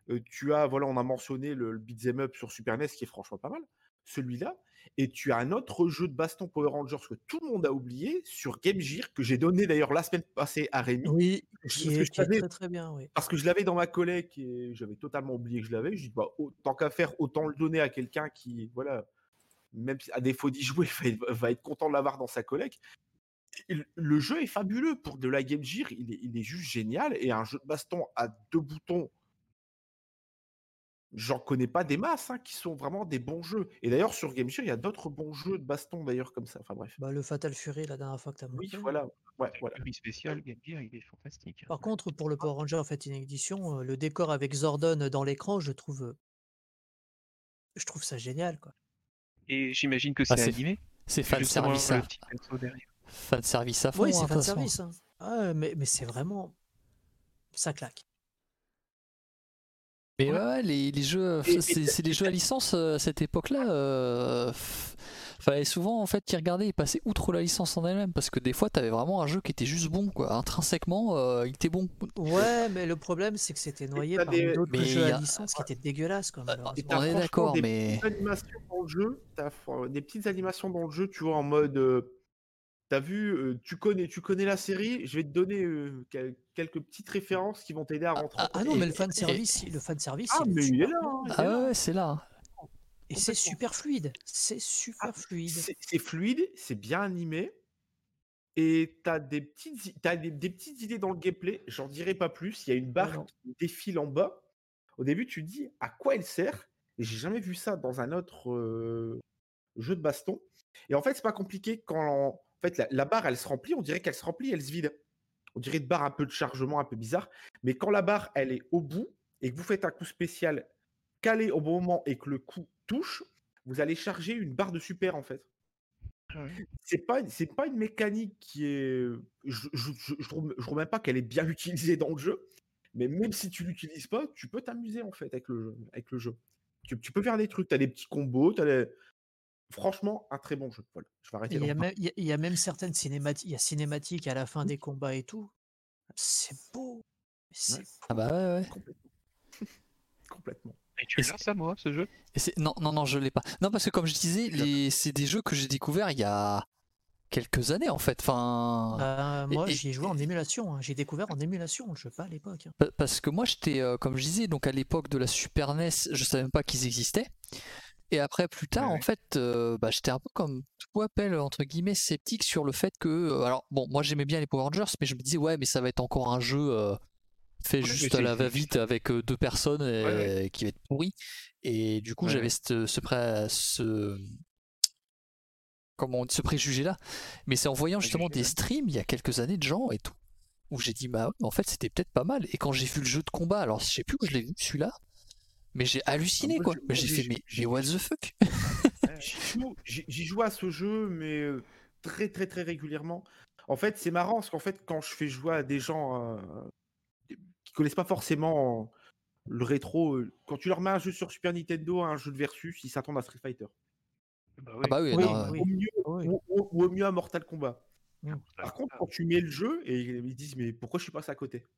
euh, tu as, voilà, on a mentionné le, le Beat'em Up sur Super NES qui est franchement pas mal, celui-là, et tu as un autre jeu de baston Power Rangers que tout le monde a oublié sur Game Gear, que j'ai donné d'ailleurs la semaine passée à Rémi, Oui, qui que est, je qui est très très bien. Oui. parce que je l'avais dans ma collecte et j'avais totalement oublié que je l'avais. Je dis, bah, tant qu'à faire, autant le donner à quelqu'un qui, voilà, même si- à défaut d'y jouer, <laughs> va être, va être content de l'avoir dans sa collecte. Le- jeu est fabuleux pour de la Game Gear, il est, il est juste génial. Et un jeu de baston à deux boutons, j'en connais pas des masses hein, qui sont vraiment des bons jeux. Et d'ailleurs, sur Game Gear, il y a d'autres bons jeux de baston d'ailleurs comme ça. Enfin bref. Bah, le Fatal Fury, la dernière fois que tu as Oui, montré. voilà. Ouais, Le voilà. Fury spécial Game Gear, il est fantastique. hein. Par contre, pour le Power Ranger Fête in Edition, euh, le décor avec Zordon dans l'écran, je trouve, euh, je trouve ça génial. Quoi. Et j'imagine que Ah, c'est c'est animé. C'est fan service, à... fan service à fond. Oui, hein, c'est de fan service. hein. Ah, mais mais c'est vraiment. Ça claque. Mais Ouais. ouais, les, les jeux, c'est des jeux à licence euh, à cette époque-là. euh, fallait souvent en fait y regarder et passer outre la licence en elle-même parce que des fois t'avais vraiment un jeu qui était juste bon quoi. Intrinsèquement, euh, il était bon. Ouais, mais le problème, c'est que c'était noyé des- d'autres jeux y à a- licence qui étaient dégueulasses. Quoi, Euh, t'as On est d'accord, des mais petites animations dans le jeu, t'as fr- des petites animations dans le jeu, tu vois, en mode, euh, t'as vu, euh, tu connais, tu connais la série, je vais te donner euh, quel- quelques petites références qui vont t'aider à rentrer. Ah, ah non, et- mais le fan service, il- le fan service, Ah, il est mais il est là, hein, il est ah là. ouais, ouais, c'est là. Et c'est super fluide. C'est super Ah, fluide. C'est fluide, c'est bien animé, et t'as des petites, t'as des, des petites idées dans le gameplay. J'en dirai pas plus. Il y a une barre qui défile en bas. Au début, tu te dis à quoi elle sert. Et j'ai jamais vu ça dans un autre euh, jeu de baston. Et en fait, c'est pas compliqué quand en fait la, la barre elle se remplit. On dirait qu'elle se remplit, elle se vide. On dirait une barre un peu de chargement, un peu bizarre. Mais quand la barre elle est au bout et que vous faites un coup spécial calé au bon moment et que le coup touche, vous allez charger une barre de super en fait. Ouais. c'est pas c'est pas une mécanique qui est je je, je, je trouve, je trouve même pas qu'elle est bien <laughs> utilisée dans le jeu mais même si tu l'utilises pas tu peux t'amuser en fait avec le jeu avec le jeu. Tu, tu peux faire des trucs tu as des petits combos t'as des... franchement un très bon jeu. Voilà je vais arrêter Il y, y y a même certaines cinématiques, il y a cinématiques à la fin des combats et tout. C'est beau. C'est Ah bah ouais, ouais. complètement <laughs> Et tu l'as ça, moi, ce jeu? Non, non, non, je l'ai pas. Non, parce que comme je disais, les... c'est des jeux que j'ai découverts il y a quelques années en fait. Enfin, Bah, moi, et- j'y ai joué en émulation. hein. J'ai découvert en émulation le jeu, pas à l'époque. hein. Pa- Parce que moi, j'étais, euh, comme je disais, donc à l'époque de la Super NES, je savais même pas qu'ils existaient. Et après, plus tard, Ouais, en fait, euh, bah, j'étais un peu comme tout appel, entre guillemets, sceptique sur le fait que. euh, alors, bon, moi j'aimais bien les Power Rangers, mais je me disais, ouais, mais ça va être encore un jeu euh, fait juste à la va-vite avec euh, deux personnes et, ouais. qui va être pourri. Et du coup, Ouais, j'avais ouais. ce, ce, pré- ce, comment on dit, ce préjugé-là. Mais c'est en voyant justement des streams il y a quelques années de gens et tout, où j'ai dit, bah en fait, c'était peut-être pas mal. Et quand j'ai vu le jeu de combat, alors je sais plus où je l'ai vu celui-là, mais j'ai halluciné moi, quoi. j'ai fait, mais, j'ai- mais what the fuck? J'y joue- à ce jeu, mais euh, très très très régulièrement. En fait, c'est marrant parce qu'en fait, quand je fais jouer à des gens euh, connaissent pas forcément le rétro, quand tu leur mets un jeu sur Super Nintendo, un jeu de versus, ils s'attendent à Street Fighter. Bah Ah bah oui, Oui, non, oui. Au mieux, Oui. ou, ou- ou au mieux à Mortal Kombat. Mm. Par contre, quand tu mets le jeu et ils disent mais pourquoi je suis passé à côté?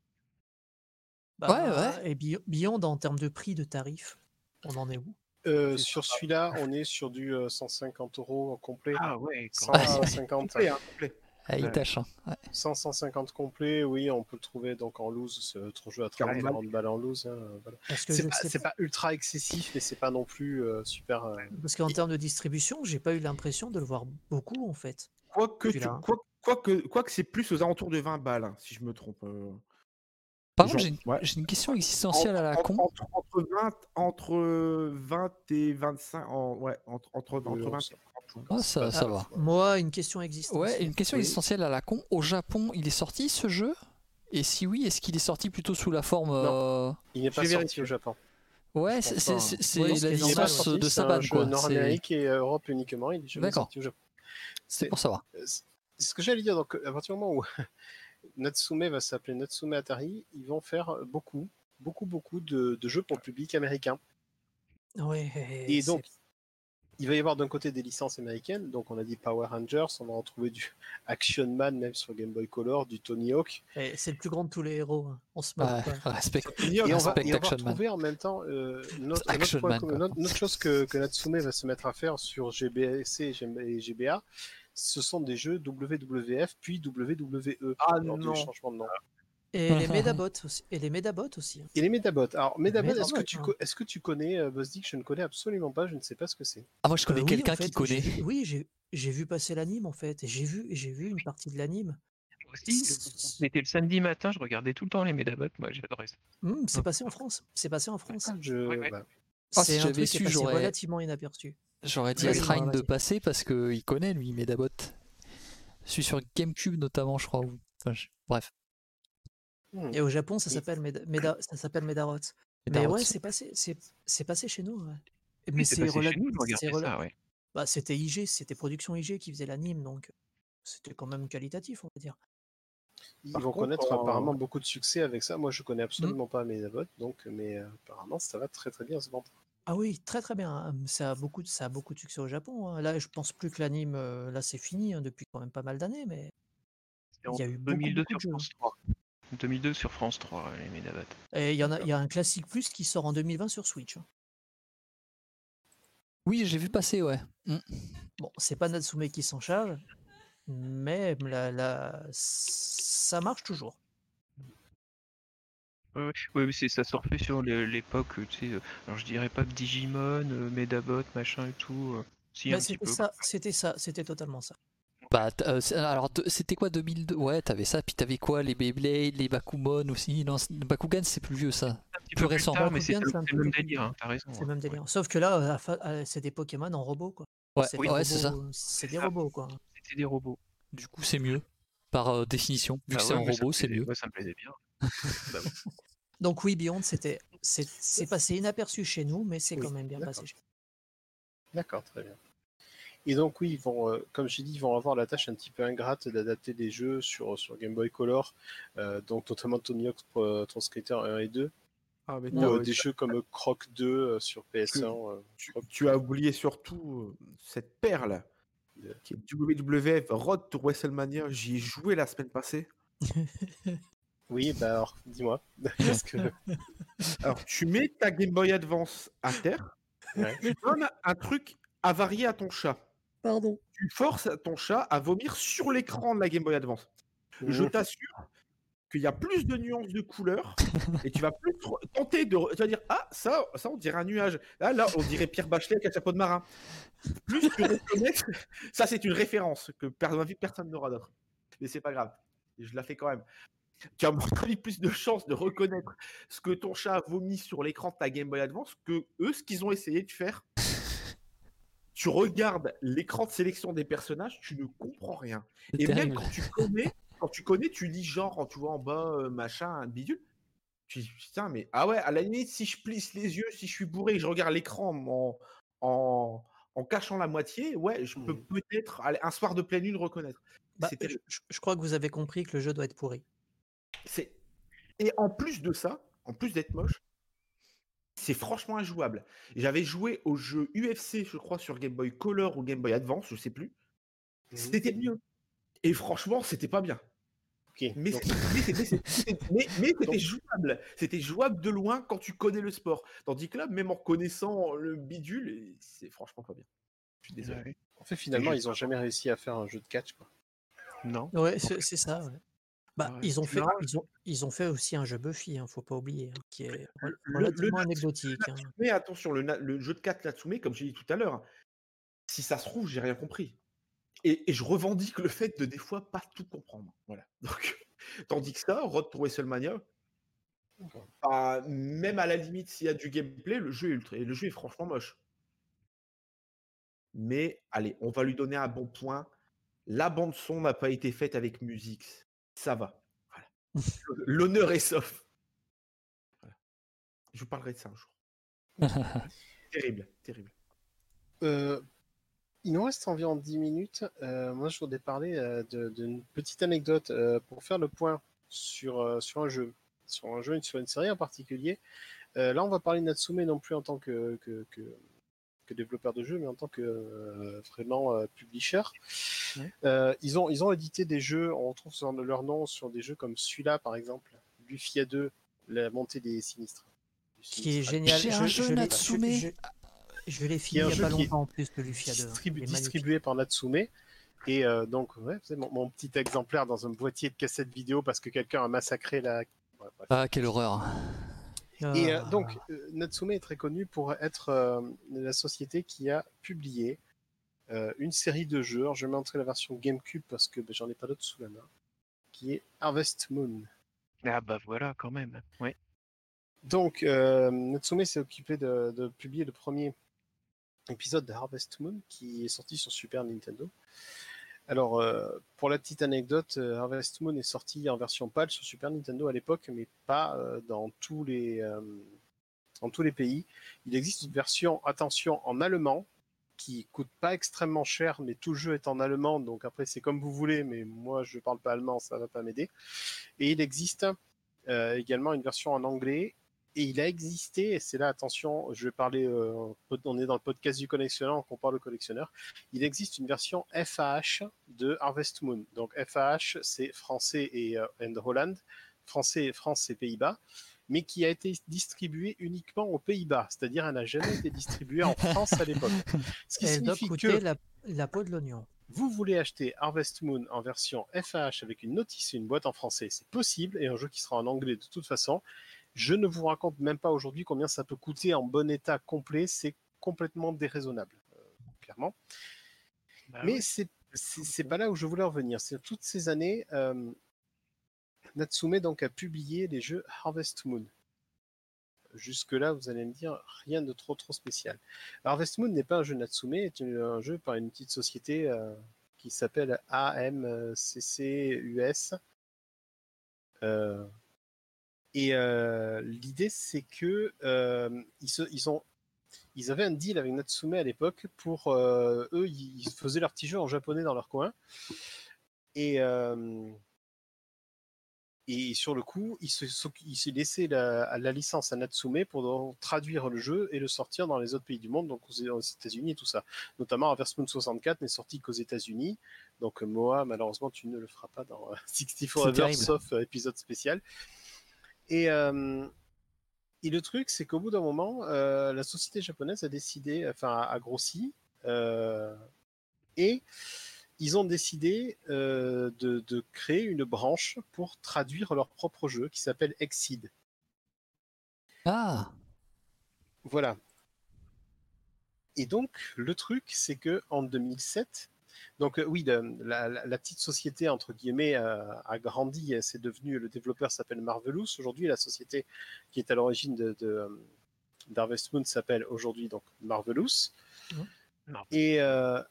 Bah, Et Bi- Beyond, en termes de prix, de tarifs, on en est où? Euh, sur celui-là, on est sur du euh, 150 euros en complet. Ah ouais, quand 100, même. 150, Complet, hein, complet. Ah, il Ouais. tâche. hein. Ouais. 100, 150 complet, oui, on peut le trouver donc en loose. C'est autre jeu à 30 40 40 balles en loose. hein, voilà. Parce que C'est pas, sais c'est pas ultra excessif, mais c'est pas non plus euh, super. euh, Parce qu'en termes de distribution, j'ai pas eu l'impression de le voir beaucoup en fait. Quoique, tu- quoi- quoique, quoique c'est plus aux alentours de 20 balles, hein, si je me trompe. euh. Par contre, j'ai une, ouais. une question existentielle à la Entre- con. Entre, entre 20, entre 20 et 25. En, ouais, entre, entre, entre Oui, 20 ça- et 30. Ah, ça, ça Ah, va. Moi, une question existentielle. Ouais, une question Oui. existentielle à la con. Au Japon, il est sorti ce jeu? Et si oui, est-ce qu'il est sorti plutôt sous la forme. euh, Il n'est pas sorti vérifié. au Japon. Ouais, c'est hein. la licence sorti, de Saban, quoi. C'est- Nord-Amérique et Europe uniquement. Il est sorti au Japon. C'est pour savoir. C'est ce que j'allais dire. Donc, à partir du moment où Natsume va s'appeler Natsume Atari, ils vont faire beaucoup, beaucoup, beaucoup de, de jeux pour le public américain. Ouais, Et donc, il va y avoir d'un côté des licences américaines. Donc, on a dit Power Rangers, on va retrouver du Action Man, même sur Game Boy Color, du Tony Hawk. eh, c'est le plus grand de tous les héros. hein. On se Ouais, pas. respect. Et on va, et on va Man. retrouver en même temps euh, notre, notre Action point Man, notre chose que, que Natsume va se mettre à faire sur GBC et GBA, ce sont des jeux WWF puis WWE. Ah non. changement de nom. Et <laughs> les Medabots aussi. Et les Medabots aussi. hein. Et les Medabots. Alors, Medabots, est-ce que, tu hein. est-ce que tu connais euh, Buzz Je ne connais absolument pas, je ne sais pas ce que c'est. Ah, moi, je connais Euh, oui, quelqu'un en fait, qui connaît. Oui, j'ai j'ai vu passer l'anime en fait. Et j'ai vu, j'ai vu une partie de l'anime. Moi aussi, c'était le samedi matin, je regardais tout le temps les Medabots, moi j'adorais ça. Hum, c'est passé en France. C'est passé en France. Je... Ouais, ouais. bah, Ah, si j'avais su, est passé j'aurais- relativement inaperçu. J'aurais dit à Laura, de passer parce qu'il connaît, lui, Medabot. Celui sur GameCube, notamment, je crois. enfin, je- Bref. hmm. Et au Japon, ça s'appelle Meda, Meda- ça s'appelle Medarot. Mais ouais, c'est passé, c'est c'est passé chez nous. ouais. Mais c'est c'est passé rela- chez nous, je c'est regardais rela- ça, ouais. bah, c'était IG, c'était Production IG qui faisait l'anime, donc c'était quand même qualitatif, on va dire. Ils Par vont contre, connaître en- apparemment beaucoup de succès avec ça. Moi, je connais absolument pas Medabots, donc, mais euh, apparemment, ça va très très bien se vendre. Ah oui, très très bien. hein. Ça a beaucoup, de- ça a beaucoup de succès au Japon. hein. Là, je pense plus que l'anime, euh, là, c'est fini hein, depuis quand même pas mal d'années, mais C'était en il y a eu beaucoup, 2002 beaucoup de sur jeux, hein. France 3. 2002 sur France 3, les et il y en a, il y a un classique plus qui sort en 2020 sur Switch. hein. Oui, j'ai vu passer, ouais. Mm. Bon, c'est pas Natsume qui s'en charge, mais la, la- ça marche toujours. Ouais, mais c'est- ça surfait sur l'é- l'époque, tu sais, euh, alors je dirais pas Digimon, euh, Medabot, machin et tout. euh, si, Bah, c'était ça, c'était ça, c'était totalement ça. Bah, euh, alors, c'était quoi 2002 Ouais, t'avais ça, puis t'avais quoi Les Beyblade, les Bakumon aussi Non, Bakugan, c'est plus vieux, ça. un petit plus peu récent. tard, mais c'est le même plus délire, hein, t'as raison. C'est le même ouais. délire. Sauf que là, c'est des Pokémon en robot, quoi. Ouais, c'est ouais, ça. robots, c'est des ça. robots, quoi. C'était des robots. Du coup, c'est mieux, par euh, définition. Vu Ah que c'est un me robot, c'est mieux. ouais, ça me plaisait bien. <laughs> Bah ouais. Donc oui, Beyond, c'était, c'est, c'est passé inaperçu chez nous, mais c'est Oui, quand même bien passé. chez D'accord, très bien. Et donc oui, ils vont, euh, comme j'ai dit, ils vont avoir la tâche un petit peu ingrate d'adapter des jeux sur, sur Game Boy Color, euh, donc notamment Tony Hawk Pro Skater 1 et 2, Ah, mais ou euh, des jeux comme Croc 2 euh, sur PS1. euh, tu, tu as oublié surtout euh, cette perle De- qui est WWF Road to WrestleMania. J'y ai joué la semaine passée. <laughs> Oui, bah alors, dis-moi. <laughs> Que... Alors, tu mets ta Game Boy Advance à terre, Ouais. tu donnes un truc avarié à ton chat. Pardon. Tu forces ton chat à vomir sur l'écran de la Game Boy Advance. Je t'assure qu'il y a plus de nuances de couleurs <laughs> et tu vas plus tenter de. Tu vas dire Ah, ça, ça, on dirait un nuage. Là, là, on dirait Pierre Bachelet avec un chapeau de marin. Plus tu reconnais, ça, c'est une référence que personne n'aura d'autre. Mais c'est pas grave. Je la fais quand même. Tu as à mon avis plus de chances de reconnaître ce que ton chat a vomi sur l'écran de ta Game Boy Advance que eux, ce qu'ils ont essayé de faire. Tu regardes l'écran de sélection des personnages, tu ne comprends rien. Et même quand tu connais, quand tu connais, tu lis genre, tu vois en bas, euh, machin, un bidule. Tu dis, putain, mais ah ouais, à la limite, si je plisse les yeux, si je suis bourré, et que je regarde l'écran en, en, en cachant la moitié, ouais, je peux Mhm. peut-être, un soir de pleine lune, reconnaître. Bah, je crois que vous avez compris que le jeu doit être pourri. C'est- Et en plus de ça, en plus d'être moche, c'est franchement injouable. J'avais joué au jeu UFC, je crois, sur Game Boy Color ou Game Boy Advance, je sais plus. Mhm. C'était mieux. Et franchement, c'était pas bien. Mais Donc, c'était c'était- mais- mais c'était Donc- jouable. C'était jouable de loin quand tu connais le sport. Tandis que là, même en connaissant le bidule, c'est franchement pas bien. Je suis désolé. Ouais. en fait, finalement, ils ont jamais réussi à faire un jeu de catch. Quoi. Non. Ouais, c'est c'est ça. ouais. Bah, Ouais. ils, ont fait, Non. ils, ont, ils ont fait aussi un jeu Buffy, hein, faut pas oublier, hein, qui est Le- anecdotique. hein. Mais attention, le, jeu de 4 Natsume, comme j'ai dit tout à l'heure, si ça se trouve, j'ai rien compris. Et, et je revendique le fait de des fois pas tout comprendre. Voilà. <laughs> Donc, tandis que ça, Road to WrestleMania, bah, même à la limite, s'il y a du gameplay, le jeu est ultra, et le jeu est franchement moche. Mais allez, on va lui donner un bon point. La bande son n'a pas été faite avec musique. Ça va. Voilà. <laughs> L'honneur est sauf. Voilà. Je vous parlerai de ça un jour. <laughs> terrible, terrible. Euh, il nous reste environ 10 minutes. Euh, moi, je voudrais parler euh, de- d'une petite anecdote euh, pour faire le point sur, sur un jeu, sur un jeu, sur une série en particulier. Là, on va parler de Natsume non plus en tant que, que, que, que développeur de jeu, mais en tant que euh, vraiment euh, publisher. Ouais. Euh, ils, ont, ils ont édité des jeux, on retrouve sur leur nom sur des jeux comme celui-là, par exemple, Lufia 2, La montée des sinistres. Qui est génial. J'ai Je- un je jeu l'ai- Natsume. Je, je- je l'ai fini il n'y a jeu pas qui est longtemps en plus de Lufia 2. hein. distribu- Il est magnifique. distribué par Natsume. Et euh, donc, ouais, c'est mon, mon petit exemplaire dans un boîtier de cassette vidéo parce que quelqu'un a massacré la. Ouais. Ah, quelle horreur. Et euh, Ah. donc, euh, Natsume est très connu pour être euh, la société qui a publié euh, une série de jeux. Alors, je vais montrer la version GameCube parce que ben, j'en ai pas d'autres sous la main. Qui est Harvest Moon. Ah bah voilà, quand même. Ouais. Donc, euh, Natsume s'est occupé de, de publier le premier épisode de Harvest Moon qui est sorti sur Super Nintendo. Alors, euh, pour la petite anecdote, euh, Harvest Moon est sorti en version PAL sur Super Nintendo à l'époque, mais pas euh, dans, tous les, dans tous les pays. Il existe une version, attention, en allemand, qui coûte pas extrêmement cher, mais tout le jeu est en allemand, donc après c'est comme vous voulez, mais moi je parle pas allemand, ça va pas m'aider. Et il existe également une version en anglais et il a existé, et c'est là, attention, je vais parler, euh, on est dans le podcast du collectionneur, on parle au collectionneur, il existe une version FAH de Harvest Moon. Donc FAH, c'est français et euh, and Holland, français, France et Pays-Bas, mais qui a été distribuée uniquement aux Pays-Bas, c'est-à-dire elle n'a jamais été distribuée en France à l'époque. <laughs> Ce qui Elle doit signifie coûter que la, la peau de l'oignon. vous voulez acheter Harvest Moon en version FAH avec une notice et une boîte en français, c'est possible, et un jeu qui sera en anglais de toute façon. Je ne vous raconte même pas aujourd'hui combien ça peut coûter en bon état complet, c'est complètement déraisonnable, euh, clairement. Bah Mais ouais. c'est pas là où je voulais en venir. C'est toutes ces années, euh, Natsume donc a publié les jeux Harvest Moon. Jusque là, vous allez me dire rien de trop trop spécial. Harvest Moon n'est pas un jeu Natsume, c'est un jeu par une petite société euh, qui s'appelle AMCCUS. Euh, et euh, l'idée, c'est que euh, ils, se- ils ont ils avaient un deal avec Natsume à l'époque pour euh, eux, ils faisaient leurs petits jeux en japonais dans leur coin. Et, et sur le coup, ils se, ils se laissaient la, la licence à Natsume pour traduire le jeu et le sortir dans les autres pays du monde, donc aux, États-Unis et tout ça. Notamment Harvest Moon 64 n'est sorti qu'aux États-Unis. Donc Moa, malheureusement, tu ne le feras pas dans euh, <laughs> 64 Hours, terrible. sauf épisode spécial. Et, euh, et le truc, c'est qu'au bout d'un moment, euh, la société japonaise a décidé, enfin, a, a grossi, euh, et ils ont décidé de, de créer une branche pour traduire leur propre jeu qui s'appelle Exceed. Ah, Voilà. Et donc, le truc, c'est que en 2007, donc euh, oui, de- la, la- la petite société, entre guillemets, euh, a grandi, et c'est devenu, le développeur s'appelle Marvelous. Aujourd'hui, la société qui est à l'origine de, euh, d'Harvest Moon s'appelle aujourd'hui donc Marvelous. Non. Et, euh,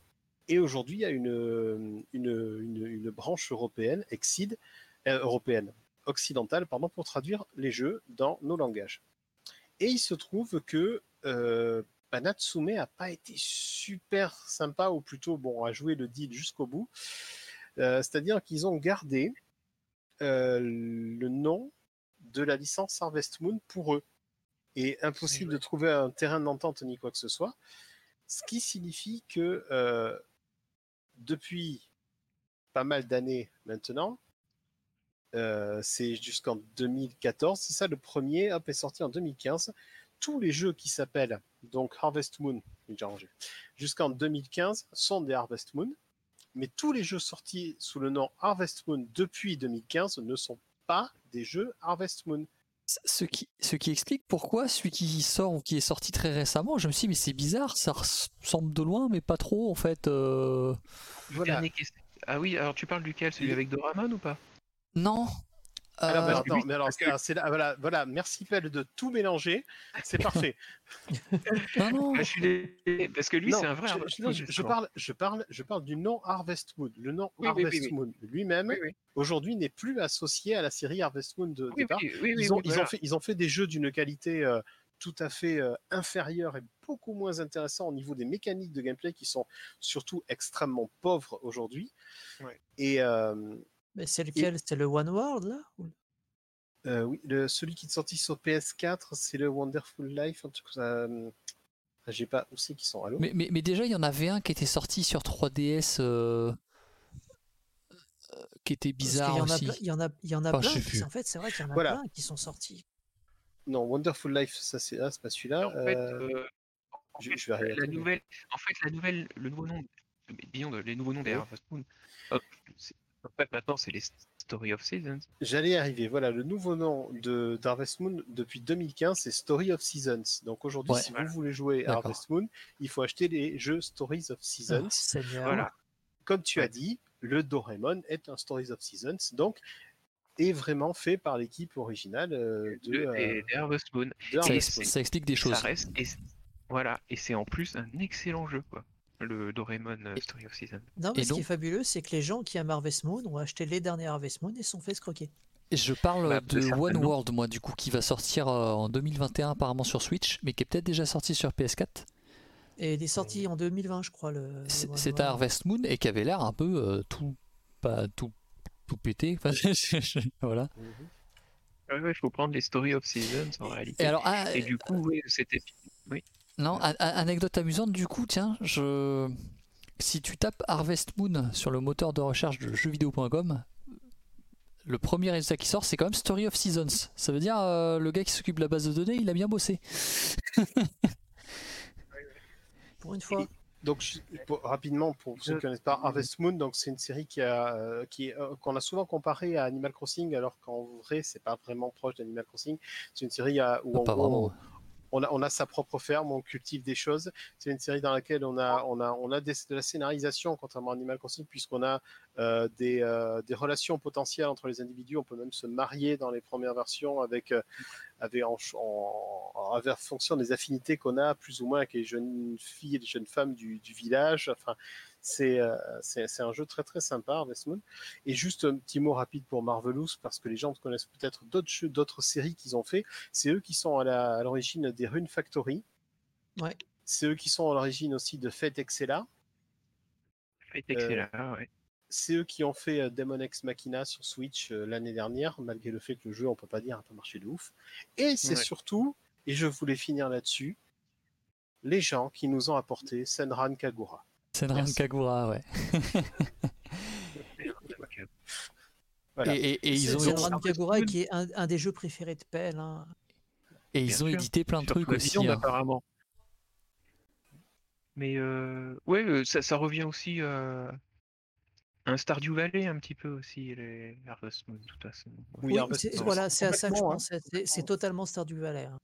et aujourd'hui, il y a une, une, une, une branche européenne, Exceed, euh, européenne, occidentale, pardon, pour traduire les jeux dans nos langages. Et il se trouve que euh, bah, Natsume a pas été super sympa, ou plutôt bon, a joué le deal jusqu'au bout. Euh, C'est-à-dire qu'ils ont gardé euh, le nom de la licence Harvest Moon pour eux. Et impossible de trouver un terrain d'entente ni quoi que ce soit. Ce qui signifie que euh, depuis pas mal d'années maintenant, euh, c'est jusqu'en 2014, c'est ça le premier, hop, est sorti en 2015. Tous les jeux qui s'appellent donc Harvest Moon, j'ai déjà rangé, jusqu'en 2015 sont des Harvest Moon, mais tous les jeux sortis sous le nom Harvest Moon depuis 2015 ne sont pas des jeux Harvest Moon. ce qui, ce qui explique pourquoi celui qui sort ou qui est sorti très récemment, je me suis dit, mais c'est bizarre, ça ressemble de loin, mais pas trop en fait. euh. Voilà. Ah oui, alors tu parles duquel? Celui avec Doraemon ou pas? Non. Alors, Euh, mais attends, alors, que- là- voilà, voilà, merci Pelle de tout mélanger, c'est parfait. <laughs> non, non. Ah, je suis Parce que lui, c'est un vrai. je, Harvest je- non, Moon, je- parle, je parle, je parle du nom Harvest Moon. Le nom Oui, oui, oui, Harvest oui. Moon lui-même Oui, oui. aujourd'hui n'est plus associé à la série Harvest Moon de Oui, départ. oui, oui, oui, ils, ont, oui, ils, ont fait, ils ont fait des jeux d'une qualité euh, tout à fait euh, inférieure et beaucoup moins intéressant au niveau des mécaniques de gameplay qui sont surtout extrêmement pauvres aujourd'hui. Ouais. Et euh, Mais c'est lequel? C'est le One World là ou- euh, oui, le, celui qui est sorti sur PS4, c'est le Wonderful Life. En tout cas, euh, j'ai pas où c'est qu'ils sont? Allô? Mais, mais, mais déjà, il y en avait un qui était sorti sur 3DS euh, euh, qui était bizarre y en a aussi. Il y en a, il y en a plein. qui- en fait, c'est vrai qu'il y en a Voilà. plein qui sont sortis. Non, Wonderful Life, ça c'est ah, c'est pas celui-là. En fait, Euh, en je- fait, je vais arriver à la nouvelle, en fait, la nouvelle, le nouveau nom, disons, les nouveaux noms Oui. Harvest Moon, hop, c'est- en fait, maintenant, c'est les Story of Seasons. J'allais y arriver. Voilà, le nouveau nom de d'Harvest Moon depuis 2015, c'est Story of Seasons. Donc aujourd'hui, Ouais. si Voilà. vous voulez jouer à D'accord. Harvest Moon, il faut acheter les jeux Stories of Seasons. Oh, Seigneur. Voilà. Comme tu Ouais. as dit, le Doraemon est un Stories of Seasons, donc est vraiment fait par l'équipe originale de, euh, Harvest Moon. de Ça, Harvest ex- Moon. ça explique des Ça choses. reste, et c'est- voilà, et c'est en plus un excellent jeu, quoi. Le Doraemon euh, Story of Seasons. Non, mais Et ce qui est fabuleux, c'est que les gens qui aiment Harvest Moon ont acheté les derniers Harvest Moon et se sont fait escroquer. Et je parle Bah, de. One World, moi, du coup, qui va sortir euh, en 2021 apparemment sur Switch, mais qui est peut-être déjà sorti sur PS4. Et il est sorti en 2020, je crois. Le, C'est Harvest Moon et qui avait l'air un peu euh, tout, pas tout, tout pété. <laughs> Voilà. Mhm. Ouais, ouais, faut prendre les Story of Seasons en réalité. Et alors, ah, Et du coup, oui, c'était. Non, anecdote amusante du coup, tiens, je... si tu tapes Harvest Moon sur le moteur de recherche de jeuxvideo.com, le premier résultat qui sort, c'est quand même Story of Seasons. Ça veut dire euh, le gars qui s'occupe de la base de données, il a bien bossé. <laughs> Pour une fois. Donc, je- pour- rapidement, pour ceux qui ne connaissent pas Harvest Moon, donc c'est une série qui a, euh, qui est, euh, qu'on a souvent comparée à Animal Crossing, alors qu'en vrai, c'est pas vraiment proche d'Animal Crossing. C'est une série où Non, en pas gros, vraiment. On a, sa propre ferme, on cultive des choses. C'est une série dans laquelle on a, des- de la scénarisation, contrairement à Animal Crossing, puisqu'on a euh, des, euh, des relations potentielles entre les individus. On peut même se marier dans les premières versions avec, euh, en, fonction des affinités qu'on a, plus ou moins avec les jeunes filles et les jeunes femmes du, village. C'est euh, c'est un jeu très très sympa, Harvest Moon. Et juste un petit mot rapide pour Marvelous, parce que les gens connaissent peut-être d'autres jeux, d'autres séries qu'ils ont fait. C'est eux qui sont à l'origine des Rune Factory. Ouais. C'est eux qui sont à l'origine aussi de Fate Excella. Fait excellent, ouais. C'est eux qui ont fait euh, Demon Ex Machina sur Switch euh, l'année dernière, malgré le fait que le jeu, on peut pas dire, a pas marché de ouf. Et c'est Ouais. surtout, et je voulais finir là-dessus, les gens qui nous ont apporté Senran Kagura. Senran. Kagura, ouais. <laughs> Voilà. Et, et- et ils C'est ont, c'est Harvest Ran Kagura qui est un, un des jeux préférés de Pell. hein. et ils Bien ont sûr. édité plein de Sur trucs aussi. hein. apparemment. Mais euh, ouais, euh, ça, ça revient aussi. euh, Un Stardew Valley un petit peu aussi, les Harvest Moon, de toute façon. Oui, Oui, Harvest c'est- Moon, voilà, c'est à ça que je hein. pense. c'est- totalement Stardew Valley. hein.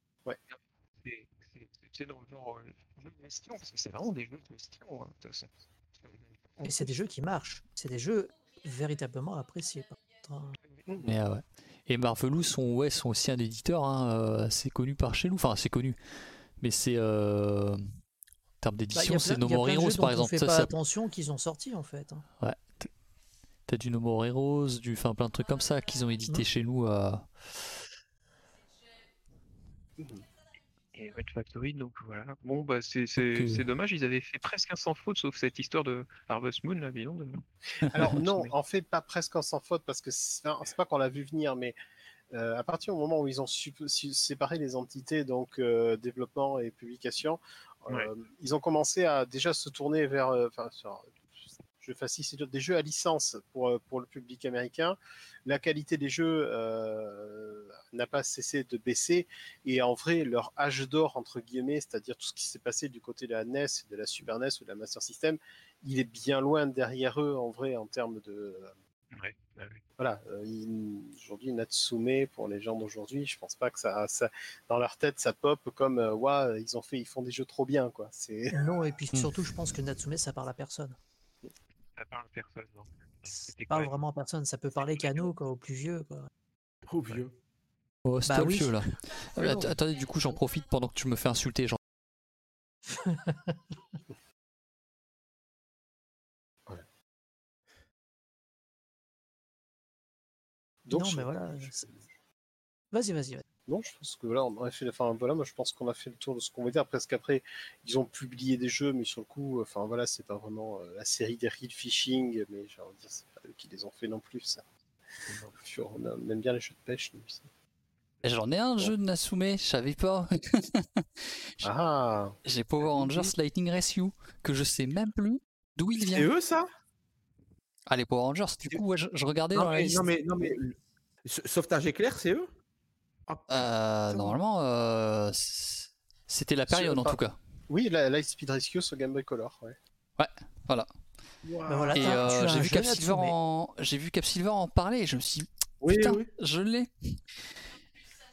C'est- c'est- C'est dans le genre jeu de gestion, parce que c'est vraiment des jeux de gestion. hein, de toute façon. Et c'est des jeux qui marchent. C'est des jeux véritablement appréciés. euh, ouais. Et Marvelous sont, ouais, sont aussi un éditeur hein, euh, assez connu par chez nous. Enfin, assez connu. Mais c'est. euh, En termes Bah, d'édition, a c'est No More Heroes dont par on exemple. fait Ça, pas ça- attention qu'ils ont sorti en fait. hein. T'as du No More Heroes, du, enfin, plein de trucs comme ça qu'ils ont édité chez nous. euh, Et Red Factory, donc voilà. Bon, bah c'est c'est- Donc, euh, c'est dommage, ils avaient fait presque un sans faute, sauf cette histoire de Harvest Moon, là, disons. De... <laughs> Alors <laughs> non, en fait pas presque en sans faute parce que c'est pas qu'on l'a vu venir, mais euh, à partir du moment où ils ont su- su- séparé les entités, donc euh, développement et publication, euh, Ouais. ils ont commencé à déjà se tourner vers, euh, enfin, je facilite des jeux à licence pour, euh, pour le public américain. La qualité des jeux euh, n'a pas cessé de baisser et en vrai leur âge d'or entre guillemets, c'est-à-dire tout ce qui s'est passé du côté de la NES, de la Super NES ou de la Master System, il est bien loin derrière eux en vrai en termes de Ouais, bah oui. voilà, euh, aujourd'hui Natsume pour les gens d'aujourd'hui, je pense pas que ça, ça dans leur tête ça pop comme euh, Ouah, ils ont fait ils font des jeux trop bien quoi. C'est Non, et puis <laughs> surtout, je pense que Natsume, ça parle à personne. Ça parle à personne. non. Ça parle vraiment à personne. Ça peut parler qu'à nous, quoi, aux plus vieux. Quoi. Oh vieux. Oh, Bah stop, oui. vieux, là. <laughs> Euh, att- attendez, du coup, j'en profite pendant que tu me fais insulter. Genre. <laughs> donc non, je- mais voilà. je- c'est- Vas-y, vas-y. vas-y. Non, je pense que voilà, on a fait, enfin voilà, moi je pense qu'on a fait le tour de ce qu'on veut dire. Parce qu'après, ils ont publié des jeux, mais sur le coup, enfin voilà, c'est pas vraiment euh, la série des Real Fishing, mais j'ai envie de dire, c'est pas eux qui les ont fait non plus. Ça. Sur- on, aime bien les jeux de pêche, nous. J'en ai un jeu de Natsume, je savais pas. <laughs> Ah, J'ai Power Rangers Lightning Rescue, que je sais même plus d'où il C'est vient. eux ça? Ah, les Power Rangers, du coup, ouais, je, je regardais non dans la mais, liste. non mais non mais le- Sauvetage éclair, c'est eux? Euh, putain. normalement, euh, c'était la période en tout cas. oui, la Light Speed Rescue sur Game Boy Color, ouais. Voilà. Waouh. Bah voilà, Et euh, j'ai vu jeu Cap Silver Natsume. en, j'ai vu Cap Silver en parler. Et je me suis, dit, Oui, putain, oui. je l'ai.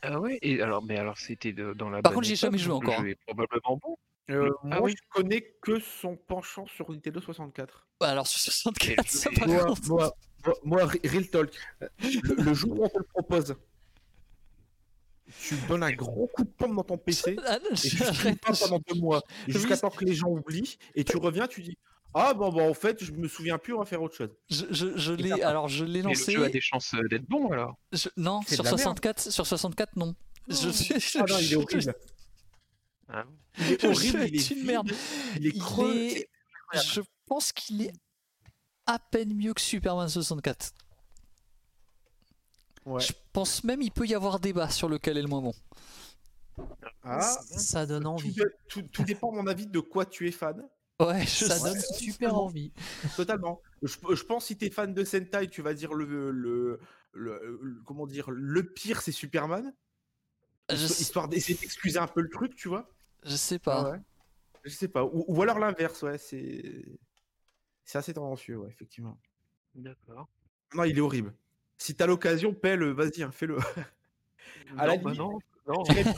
Ah ouais, et alors, mais alors c'était dans la. Par contre, j'y ai époque, jamais joué encore, est probablement bon. Euh, Ah moi, oui. je connais que son penchant sur Nintendo 64. Bah, alors sur 64, Quel ça par Moi, contre. moi, moi, moi, Re- Real Talk, le, le jour où on te le propose, tu donnes un gros coup de pompe dans ton PC <laughs> Ah, non, et tu pas pendant deux mois <laughs> Oui. jusqu'à temps que les gens oublient et tu reviens, tu dis ah bon bah en fait je me souviens plus, on va faire autre chose. Je, je, je l'ai, alors je l'ai Mais le lancé. jeu a des chances euh, d'être bon alors. je- non, sur la merde. 64, sur 64, non. Je suis. Ah non, il est horrible. Ah, Il est <laughs> Le horrible, il est est une merde. Il est Il creux. est- c'est incroyable. Je pense qu'il est à peine mieux que Superman 64. Ouais. Je pense même il peut y avoir débat sur lequel est le moins bon. Ah, Ça donne envie. tout- tout dépend, à mon avis, de quoi tu es fan. Ouais, je Ça sais. donne super envie. Totalement. Je, je pense si t'es fan de Sentai, tu vas dire le, le, le- le- comment dire le pire c'est Superman. Je, Histo- sais- Histoire d'essayer d'excuser un peu le truc, tu vois. je sais pas. Ouais. Je sais pas. Ou, ou alors l'inverse, ouais. C'est c'est assez tendancieux, ouais, effectivement. D'accord. Non, il est horrible. Si t'as l'occasion, pelle, vas-y, hein, fais-le. À la non, bah limite- non, non. Dirais même-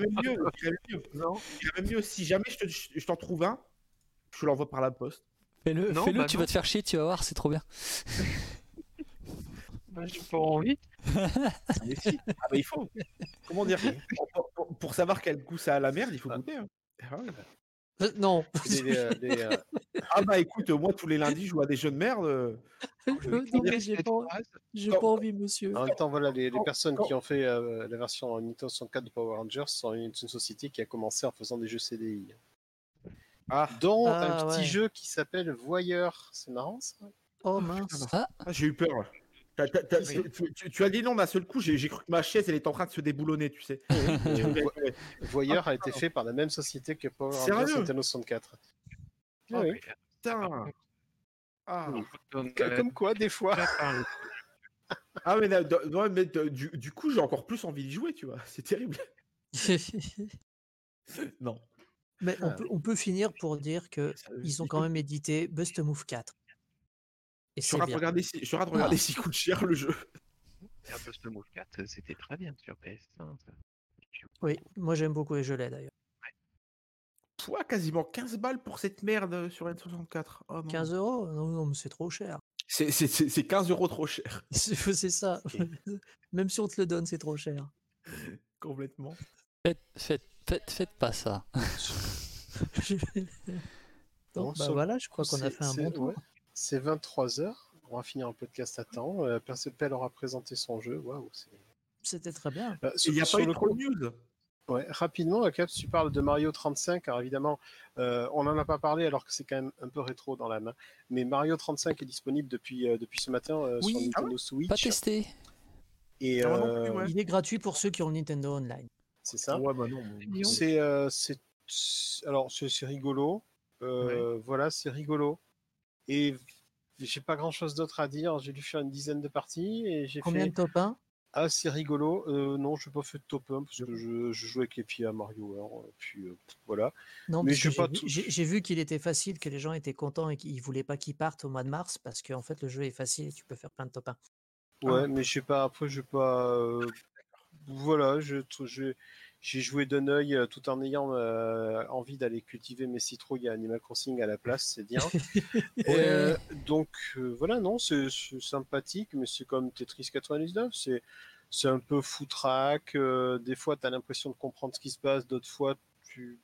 même mieux. mieux. Même mieux. Si jamais je te- je je t'en trouve un, je te l'envoie par la poste. Fais-le, Non, fais-le, bah tu non. vas te faire chier, tu vas voir, c'est trop bien. <laughs> Bah, J'ai pas envie. <laughs> Mais si. Ah bah il faut. Comment dire? <laughs> Pour, pour- pour savoir quel goût ça a la merde, il faut Ah. goûter. hein. Ah ouais. Euh, Non. <laughs> Les, euh, euh, <laughs> Ah bah écoute, moi tous les lundis je à des jeux de merde. euh, Non, mais j'ai Cette pas, pas envie, monsieur. en même temps, voilà, les, personnes qui ont fait euh, la version Nintendo 64 de Power Rangers sont une, une société qui a commencé en faisant des jeux CDI. Ah, Dont Ah, un petit ouais. jeu qui s'appelle Voyeur. C'est marrant ça? Oh mince. ah, j'ai eu peur. T'as- t'as- t'as- Si, si. tu, tu- tu as dit non d'un seul coup, j'ai j'ai cru que ma chaise elle est en train de se déboulonner, tu sais. <laughs> Voyeur a été fait par la même société que Power Rangers Nintendo 64. oh, oui. mais, Putain. Ah, Oui. donc, Que- euh, Comme quoi, des fois. <laughs> ah mais, là, du, du coup j'ai encore plus envie d'y jouer, tu vois. C'est terrible. <laughs> Non. Mais on Ah. peut, on peut finir pour dire que Ça- ils ont quand même édité Bust Move 4. Et Je bien. regarder si, je rate regarder s'il coûte cher le jeu. Et un peu ce Move 4, c'était très bien sur PS1. ça. Oui, moi j'aime beaucoup et je l'ai d'ailleurs. Toi, quasiment 15 balles pour cette merde sur N64. Oh non. 15 euros? Non, non, mais c'est trop cher. C'est- C'est c'est- c'est 15 euros trop cher. <laughs> C'est ça. <laughs> Même si on te le donne, c'est trop cher. Complètement. Faites, faites, faites, faites pas ça. <laughs> Bon, Donc, bah voilà, je crois qu'on a fait un bon tour. ouais. C'est 23h. On va finir un podcast à temps. Euh, Percepel aura présenté son jeu. Waouh. C'était très bien. Euh, sur- Il n'y a sur pas eu le trop coup- de news. Ouais, rapidement, euh, Caps, tu parles de Mario 35. Alors évidemment, euh, on n'en a pas parlé alors que c'est quand même un peu rétro dans la main. Mais Mario 35 est disponible depuis, euh, depuis ce matin euh, Oui. sur Ah Nintendo Pas Switch. testé. Et Ah, moi non euh, plus, ouais. Il est gratuit pour ceux qui ont le Nintendo Online. c'est ça. Ouais, bah non. C'est euh, alors rigolo. Euh, Voilà, c'est rigolo. Et j'ai pas grand chose d'autre à dire. J'ai dû faire une dizaine de parties et j'ai Combien fait de top 1 ah c'est rigolo. Euh, non, je n'ai pas fait de top 1 parce que je, je joue avec les pieds à Mario. alors, et puis euh, voilà. Non, Mais j'ai que pas j'ai vu- tout- j'ai j'ai vu qu'il était facile, que les gens étaient contents et qu'ils voulaient pas qu'il parte au mois de mars parce qu'en fait le jeu est facile et tu peux faire plein de top 1. Ouais, mais je sais pas. Après, je pas. euh, voilà, je je- j'ai joué d'un œil euh, tout en ayant euh, envie d'aller cultiver mes citrouilles à Animal Crossing à la place, c'est bien. <laughs> Euh, donc euh, voilà, non, c'est sympathique, mais c'est comme Tetris 99, c'est c'est un peu foutraque. euh, des fois, tu as l'impression de comprendre ce qui se passe, d'autres fois, tu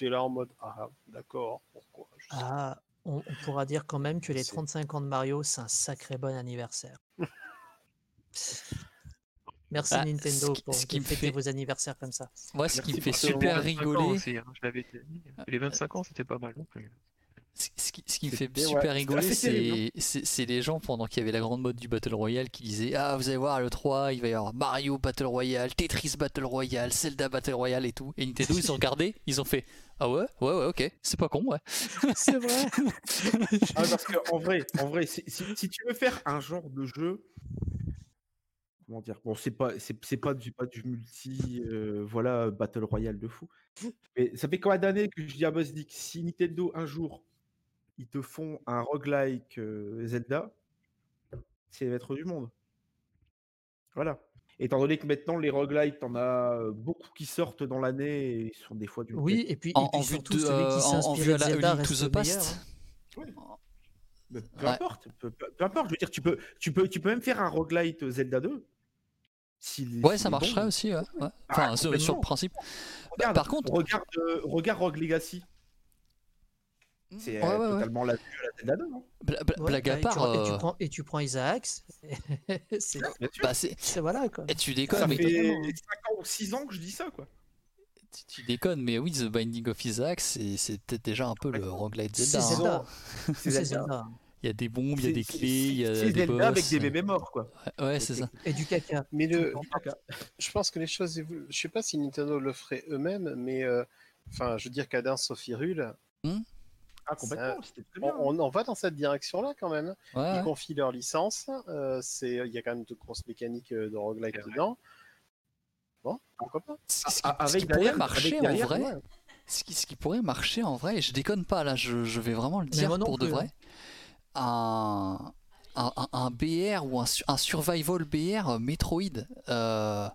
es là en mode Ah, d'accord, pourquoi je Ah, on, on pourra dire quand même que les C'est- 35 ans de Mario, c'est un sacré bon anniversaire. <laughs> Merci Ah, Nintendo ce qui- pour ce qui me fêter fait- vos anniversaires comme ça. Moi, ce qui me fait super moment. 25 ans rigoler, aussi, hein, je l'avais déjà dit. Les 25 ans, c'était pas mal non plus. ce qui, ce qui me fait ouais, super rigoler, c'est c'est- c'est les gens pendant qu'il y avait la grande mode du Battle Royale qui disaient Ah, vous allez voir, le 3, il va y avoir Mario Battle Royale, Tetris Battle Royale, Zelda Battle Royale et tout. Et Nintendo, ils ont regardé, ils ont fait Ah ouais, ouais, ouais, ok, c'est pas con, ouais. <laughs> C'est vrai. <laughs> Ah, parce que en vrai, en vrai, si, si- si tu veux faire un genre de jeu, comment dire, bon, c'est pas, c'est, c'est pas du, pas du multi, euh, voilà, battle royale de fou. <laughs> Mais ça fait combien d'années que je dis à Buzz-Dick, si Nintendo un jour ils te font un roguelike euh, Zelda, c'est les maîtres du monde. Voilà. Étant donné que maintenant les roguelikes, t'en as euh, beaucoup qui sortent dans l'année et ils sont des fois du Oui, et puis, et En, puis en vue, surtout de, celui euh, qui vue à de la Zelda Link to reste the Past. peu Ouais. importe, peu, peu- peu importe. Je veux dire, tu peux, tu peux, tu peux même faire un roguelite Zelda 2. Ouais, ça marcherait bon. aussi, ouais. ouais. Ah, Enfin, sur, sur complètement. le principe. Regarde, par contre- regarde, euh, regarde Rogue Legacy. C'est Ouais, euh, ouais, ouais. totalement la vue à la Zelda 2. hein. Bla- bla- Ouais, blague à bah, et, tu, part, et tu euh, prends, et tu prends Isaac, c'est <laughs> bah, c'est- c'est- voilà quoi. eh, tu ça déconnes, mais fait totalement, hein. 5 ans ou 6 ans que je dis ça, quoi. tu, tu déconnes, mais oui, The Binding of Isaac, c'est c'est peut-être déjà un peu le roguelite C'est Zelda. hein. Zelda. Il y a des bombes, il y a des clés, il y a c'est des Zelda boss. avec des bébés morts, quoi. Ouais, ouais, c'est ça. Et du caca. Mais le, je pense que les choses évoluent. Je sais pas si Nintendo le ferait eux-mêmes, mais euh, enfin, je veux dire Cadence Sophie Rule, Ah, complètement, très on, bien. on- on va dans cette direction-là quand même. Ouais, Ils ouais. confient leur licence. euh, c'est, il y a quand même de grosses mécaniques euh, de roguelike C'est vrai. dedans. Bon, pourquoi pas Ce qui, Ah, ce qui avec pourrait marcher avec en vrai, ouais. ce qui, ce qui pourrait marcher en vrai, et je déconne pas là, je, je vais vraiment le dire pour de plus, vrai, un, un- un BR ou un, un survival BR euh, Metroid, euh,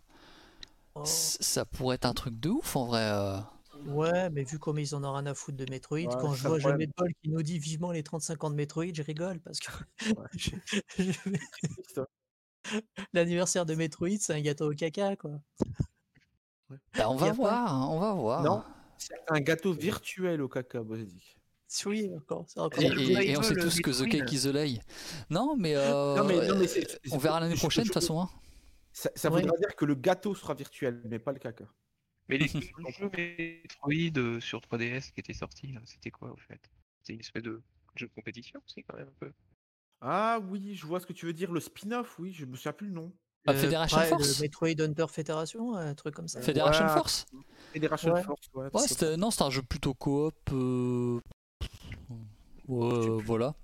Oh. ça pourrait être un truc de ouf en vrai. euh. Ouais, mais vu comme ils en ont rien à foutre de Metroid, Ouais, quand je vois jamais de bol qui nous dit vivement les 35 ans de Metroid, je rigole parce que <laughs> <laughs> l'anniversaire de Metroid, c'est un gâteau au caca, quoi. Bah, on va voir, hein, on va voir. Non. C'est un gâteau virtuel au caca, Bozzik. Oui, encore. c'est encore Et, on sait tous que The. Cake is the Lay. Non, mais, euh, Non, mais- non, mais c'est- c'est- on verra l'année prochaine de toute façon. hein. Ça, ça Ouais. voudra dire que le gâteau sera virtuel, mais pas le caca. Mais les <laughs> jeux Metroid euh, sur 3DS qui étaient sortis, là, c'était quoi au fait? C'était une espèce de jeu de compétition aussi, quand même un peu. Ah oui, je vois ce que tu veux dire. Le spin-off, oui, je me souviens plus le nom. Ah, Pride- Force? Metroid Hunter Fédération, un truc comme ça. Fédération Ouais. Force? Fédération Ouais. Force, ouais. Non, c'était un jeu plutôt coop. euh, euh, voilà.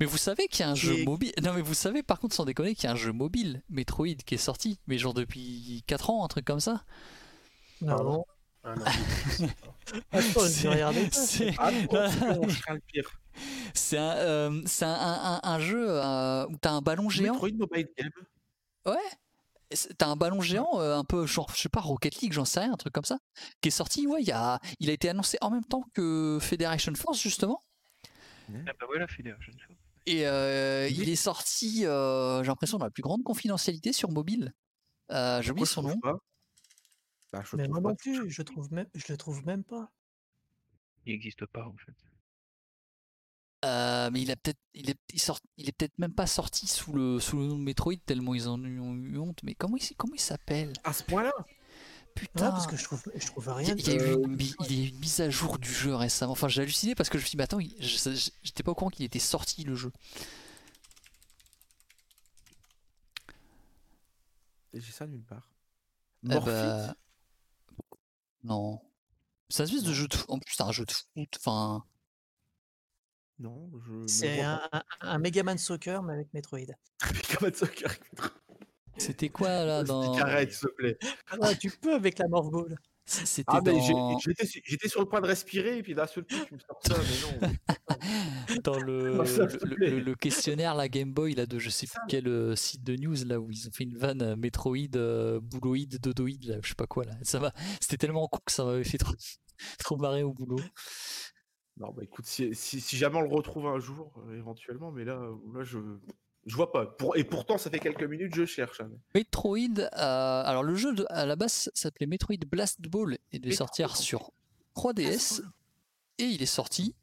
Mais vous savez qu'il y a un jeu mobile. Non, mais vous savez par contre, sans déconner, qu'il y a un jeu mobile Metroid qui est sorti, mais genre depuis 4 ans, un truc comme ça. Ah non. C'est- Ah, non, c'est un, euh, c'est un, un- un- un jeu euh, où t'as un ballon géant. Metroid Mobile Game. Ouais. T'as un ballon géant, euh, un peu genre, je sais pas, Rocket League, j'en sais rien, un truc comme ça, qui est sorti. Ouais, il y a, il a été annoncé en même temps que Federation Force justement. Ah bah voilà. Et euh, il est sorti, euh, j'ai l'impression, dans la plus grande confidentialité sur mobile. Euh, J'ai oublié Pourquoi je son nom. Bah, je Mais moi non plus, je trouve même, je le trouve même pas. Il n'existe pas en fait. Euh, mais il a peut-être, il est, il sort, il est peut-être même pas sorti sous le, sous le nom de Metroid tellement ils en ont eu honte. Mais comment il, comment il s'appelle? À ce point-là? Putain. Parce que je trouve, je trouve Il y, rien. a- il y a de- eu une, bi- il y a eu une mise à jour du jeu récemment. Enfin, j'ai halluciné parce que je me suis dit, mais attends, j'étais pas au courant qu'il était sorti le jeu. J'ai ça nulle part. Eh bah, Non. C'est un espèce de jeu de foot. En plus, c'est un jeu de foot. Enfin, Non, je C'est un, un, un Megaman Soccer, mais avec Metroid. <laughs> Megaman Soccer. C'était quoi là <laughs> dans. Arrête, s'il te plaît. Ah, tu peux avec la Morphball. C'était Ah, dans, j'étais su- j'étais sur le point de respirer, et puis d'un seul coup, tu me sors ça, mais non. <laughs> dans le, Non, <laughs> ça, s'il te le, le- le questionnaire la Game Boy là de je sais plus quel euh, site de news là où ils ont fait une vanne euh, Metroid, euh, Bouloïd, Dodoïd, là, je sais pas quoi là. Ça va. C'était tellement con que ça m'avait fait trop, trop marrer au boulot. Non, bah écoute, si, si, si jamais on le retrouve un jour, euh, éventuellement, mais là, là je, je vois pas. Pour, et pourtant, ça fait quelques minutes, je cherche. hein, Metroid, euh, alors le jeu de- à la base s'appelait Metroid Blast Ball et devait Metroid. sortir sur 3DS et il est sorti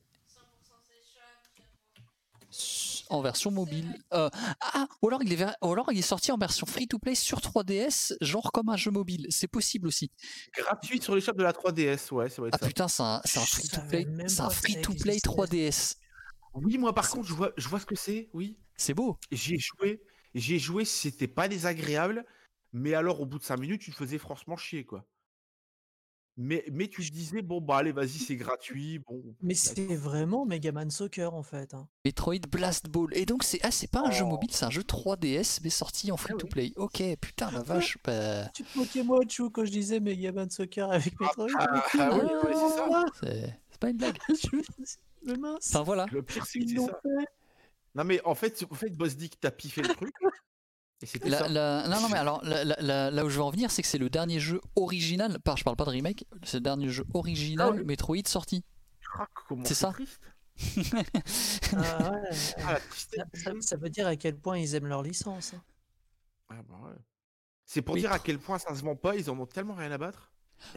en version mobile. Euh, ah, ou alors, il est, ver- ou alors il est sorti en version free-to-play sur 3DS, genre comme un jeu mobile. C'est possible aussi. Gratuit sur l'échappe de la 3DS, ouais, ça va être Ah ça. putain, c'est un, free-to-play, existait. 3DS. Oui, moi par contre, je vois, je vois ce que c'est, oui. C'est beau. J'y ai joué, j'y ai joué, c'était pas désagréable, mais alors au bout de 5 minutes, tu te faisais franchement chier, quoi. Mais, mais tu te disais, bon, bah allez, vas-y, c'est gratuit, bon. Mais c'est vraiment Megaman Soccer en fait. hein. Metroid Blast Ball. Et donc, c'est ah, c'est pas un jeu Oh. mobile, c'est un jeu 3DS, mais sorti en free-to-play. Ok, putain, la vache. bah, Tu te moquais moi, Chou, quand je disais Megaman Soccer avec Metroid. ah, ah oui, ouais, c'est ça. c'est c'est pas une blague. <laughs> Mais mince. Enfin voilà. Le pire, c'est ça. fait. Non, mais en fait, en fait Boss Dick, t'as piffé le truc. Et c'était La- ça. la- non, non, mais alors la- la- la- là où je veux en venir, c'est que c'est le dernier jeu original, pas, je parle pas de remake, c'est le dernier jeu original Ah oui. Metroid sorti. Ah, comment c'est ça. triste. <laughs> Ah ouais. Ah, Ça, ça- veut dire à quel point ils aiment leur licence. hein. Ah, bah ouais. C'est pour Mais dire à quel point ça se vend pas, ils en ont tellement rien à battre.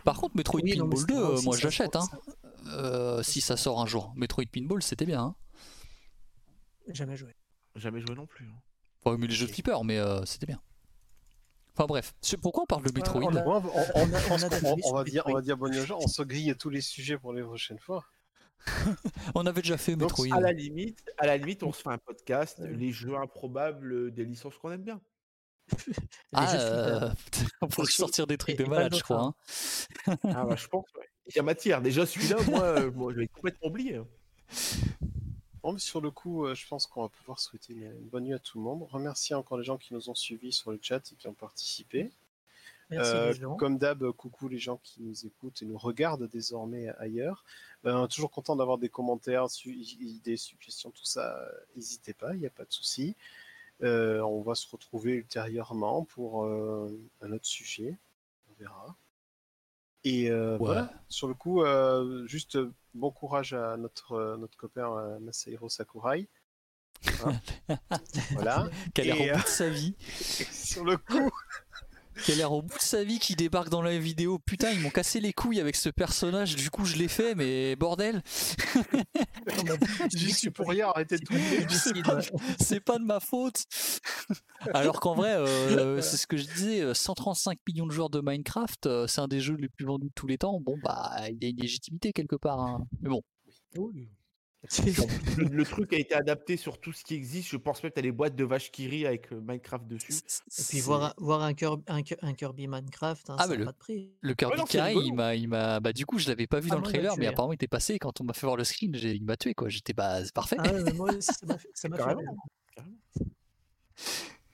Par contre, Metroid Oui, Pinball c'est 2, vrai euh, aussi, moi j'achète, hein. Euh, si ça sort un jour. Metroid Pinball, c'était bien. Hein. Jamais joué. Jamais joué non plus. hein. Enfin, mais les jeux de flipper, mais euh, c'était bien. Enfin bref, pourquoi on parle de Metroid on va dire, on va dire bonne on se grille tous les sujets pour les prochaines fois. <laughs> On avait déjà fait Donc, Metroid. À la limite, à la limite, on se fait un podcast, Ouais. les jeux improbables des licences qu'on aime bien. Ah, euh, <laughs> on pourrait sortir des trucs Et- de malade, pas je crois. hein. Ah bah je pense, ouais. Il y a matière. Déjà celui-là, moi, euh, moi je l'ai complètement oublié. hein. Bon, mais sur le coup, euh, je pense qu'on va pouvoir souhaiter une, une bonne nuit à tout le monde. Remercier encore les gens qui nous ont suivis sur le chat et qui ont participé. Merci Euh, les gens. comme d'hab, coucou les gens qui nous écoutent et nous regardent désormais ailleurs. Euh, toujours content d'avoir des commentaires, su- idées, suggestions, tout ça. N'hésitez pas, il n'y a pas de souci. Euh, on va se retrouver ultérieurement pour euh, un autre sujet. On verra. Et euh, Ouais. voilà, sur le coup, euh, juste euh, bon courage à notre, euh, notre copain euh, Masahiro Sakurai. Hein <laughs> voilà. Qui a de sa vie. <laughs> sur le coup, Qui a l'air au bout de sa vie, qui débarque dans la vidéo. Putain, ils m'ont cassé les couilles avec ce personnage. Du coup, je l'ai fait, mais bordel, j'y suis pour rien, arrêtez de c'est pas de ma faute. Alors qu'en vrai, euh, c'est ce que je disais, euh, 135 millions de joueurs de Minecraft, euh, c'est un des jeux les plus vendus de tous les temps. Bon, bah, il y a une légitimité quelque part. hein. Mais bon, le truc a été adapté sur tout ce qui existe. Je pense même que t'as les boîtes de vaches qui rient avec euh, Minecraft dessus. Et puis voir, un- voir un, Kirby, un, un Kirby Minecraft, hein, Ah, ça le- pas de prix. Le Kirby rigolo. il m'a, il m'a, bah du coup, je l'avais pas vu Ah, dans le trailer, mais hein. apparemment, il était passé. Quand on m'a fait voir le screen, j'ai- il m'a tué, quoi. J'étais, bah, c'est parfait. Ah ouais, mais moi aussi, ça m'a fait, ça <laughs> m'a fait Carrément. rire. Carrément.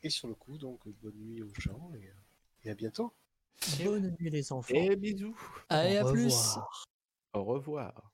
Et sur le coup, donc, bonne nuit aux gens et, euh, et à bientôt. Bonne nuit les enfants. Et bisous. Allez, Au à plus. Au revoir.